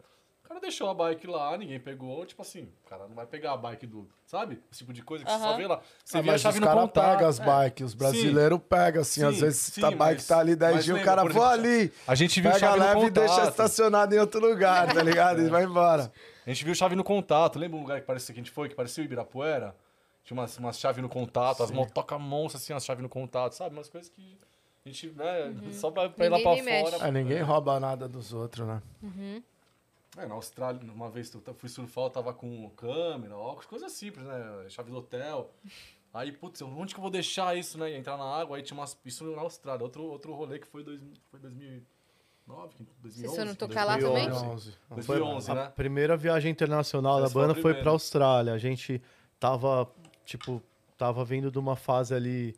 O cara deixou a bike lá, ninguém pegou, tipo assim, o cara não vai pegar a bike do, sabe? Esse tipo de coisa que você só vê lá. Você Ah, vê a mas chave os no caras contato. pegam as É. bikes, os brasileiros pegam, assim, Sim, às vezes sim, a bike mas- tá ali 10 mas dias, o cara, por vou exemplo, ali, A gente viu pega chave no leve e deixa estacionado em outro lugar, tá ligado? E vai embora. A gente viu chave no contato. Lembra um lugar que parecia que a gente foi, que parecia o Ibirapuera? Tinha umas, umas chaves no contato, as motoca monstras assim, as chaves no contato, sabe? Umas coisas que a gente, né, só pra, pra ir lá pra fora. É, ninguém rouba nada dos outros, né? É, na Austrália, uma vez eu fui surfar, eu tava com câmera, óculos, coisas simples, né? Chave do hotel. Aí, putz, onde que eu vou deixar isso, né? Entrar na água, aí tinha umas. Isso na Austrália. Outro, outro rolê que foi, dois, foi 2009, 2011. Se não tocar lá também? 2011. 2011, a né? primeira viagem internacional Essa da foi a banda foi primeira. pra Austrália. A gente tava, tipo, tava vindo de uma fase ali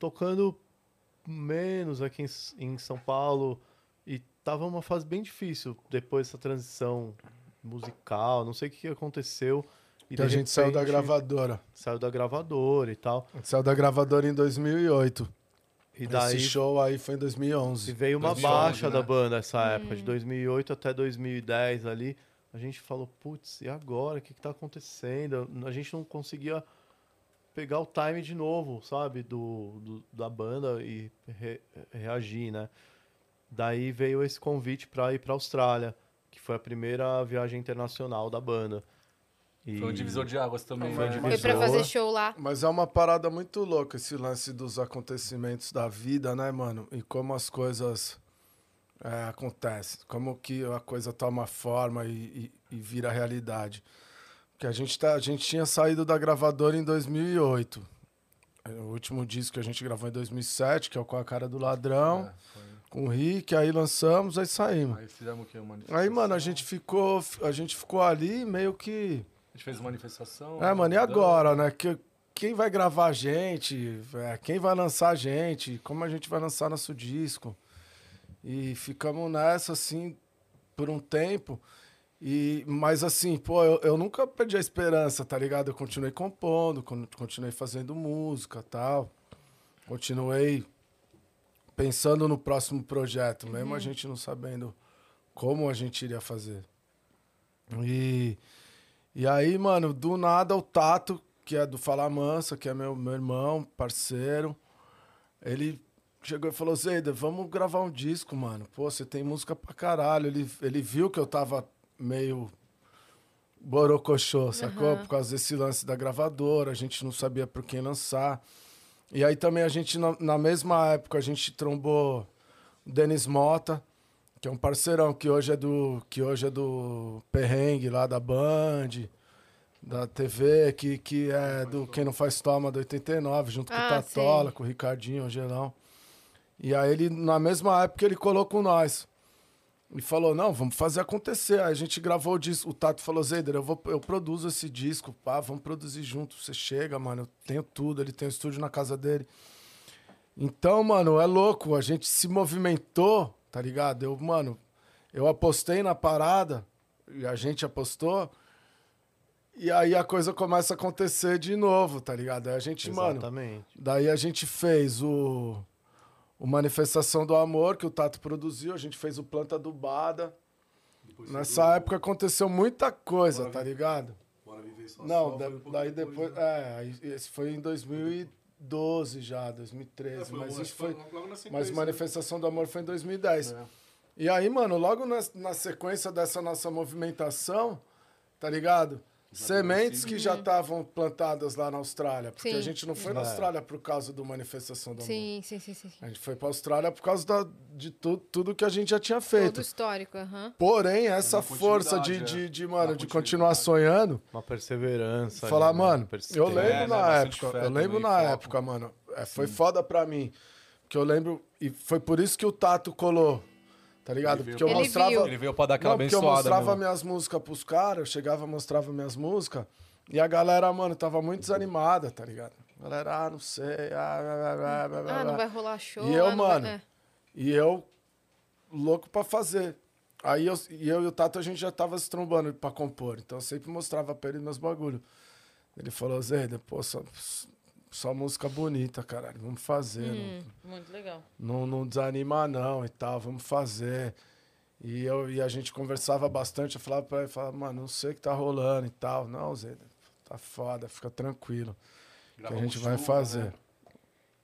tocando menos aqui em, S- em São Paulo tava uma fase bem difícil depois dessa transição musical, não sei o que aconteceu. E Que a gente saiu da repente, gravadora. Saiu da gravadora e tal. A gente saiu da gravadora em 2008. E daí Esse show aí foi em E 2011. veio uma 2011, baixa né? da banda essa época, de 2008 até 2010 ali. A gente falou, putz, e agora? O que, que tá acontecendo? A gente não conseguia pegar o time de novo, sabe? Do, do- da banda e re- reagir, né? Daí veio esse convite para ir para Austrália, que foi a primeira viagem internacional da banda. E Foi um divisor de águas também, Foi um né? divisor. Foi pra fazer show lá. Mas é uma parada muito louca esse lance dos acontecimentos da vida, né, mano? E como as coisas é, acontecem. Como que a coisa toma forma e, e- e vira realidade. Porque a gente, tá, a gente tinha saído da gravadora em 2008. É, O último disco que a gente gravou em 2007, que é o Com a Cara do Ladrão, É, foi. Com o Rick, aí lançamos, aí saímos. Aí fizemos o quê? Aí, mano, a gente ficou, a gente ficou ali meio que... A gente fez manifestação. É, mano, e agora, né? Que, quem vai gravar a gente? É, quem vai lançar a gente? Como a gente vai lançar nosso disco? E ficamos nessa, assim, por um tempo. E, mas assim, pô, eu, eu nunca perdi a esperança, tá ligado? Eu continuei compondo, con- continuei fazendo música tal. Continuei pensando no próximo projeto, mesmo a gente não sabendo como a gente iria fazer. E, e aí, mano, do nada o Tato, que é do Fala Mansa, que é meu, meu irmão, parceiro, ele chegou e falou: Zeida, vamos gravar um disco, mano. Pô, você tem música pra caralho. Ele, ele viu que eu tava meio borocochô, sacou? Por causa desse lance da gravadora, a gente não sabia por quem lançar. E aí também a gente, na, na mesma época, a gente trombou o Denis Mota, que é um parceirão que hoje é do, que hoje é do Perrengue lá da Band, da TV, que, que é do Quem Não Faz Toma do 89, junto com o Ah, Tatola, sei. com o Ricardinho, o. E aí ele, na mesma época, ele colou com nós. E falou, não, vamos fazer acontecer. Aí a gente gravou o disco. O Tato falou, Zeider, eu, vou, eu produzo esse disco, pá, vamos produzir junto. Você chega, mano, eu tenho tudo. Ele tem um estúdio na casa dele. Então, mano, é louco. A gente se movimentou, tá ligado? Eu, mano, eu apostei na parada, e a gente apostou. E aí a coisa começa a acontecer de novo, tá ligado? Aí a gente, mano, Exatamente. Daí a gente fez o, o Manifestação do Amor, que o Tato produziu, a gente fez o Planta Adubada. Nessa época aconteceu muita coisa, tá ligado? Não, da- daí depois. É, aí esse foi em 2012 já, 2013. mas isso foi. Mas Manifestação do Amor foi em 2010. E aí, mano, logo na, na sequência dessa nossa movimentação, tá ligado? Sementes que já estavam plantadas lá na Austrália. Porque Sim. a gente não foi na Austrália por causa do Manifestação do Amor. Sim, sim, sim, sim. A gente foi pra Austrália por causa da- de tu, tudo que a gente já tinha Todo feito. histórico, aham. Porém, essa força de, de, é. de, mano, de continuar sonhando, Uma perseverança. falar, ali, né? mano, eu lembro É, na época, eu lembro na foco. época, mano, é, foi foda pra mim, que eu lembro, e foi por isso que o Tato colou, tá ligado? Ele veio Porque eu Ele mostrava, viu. Ele veio pra dar aquela não, porque eu abençoada mostrava mesmo. minhas músicas pros caras, eu chegava, mostrava minhas músicas, e a galera, mano, tava muito desanimada, tá ligado? A galera, ah, não sei, ah, blá, blá, blá, blá, blá, Ah, não blá. vai rolar show. E eu, ah, não vai- mano, é. E eu, louco pra fazer. Aí eu, e eu e o Tato, a gente já tava se trombando pra compor. Então eu sempre mostrava pra ele meus bagulho. Ele falou, Zé, pô, só, música bonita, caralho. Vamos fazer. Hum. Muito legal. Não, não, não desanima não e tal, vamos fazer. E, eu, e a gente conversava bastante. Eu falava pra ele, falava, mano, não sei o que tá rolando e tal. Não, Zé, tá foda, fica tranquilo. Que a gente vai fazer.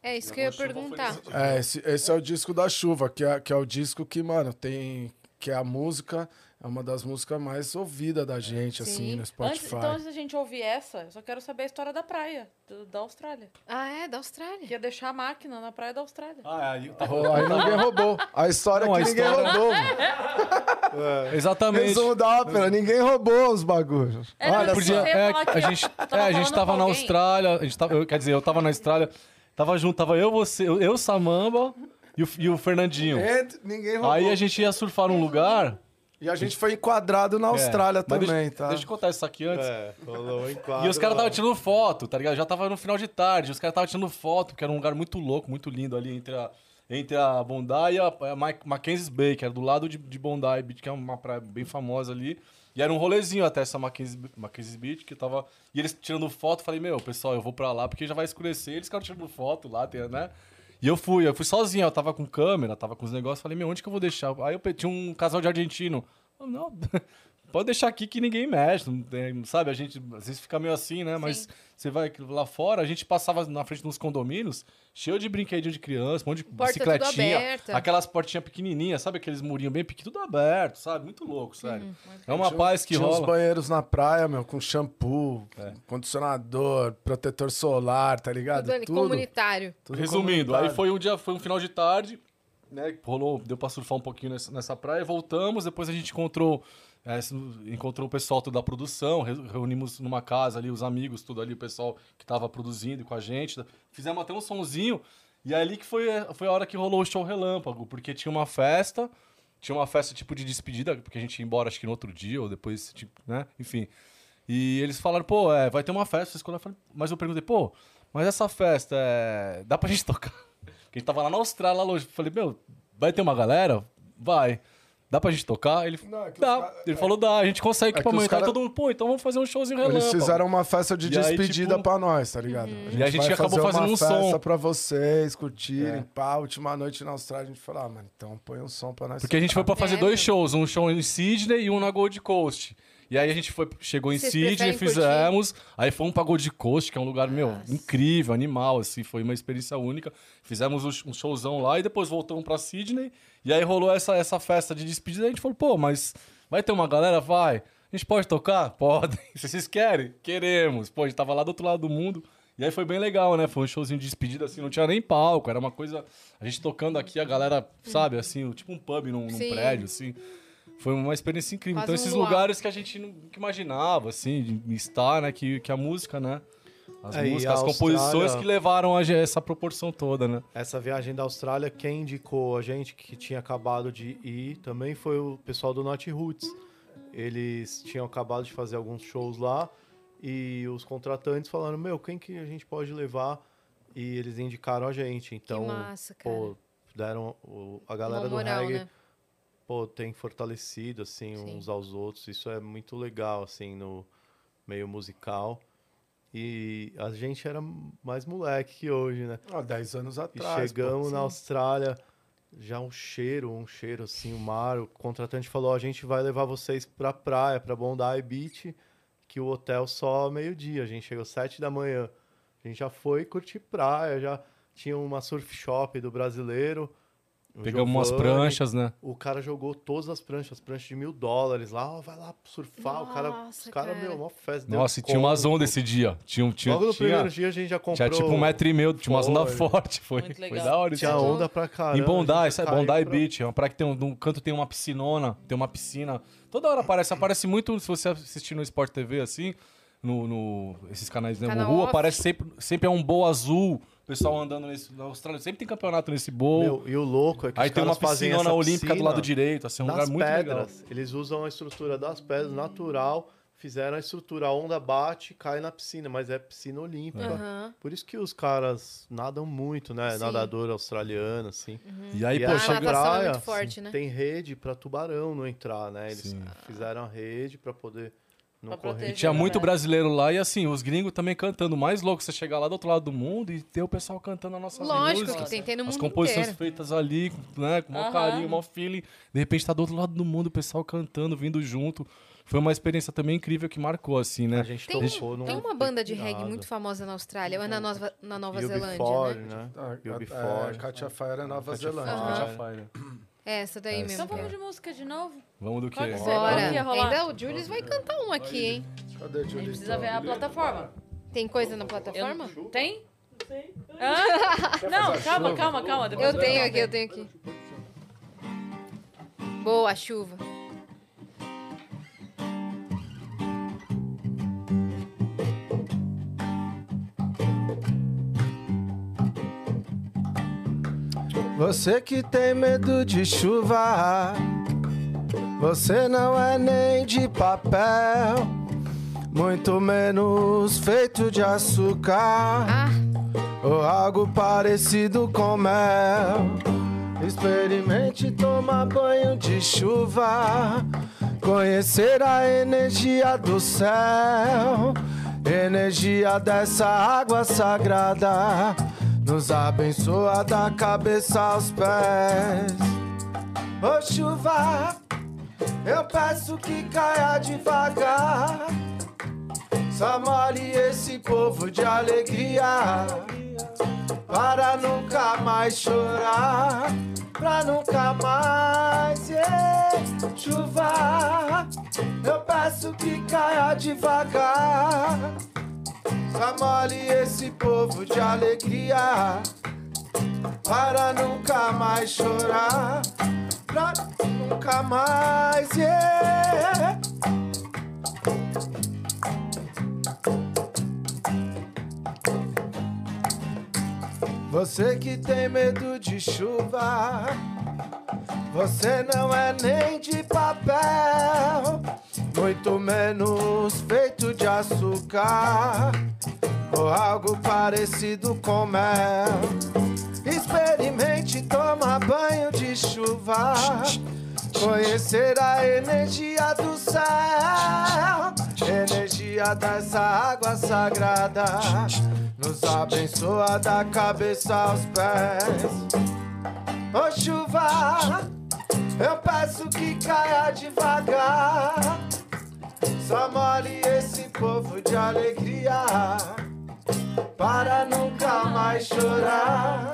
É isso que eu ia perguntar. É, esse, esse é o disco da chuva, que é, que é o disco que, mano, tem. Que é a música, é uma das músicas mais ouvidas da gente, Sim. assim, no Antes, Spotify. então, antes da gente ouvir essa, eu só quero saber a história da praia, do- da Austrália. Ah, é? Da Austrália. Que ia deixar a máquina na praia da Austrália. Ah, aí, tá Rou- Aí ninguém roubou. A história Não, é a que ninguém história- roubou, mano. Exatamente. Resumo da ópera, ninguém roubou os bagulhos. É, Olha, podia, ia é, a gente, tava é, a gente tava na. Austrália, a gente tava, eu, quer dizer, eu tava na Austrália, tava junto, tava eu, você, eu, eu Samamba e o, e o Fernandinho. Entre- ninguém roubou. Aí a gente ia surfar num lugar. E a gente foi enquadrado na Austrália É, mas também, deixa, tá? Deixa eu contar isso aqui antes. É, rolou um enquadro E os caras estavam tirando foto, tá ligado? Já tava no final de tarde, os caras estavam tirando foto, porque era um lugar muito louco, muito lindo ali entre a, entre a Bondi e a, a Ma- Mackenzie's Bay, que era do lado de, de Bondi Beach, que é uma praia bem famosa ali. E era um rolezinho até essa Mackenzie, Mackenzie's Beach, que tava... E eles tirando foto, falei, meu, pessoal, eu vou pra lá porque já vai escurecer. Eles ficaram tirando foto lá, tem, né? E eu fui, eu fui sozinho, eu tava com câmera, tava com os negócios, falei, meu, onde que eu vou deixar? Aí eu tinha um casal de argentino. Não, [LAUGHS] pode deixar aqui que ninguém mexe, não tem, sabe? A gente às vezes fica meio assim, né? Mas Sim. Você vai lá fora, a gente passava na frente dos condomínios, cheio de brinquedinho de criança, um monte de Porta tudo bicicletinha, aberta. aquelas portinhas pequenininhas, sabe? Aqueles murinhos bem pequenos, tudo aberto, sabe? Muito louco, sério. É uma Tinha- paz que tinha uns rola. banheiros na praia, meu, com shampoo, É. condicionador, protetor solar, tá ligado? Tudo ali, comunitário. tudo Resumindo, aí comunitário. foi um dia, foi um final de tarde, né? Rolou, deu pra surfar um pouquinho nessa, nessa praia, voltamos, depois a gente encontrou. É, encontrou o pessoal todo da produção, re- reunimos numa casa ali, os amigos, tudo ali, o pessoal que tava produzindo com a gente. Fizemos até um sonzinho. E é ali que foi, foi a hora que rolou o show relâmpago, porque tinha uma festa, tinha uma festa tipo de despedida, porque a gente ia embora acho que no outro dia, ou depois, tipo, né? Enfim. E eles falaram, pô, é, vai ter uma festa, falei- Mas eu perguntei, pô, mas essa festa, é... dá pra gente [LAUGHS] tocar? Porque a gente tava lá na Austrália, lá longe. Falei, meu, vai ter uma galera? Vai. Dá pra gente tocar? Ele, Não, é dá. cara- Ele falou, dá, a gente consegue os equipamento. cara- Aí todo mundo, pô, então vamos fazer um showzinho relâmpago. Eles fizeram uma festa de E aí, despedida tipo- pra nós, tá ligado? E a gente vai acabou fazer fazendo uma um festa som. pra vocês curtirem, É. pá, última noite na Austrália, a gente falou, ah, mano, então põe um som pra nós. Porque a gente foi pra fazer É, dois shows, um show em Sydney e um na Gold Coast. E aí a gente foi, chegou em Vocês Sydney, preferem fizemos, aí fomos pra Gold Coast, que é um lugar, meu, incrível, animal, assim, foi uma experiência única. Fizemos um um showzão lá e depois voltamos pra Sydney. E aí rolou essa, essa festa de despedida e a gente falou, pô, mas vai ter uma galera? Vai. A gente pode tocar? Podem. [LAUGHS] Se vocês querem? Queremos. Pô, a gente tava lá do outro lado do mundo. E aí foi bem legal, né? Foi um showzinho de despedida, assim, não tinha nem palco. Era uma coisa. A gente tocando aqui, a galera, sabe, assim, tipo um pub num, num prédio, assim. Foi uma experiência incrível. Quase então, esses lugares que a gente nunca imaginava, assim, de estar, né? Que, que a música, né? As É, músicas, as composições que levaram a essa proporção toda, né? Essa viagem da Austrália, quem indicou a gente que tinha acabado de ir também foi o pessoal do Not Roots. Eles tinham acabado de fazer alguns shows lá e os contratantes falaram: Meu, quem que a gente pode levar? E eles indicaram a gente. Então, que massa, cara. pô, deram o- a galera Uma do moral, reggae, né? Pô, tem fortalecido assim Sim. uns aos outros. Isso é muito legal assim no meio musical. E a gente era mais moleque que hoje, né? Há 10 anos E atrás. chegamos pô. na Austrália, já um cheiro, um cheiro assim, o mar. O contratante falou: a gente vai levar vocês pra praia, pra Bondi Beach, que o hotel só meio-dia. A gente chegou sete da manhã. A gente já foi curtir praia, já tinha uma surf shop do brasileiro. Pegamos umas pranchas, né? O cara jogou todas as pranchas, pranchas de mil dólares lá, ó, vai lá surfar. o cara, os Nossa, caras, cara. meu, uma festa. Nossa, e tinha umas ondas esse dia. Tinha, tinha, Logo no tinha, primeiro dia a gente já comprou. tinha tipo um metro e meio, tinha umas ondas fortes. Foi, foi da hora Tinha onda pra caramba. Em é caiu Bondi pra- Beach, é uma praia que tem um, num canto tem uma piscinona, tem uma piscina. Toda hora aparece, aparece muito, se você assistir no Sport TV assim, no, no- esses canais de Canal rua, off. aparece sempre, sempre é um bowl azul, o pessoal andando nesse, na Austrália, sempre tem campeonato nesse bowl. Meu, e o louco é que Aí os tem uma piscinona essa olímpica do piscina lado direito, assim, é um lugar muito legal. pedras. Eles usam a estrutura das pedras natural, fizeram a estrutura, a onda bate, cai na piscina, mas é piscina olímpica. Aham. Por isso que os caras nadam muito, né? Sim. Nadador australiano, assim. E aí, e pô, a chega... natação é praia, muito forte, né? Tem rede pra tubarão não entrar, né? Eles Sim. fizeram a rede pra poder não proteger. E tinha muito né? brasileiro lá e assim, os gringos também cantando. Mais louco você chegar lá do outro lado do mundo e ter o pessoal cantando a nossa Lógico música. que tem, tem no As mundo composições inteiro. feitas ali, né, com maior Aham. carinho, maior feeling. De repente tá do outro lado do mundo, o pessoal cantando, vindo junto. Foi uma experiência também incrível que marcou, assim, né? A gente Tem, tocou num tem uma banda de reggae muito famosa na Austrália, ou é na Nova, na Nova o Zelândia, Before, né? né? Ah, E o a- Before. é, Katia Fire é Nova Katia Zelândia. Fire. É, essa daí mesmo. Então vamos de música de novo? Vamos do quê? Que Bora. Qual que rolar? Ainda o Julius vai cantar um aqui, hein? Cadê a A gente Julie? precisa ver a plataforma. Tem coisa na Eu- plataforma? Tem? Hã? [LAUGHS] Não, calma, calma, calma. depois Eu tenho aqui, eu tenho aqui. Boa, chuva. Você que tem medo de chuva, você não é nem de papel, muito menos feito de açúcar Ah, ou algo parecido com mel. Experimente tomar banho de chuva, conhecer a energia do céu, energia dessa água sagrada, nos abençoa da cabeça aos pés. Ô chuva, eu peço que caia devagar, só molhe esse povo de alegria para nunca mais chorar, pra nunca mais yeah. chuva. Eu peço que caia devagar, só molhe esse povo de alegria, para nunca mais chorar, pra nunca mais yeah. Você que tem medo de chuva, você não é nem de papel, muito menos feito de açúcar ou algo parecido com mel. Experimente tomar banho de chuva, conhecer a energia do céu, energia dessa água sagrada nos abençoa da cabeça aos pés. Ô chuva, eu peço que caia devagar. Só molhe esse povo de alegria, para nunca mais chorar.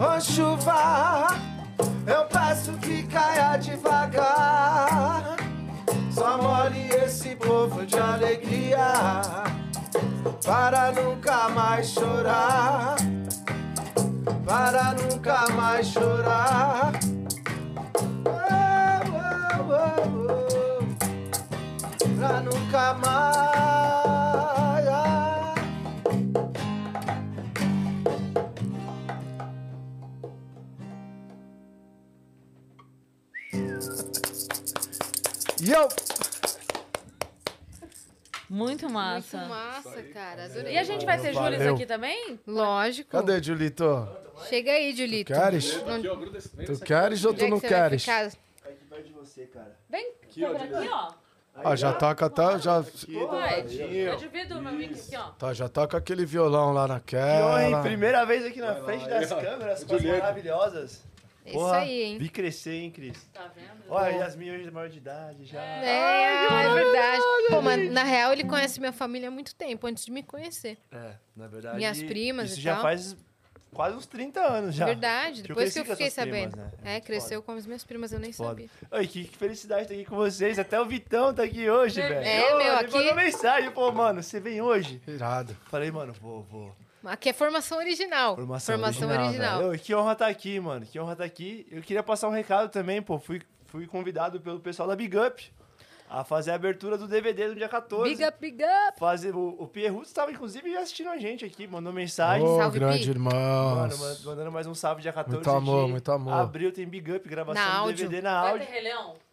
Ô chuva, Eu peço que caia devagar. Só molhe esse povo de alegria. Para nunca mais chorar. Para nunca mais chorar. Oh. Pra nunca mais. Yo! Muito massa. Muito massa, cara. Adorei. E a gente vai ter Július Valeu. aqui também? Lógico. Cadê, Julito? Chega aí, Julito. Queres? Não- Tu queres ou tu é não você vai queres? ficar? Vem, quebra aqui, ó. Ah, já toca, tá, já, eu divido meu mic aqui, ó. tá, já toca aquele violão lá Que honra, hein? naquela. Primeira vez aqui na frente das câmeras, coisas maravilhosas. É Isso Porra, aí, hein? Vi crescer, hein, Cris? Tá vendo? Olha, Yasmin hoje é maior de idade já. É, é verdade. Pô, mas na real ele conhece minha família há muito tempo, antes de me conhecer. É, na verdade. Minhas primas Isso e já tal. faz quase uns 30 anos já. Verdade, eu depois que eu fiquei essas primas, sabendo. né? É, cresceu com as minhas primas, eu nem Foda. sabia. Oi, que, que felicidade estar aqui com vocês. Até o Vitão tá aqui hoje, É, velho. é, Ô, meu, ele aqui- mandou mensagem, pô, mano, você vem hoje? Irado. Falei, mano, vou, vou. Aqui é formação original. Formação, Formação original. original. que honra estar aqui, mano. Que honra estar aqui. Eu queria passar um recado também, pô. Fui, fui convidado pelo pessoal da Big Up a fazer a abertura do DVD no dia 14. Big up, big up. Fazer, o, o Pierrut estava, inclusive, assistindo a gente aqui, mandou mensagem. Ô, Salve, grande Pi. Mano, irmão. man- mandando mais um salve dia 14 Muito amor, de muito amor. Abril tem Big Up, gravação Na do áudio. DVD na Vai áudio. ter?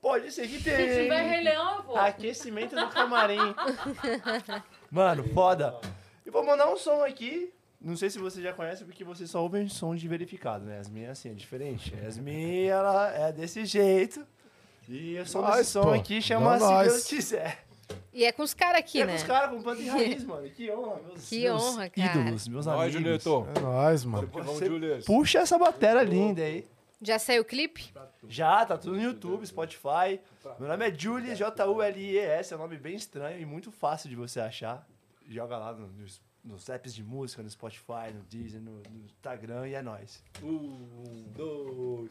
Pode ser que Se tiver tenha. Rei Leão, eu vou. Aquecimento do camarim. [LAUGHS] Mano, foda. E vou mandar um som aqui. Não sei se você já conhece, porque você só ouve som de verificado, né? As minhas, assim, é diferente. As minhas, ela é desse jeito. E som Nós, desse som pô. aqui chama Se nós. Deus Quiser. E é com os caras aqui, é né? com os caras com planta e [LAUGHS] raiz, mano. Que honra, meus, Que meus honra, cara. ídolos, meus Nós, amigos. Julito. É nóis, mano. Você. Puxa essa bateria linda aí. Já saiu o clipe? Já, tá tudo no YouTube, Spotify. Meu nome é Julius, J-U-L-I-E-S, é um nome bem estranho e muito fácil de você achar. Joga lá no- nos, nos apps de música, no Spotify, no Deezer, no, no Instagram e é nóis. Um, dois.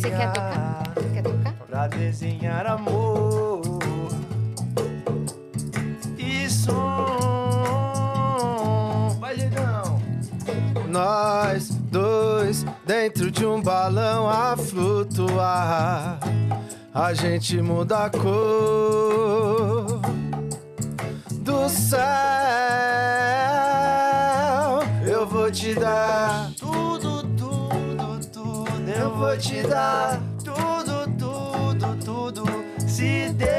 Você quer tocar? Você quer tocar? Pra desenhar amor e som. Vai, Gedão! Nós dois dentro de um balão a flutuar. A gente muda a cor do céu. Vou te dar tudo, tudo, tudo. Se Deus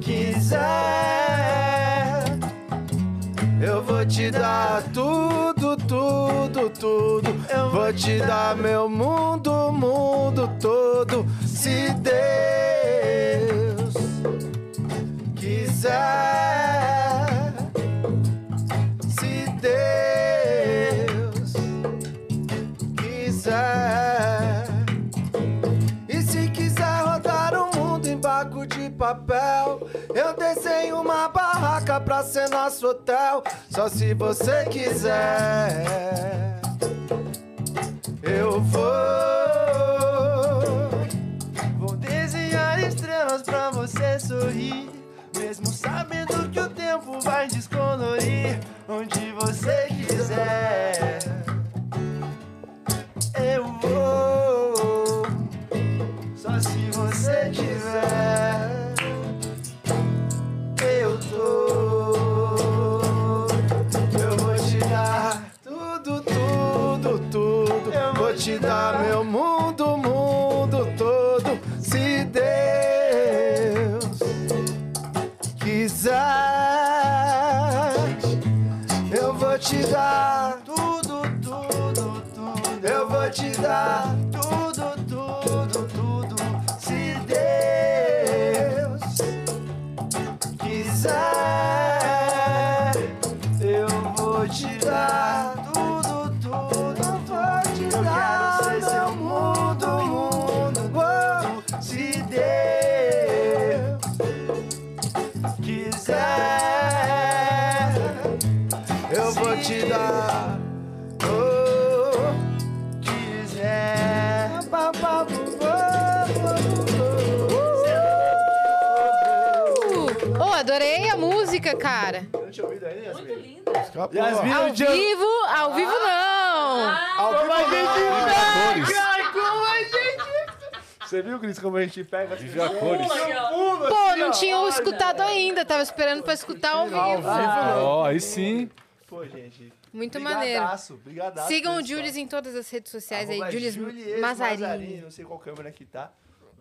quiser. Eu vou te dar tudo, tudo, tudo. Eu vou te dar meu mundo, mundo todo. Se Deus quiser. Papel, eu desenho uma barraca pra ser nosso hotel. Só se você quiser, eu vou. Vou desenhar estrelas pra você sorrir. Mesmo sabendo que o tempo vai descolorir. Onde você quiser, eu vou. Só se você tiver, te dar meu mundo, mundo todo. Se Deus quiser, eu vou te dar tudo, tudo, tudo. Eu vou te dar tudo, tudo, tudo. Se Deus quiser, eu vou te dar. Cara. Eu não tinha ouvido ainda, Muito Yasmin? linda. Escapou. Yasmin, Ao tinha... vivo, ao vivo não. Ao vivo não. Cara, como a gente... Você viu, Cris, como a gente pega as a cores. Pô, assim, não tinha escutado ainda. Tava esperando pra escutar ao vivo. Ao vivo Ah, não. Ó, aí sim. Pô, gente. Muito maneiro. Brigadaço, brigadaço Sigam o Julius em todas as redes sociais aí. Arroba Julius Julies Mazarini. Não sei qual câmera que tá,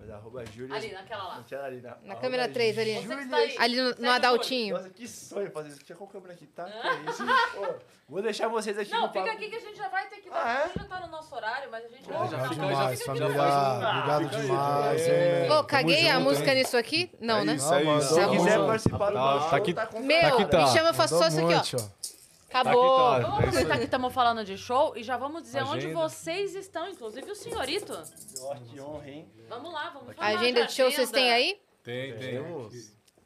mas arroba Julius. Ali, naquela lá. Não ali, não. Na Arroba câmera 3 ali. Está aí. Ali no, no Adaltinho. Nossa, que sonho fazer isso. Tinha qual câmera que tá? Que é [LAUGHS] isso? Vou deixar vocês aqui Não, no fica papo. aqui que a gente já vai ter que. Ah, é? A gente já tá no nosso horário, mas a gente vai Obrigado voltar. demais, Fica aqui, família. Obrigado demais, hein, Ô, caguei a música hein? nisso aqui? Não, né? isso, é Não, isso. Se Tá quiser participar do Tá, tá aqui- tá Aqui tá. me chama, eu faço só isso aqui, ó. Ó. Acabou. Tá tá. Vamos É aproveitar que estamos falando de show e já vamos dizer onde Agenda. vocês estão, inclusive o senhorito. Que honra, hein? Vamos lá, vamos A falar agenda de show vocês têm aí? Tem, tem.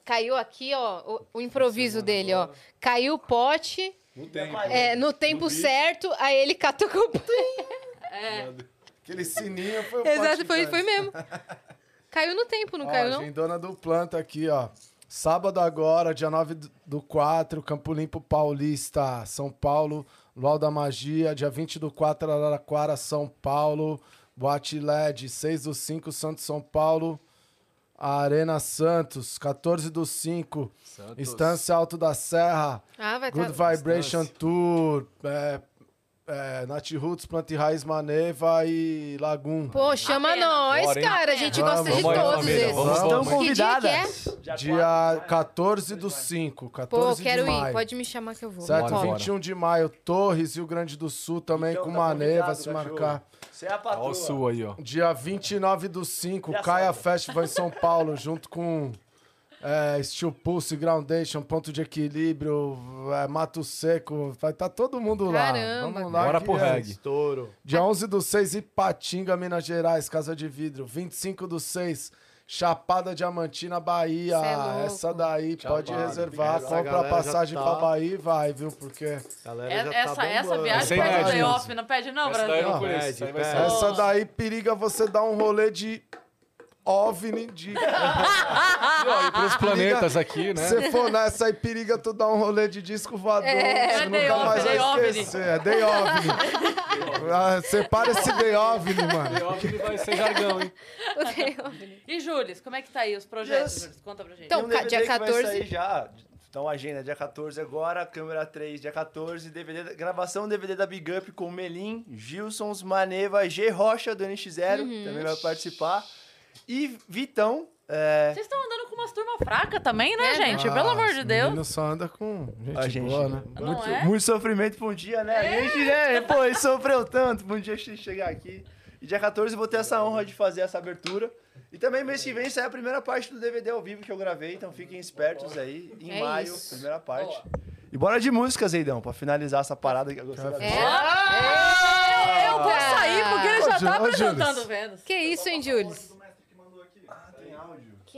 Caiu aqui, ó, o, o improviso dele, ó. Caiu o pote Não tem. é, no tempo certo, aí ele catucou o Aquele sininho foi o Exato, foi, foi mesmo. [LAUGHS] Caiu no tempo, não Ó, caiu, não? agendona do planta aqui, ó. Sábado agora, dia 9 do- do 4, Campo Limpo Paulista, São Paulo, Luau da Magia, dia 20 do 4, Araraquara, São Paulo, Boate LED, 6 do 5, Santos, São Paulo, Arena Santos, 14 do 5, Estância Alto da Serra, Ah, vai Good tá... Vibration Tour, é, é, Nat Roots, Planta e Raiz Maneva e Lagum. Pô, chama Apenas. nós, Bora, cara. A gente Vamos, gosta de vamos todos família, esses. vamos, Estão vamos. Que dia que é? convidadas. Dia 14 do 5, Pô, 14 quero de maio. ir. Pode me chamar que eu vou. Certo, Top. 21 de maio, Torres, Rio Grande do Sul, também Então, com tá Maneva, se marcar. Você é a patroa. Ó o sul aí, ó. Dia 29 do 5, Já Caia. Festival em São Paulo, junto com é, Steel Pulse, Groundation, Ponto de Equilíbrio, é, Mato Seco, vai estar todo mundo lá. Caramba. Vamos lá. Bora pro é reggae. Estouro. Dia 11 do 6, Ipatinga, Minas Gerais, Casa de Vidro. 25 do 6, Chapada Diamantina, Bahia. É. Essa daí pode Chapada, reservar, essa compra a passagem tá- pra Bahia e vai, viu? Porque Galera É- já tá essa, essa viagem Essa é pede inédita. day off, não pede não, Essa daí Brasil? não conheço. Pede, Essa pede. essa daí periga você dar um rolê de OVNI, de... [LAUGHS] Ó, e pros planetas aqui, né? Se for nessa aí, periga tu dar um rolê de disco voador, É, você é day nunca off, mais day vai OVNI. esquecer. É day OVNI. [LAUGHS] Ah, Separa esse day OVNI, mano. Ó, que vai ser jargão, hein? E Július, como é que tá aí os projetos, Yes. Július? Conta pra gente. Então, um dia que vai 14. sair já. Então, agenda, dia 14 agora, câmera 3, dia 14, DVD, gravação DVD da Big Up com Melim, Gilsons, Maneva, G Rocha do NX0, Uhum. também vai participar. E Vitão, é, Vocês estão andando com umas turmas fracas também, né, É, gente? Ah, Pelo amor de Deus. só anda com gente, a gente, boa, né? Não muito, é? muito sofrimento pra um dia, né? A gente, né? Pô, ele sofreu tanto pra um dia che- chegar aqui. E dia 14 eu vou ter essa honra de fazer essa abertura. E também mês que vem sai a primeira parte do DVD ao vivo que eu gravei, então fiquem espertos aí. Em É maio, isso. primeira parte. E bora de música, Zeidão, pra finalizar essa parada que eu gostei da É. Eu vou sair porque ele já tá apresentando. Vênus. Que isso, hein, Jules?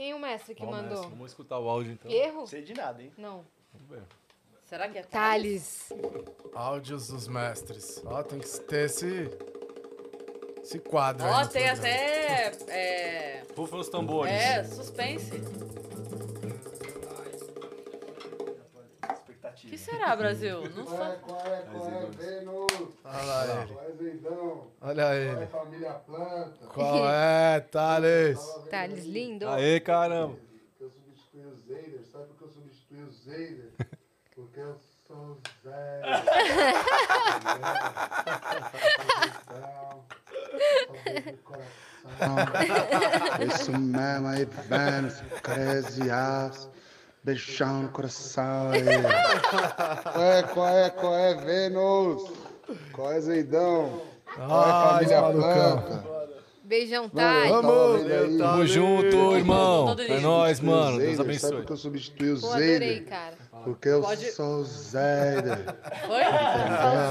Quem é o mestre que Ó, mestre, mandou? Vamos escutar o áudio, então. Erro? Não sei de nada, hein? Não. Será que é Thales. Áudios dos mestres. Ó, tem que ter esse, esse quadro aí Ó, no tem programa. até. É. Rufem os tambores. É, suspense. Expectativa. que será, Brasil? Não sei. Qual é, qual é, Vênus? Olha lá ele. Qual é, Zeidão? Olha Qual é, ele. família Planta? Qual é, Thales? Thales, lindo. Aê, caramba. Eu substituí o Zeider. Sabe por que eu substituí o Zeider? [LAUGHS] Porque eu sou o [LAUGHS] Zé. Isso mesmo aí, Vênus, 13 beijão no coração. Qual é, qual é, qual é, Vênus? Qual é, Zeidão? Qual é, Ah, família malucão. Planta? Beijão, Thales. Vamos! Tamo junto, irmão. É nóis, mano. Deus Sabe abençoe. por que eu substituí o Pô, adorei, Zeider? cara. Porque eu Pode- sou o Zeider. Foi?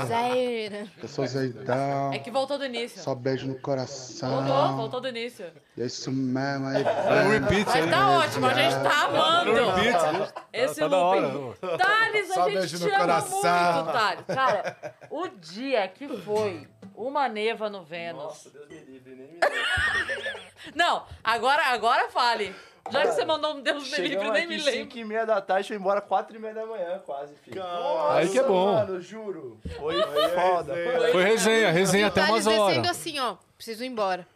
Zé. Eu sou o Zeidão. É que voltou do início. Só beijo no Voltou, coração. voltou do início. E é isso mesmo aí, É um Vênus. repeat Mas aí. tá ótimo, a gente tá amando. Repeat. Esse Tá da hora. looping. Thales, Só a gente beijo te no ama coração. muito, Thales. Cara, o dia que foi uma neva no Vênus. Nossa, Deus me livre, nem me [LAUGHS] lembro. Não, agora, agora fale. Já que você mandou um Deus me livre, nem me lembro. 5 e meia da tarde, foi embora 4 e meia da manhã, quase, filho. Aí que é bom. Mano, juro. Foi foda. Foi resenha, resenha até umas descendo horas. assim, ó. Preciso ir embora.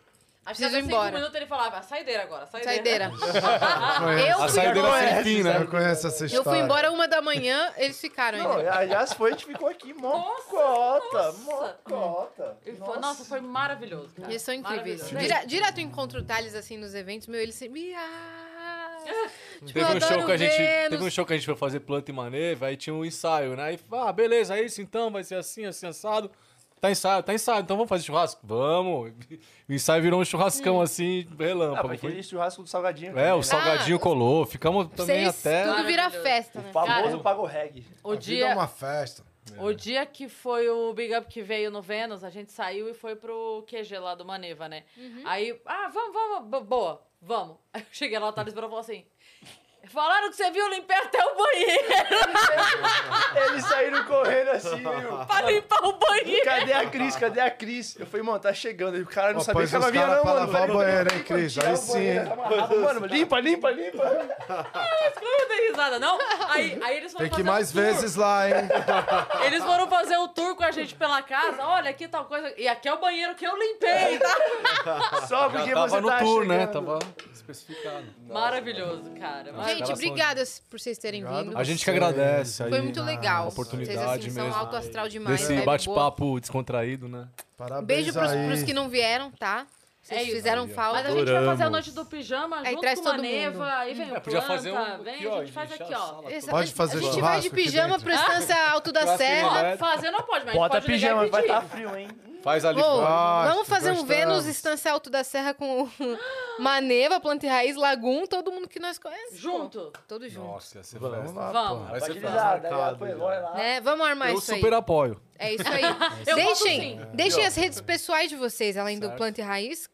Acho que a cinco embora. minutos ele falava, saideira agora, saideira. Saideira. [LAUGHS] eu A fui saideira embora. fim, né? Eu conheço essa Eu história. fui embora uma da manhã, eles ficaram Não, ainda. aliás, foi, a gente ficou aqui, mocota, mocota. Foi- Nossa, foi maravilhoso. cara. Eles são incríveis. Dire- direto eu encontro o Thales assim nos eventos, meu, eles sempre. [LAUGHS] Tipo, Teve eu um, show que a gente, Vênus. teve um show que a gente foi fazer planta e maneva, aí tinha um ensaio, né? Aí, ah, beleza, é isso então, vai ser assim, assim, assado. Tá ensaio, tá ensaio, então vamos fazer churrasco? Vamos. O ensaio virou um churrascão assim, Ah, relâmpago. pra Foi- aquele churrasco do salgadinho. É, o né? salgadinho colou, ficamos também Vocês até. tudo vira festa, né? O famoso Cara, pago reggae. O A vida dia, é uma festa. o dia que foi o Big Up que veio no Vênus, a gente saiu e foi pro QG lá do Maneva, né? Aí, ah, vamos, vamos, bo- boa, vamos. Aí [LAUGHS] eu cheguei lá, o Thales e falou assim, falaram que você viu, eu limpei até o banheiro [LAUGHS] Eles saíram correndo assim, viu? pra limpar o banheiro. Cadê a Cris? Cadê a Cris? Eu falei, mano, tá chegando. O cara não Ó, sabia que ela vinha, não, mano. Falei, o banheiro, hein, Cris? Aí sim, tá. Mano, limpa, limpa, limpa. Eu não dei risada, não. Aí, aí eles foram Tem que fazer ir mais tour. vezes lá, hein? Eles foram fazer o tour com a gente pela casa. Olha, aqui tal coisa. E aqui é o banheiro que eu limpei, tá? Só Já porque tava você no tá tour, né? chegando. Tava especificado. Maravilhoso, cara. Gente, Maravilhoso. obrigada por vocês terem Obrigado. vindo. A gente que agradece aí. Foi muito legal. oportunidade Vocês assim, são mesmo. alto astral demais. Desse vibe bate-papo descontraído, né? Parabéns Beijo pros, aí. pros que não vieram, tá? Vocês É isso. fizeram falta. Mas a gente vai fazer a noite do pijama Aí junto traz com a todo Neva, mundo. aí vem o podia planta, fazer um vem, aqui, a ó, gente faz aqui, a ó. Essa- Pode fazer A gente vai de pijama pro [LAUGHS] Estância Alto da Serra. Fazer não pode, mas Bota a gente pode pijama, vai estar frio, hein? Faz ali Ô, fora. vamos fazer um. Vênus Estância Alto da Serra com [LAUGHS] Maneva, Planta e Raiz, Lagum, todo mundo que nós conhecemos. Junto. Todo junto. Nossa, ia ser Vamos festa. lá, Vamos. pô. Vai ser festa. Né? Vamos armar Eu isso aí. super apoio. É isso aí. [LAUGHS] Eu deixem sim. deixem as redes pessoais de vocês, além do Certo. Planta e Raiz.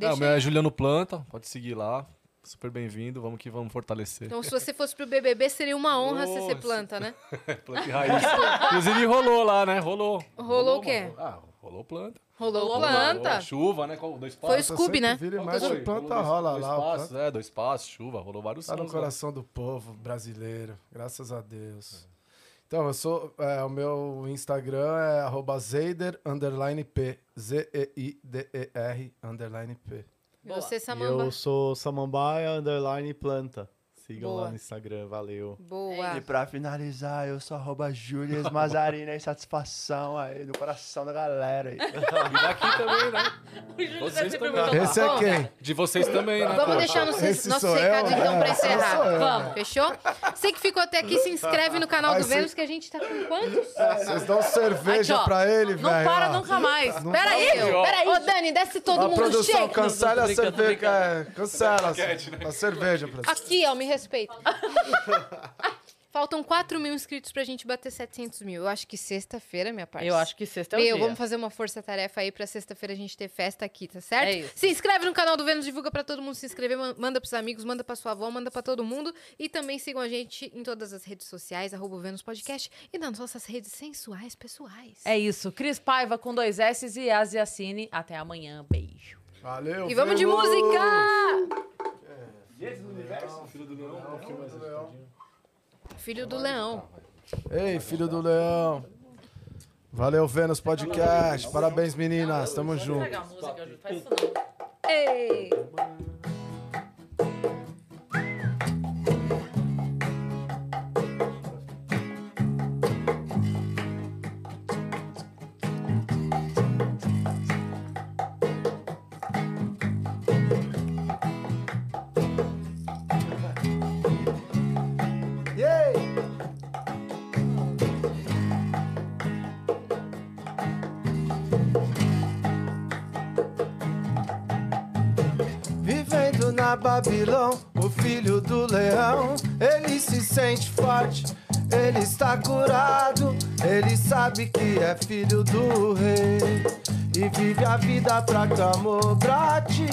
É, o meu é Juliano Planta, pode seguir lá. Super bem-vindo, vamos que vamos fortalecer. Então, se você fosse pro BBB, seria uma honra você ser planta, né? [LAUGHS] Planta e raiz. Inclusive rolou lá, né? Rolou. Rolou o quê? mano. Ah, rolou planta. Rolou Rolou planta. Rolou chuva, né? Com dois Foi passos. o Scooby, né? Vira e mexe, dois- o planta rolou rola dois lá. o passos, planta É, dois passos, chuva, rolou vários Tá no sons coração do povo brasileiro, graças a Deus. Então, eu sou. é, o meu Instagram é arroba Zeider underline P. Z-E-I-D-E-R underline P. E você, E Samamba? eu sou Samambaia Underline Planta. Sigam Boa. lá no Instagram, valeu. Boa. E pra finalizar, eu sou arroba Julias Mazarina e satisfação aí do coração da galera aí. [LAUGHS] E daqui também, né? [LAUGHS] Vocês também. perguntar. Esse é quem? De vocês também, né? Vamos deixar nos Esse nossos sou eu, recados, então, é, pra encerrar. eu. Vamos, fechou? Você que ficou até aqui, se inscreve no canal Aí do cê- Vênus, que a gente tá com quantos? Vocês dão cerveja Aqui, ó. pra ele, velho. Não para ó. nunca mais. Não Pera aí, pera aí. Ô, Dani, desce todo Ó, mundo produção, chega. cancela a cerveja. é, Cancela a cerveja pra Aqui, ó, me respeita. [LAUGHS] Faltam 4 mil inscritos pra gente bater 700 mil. Eu acho que sexta-feira, minha parte. Eu acho que sexta é o Meu, dia. vamos fazer uma força-tarefa aí pra sexta-feira a gente ter festa aqui, tá certo? É isso. Se inscreve no canal do Vênus, divulga pra todo mundo se inscrever, man- manda pros amigos, manda pra sua avó, manda pra todo mundo. E também sigam a gente em todas as redes sociais, arroba Vênus Podcast e nas nossas redes sensuais pessoais. É isso. Cris Paiva com dois S e Asiacine. Até amanhã. Beijo. Valeu. E vamos de Vênus! música! Filho do Leão. Ei, filho do leão. Valeu, Vênus Podcast. Parabéns, meninas. Tamo junto. Ei! Babilão, o filho do leão, ele se sente forte, ele está curado, ele sabe que é filho do rei e vive a vida pra Camobrate.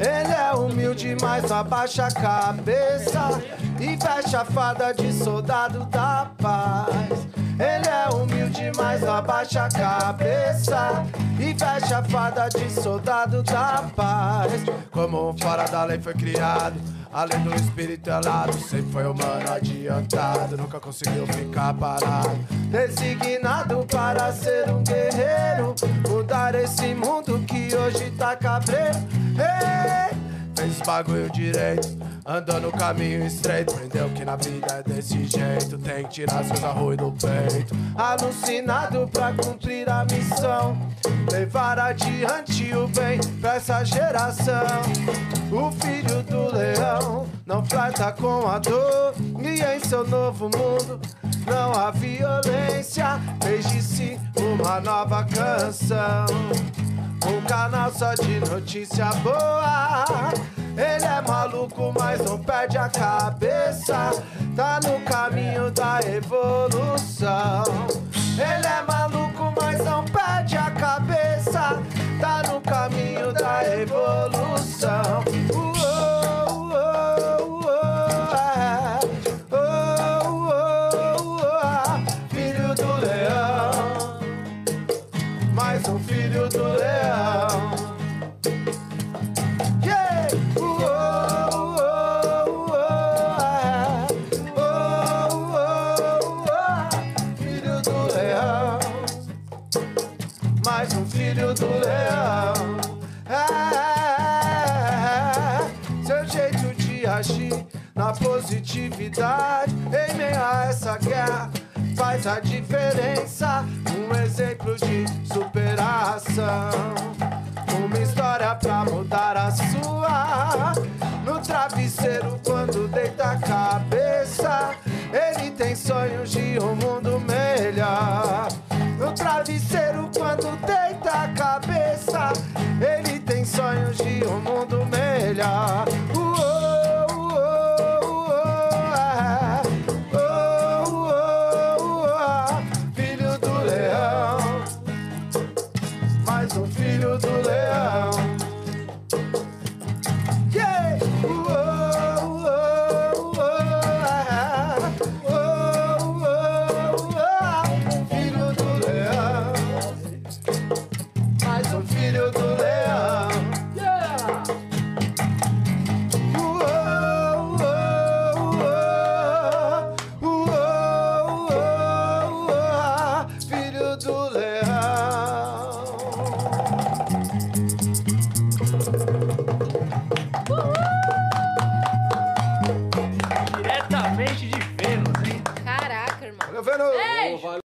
Ele é humilde, mas abaixa a cabeça e veste a fada de soldado da paz. Ele é humilde, mas abaixa a cabeça e veste a fada de soldado da paz. Como fora da lei foi criado, Além do espírito elado, sempre foi humano adiantado. Nunca conseguiu ficar parado. Designado para ser um guerreiro. Mudar esse mundo que hoje tá cabreiro. Ei, fez bagulho direito. Andou no caminho estreito, aprendeu que na vida é desse jeito. Tem que tirar seus arroz do peito. Alucinado pra cumprir a missão. Levar adiante o bem pra essa geração. O filho do leão não flerta com a dor. E em seu novo mundo não há violência. Fez de si uma nova canção. Um canal só de notícia boa. Ele é maluco, mas não perde a cabeça. Tá no caminho da evolução. Ele é maluco, mas não perde a cabeça. Tá no caminho da evolução. criatividade em meio a essa guerra faz a diferença. Um exemplo de superação. Uma história pra mudar a sua. No travesseiro, quando deita a cabeça, ele tem sonhos de um mundo melhor. No travesseiro, quando deita a cabeça, ele tem sonhos de um mundo melhor.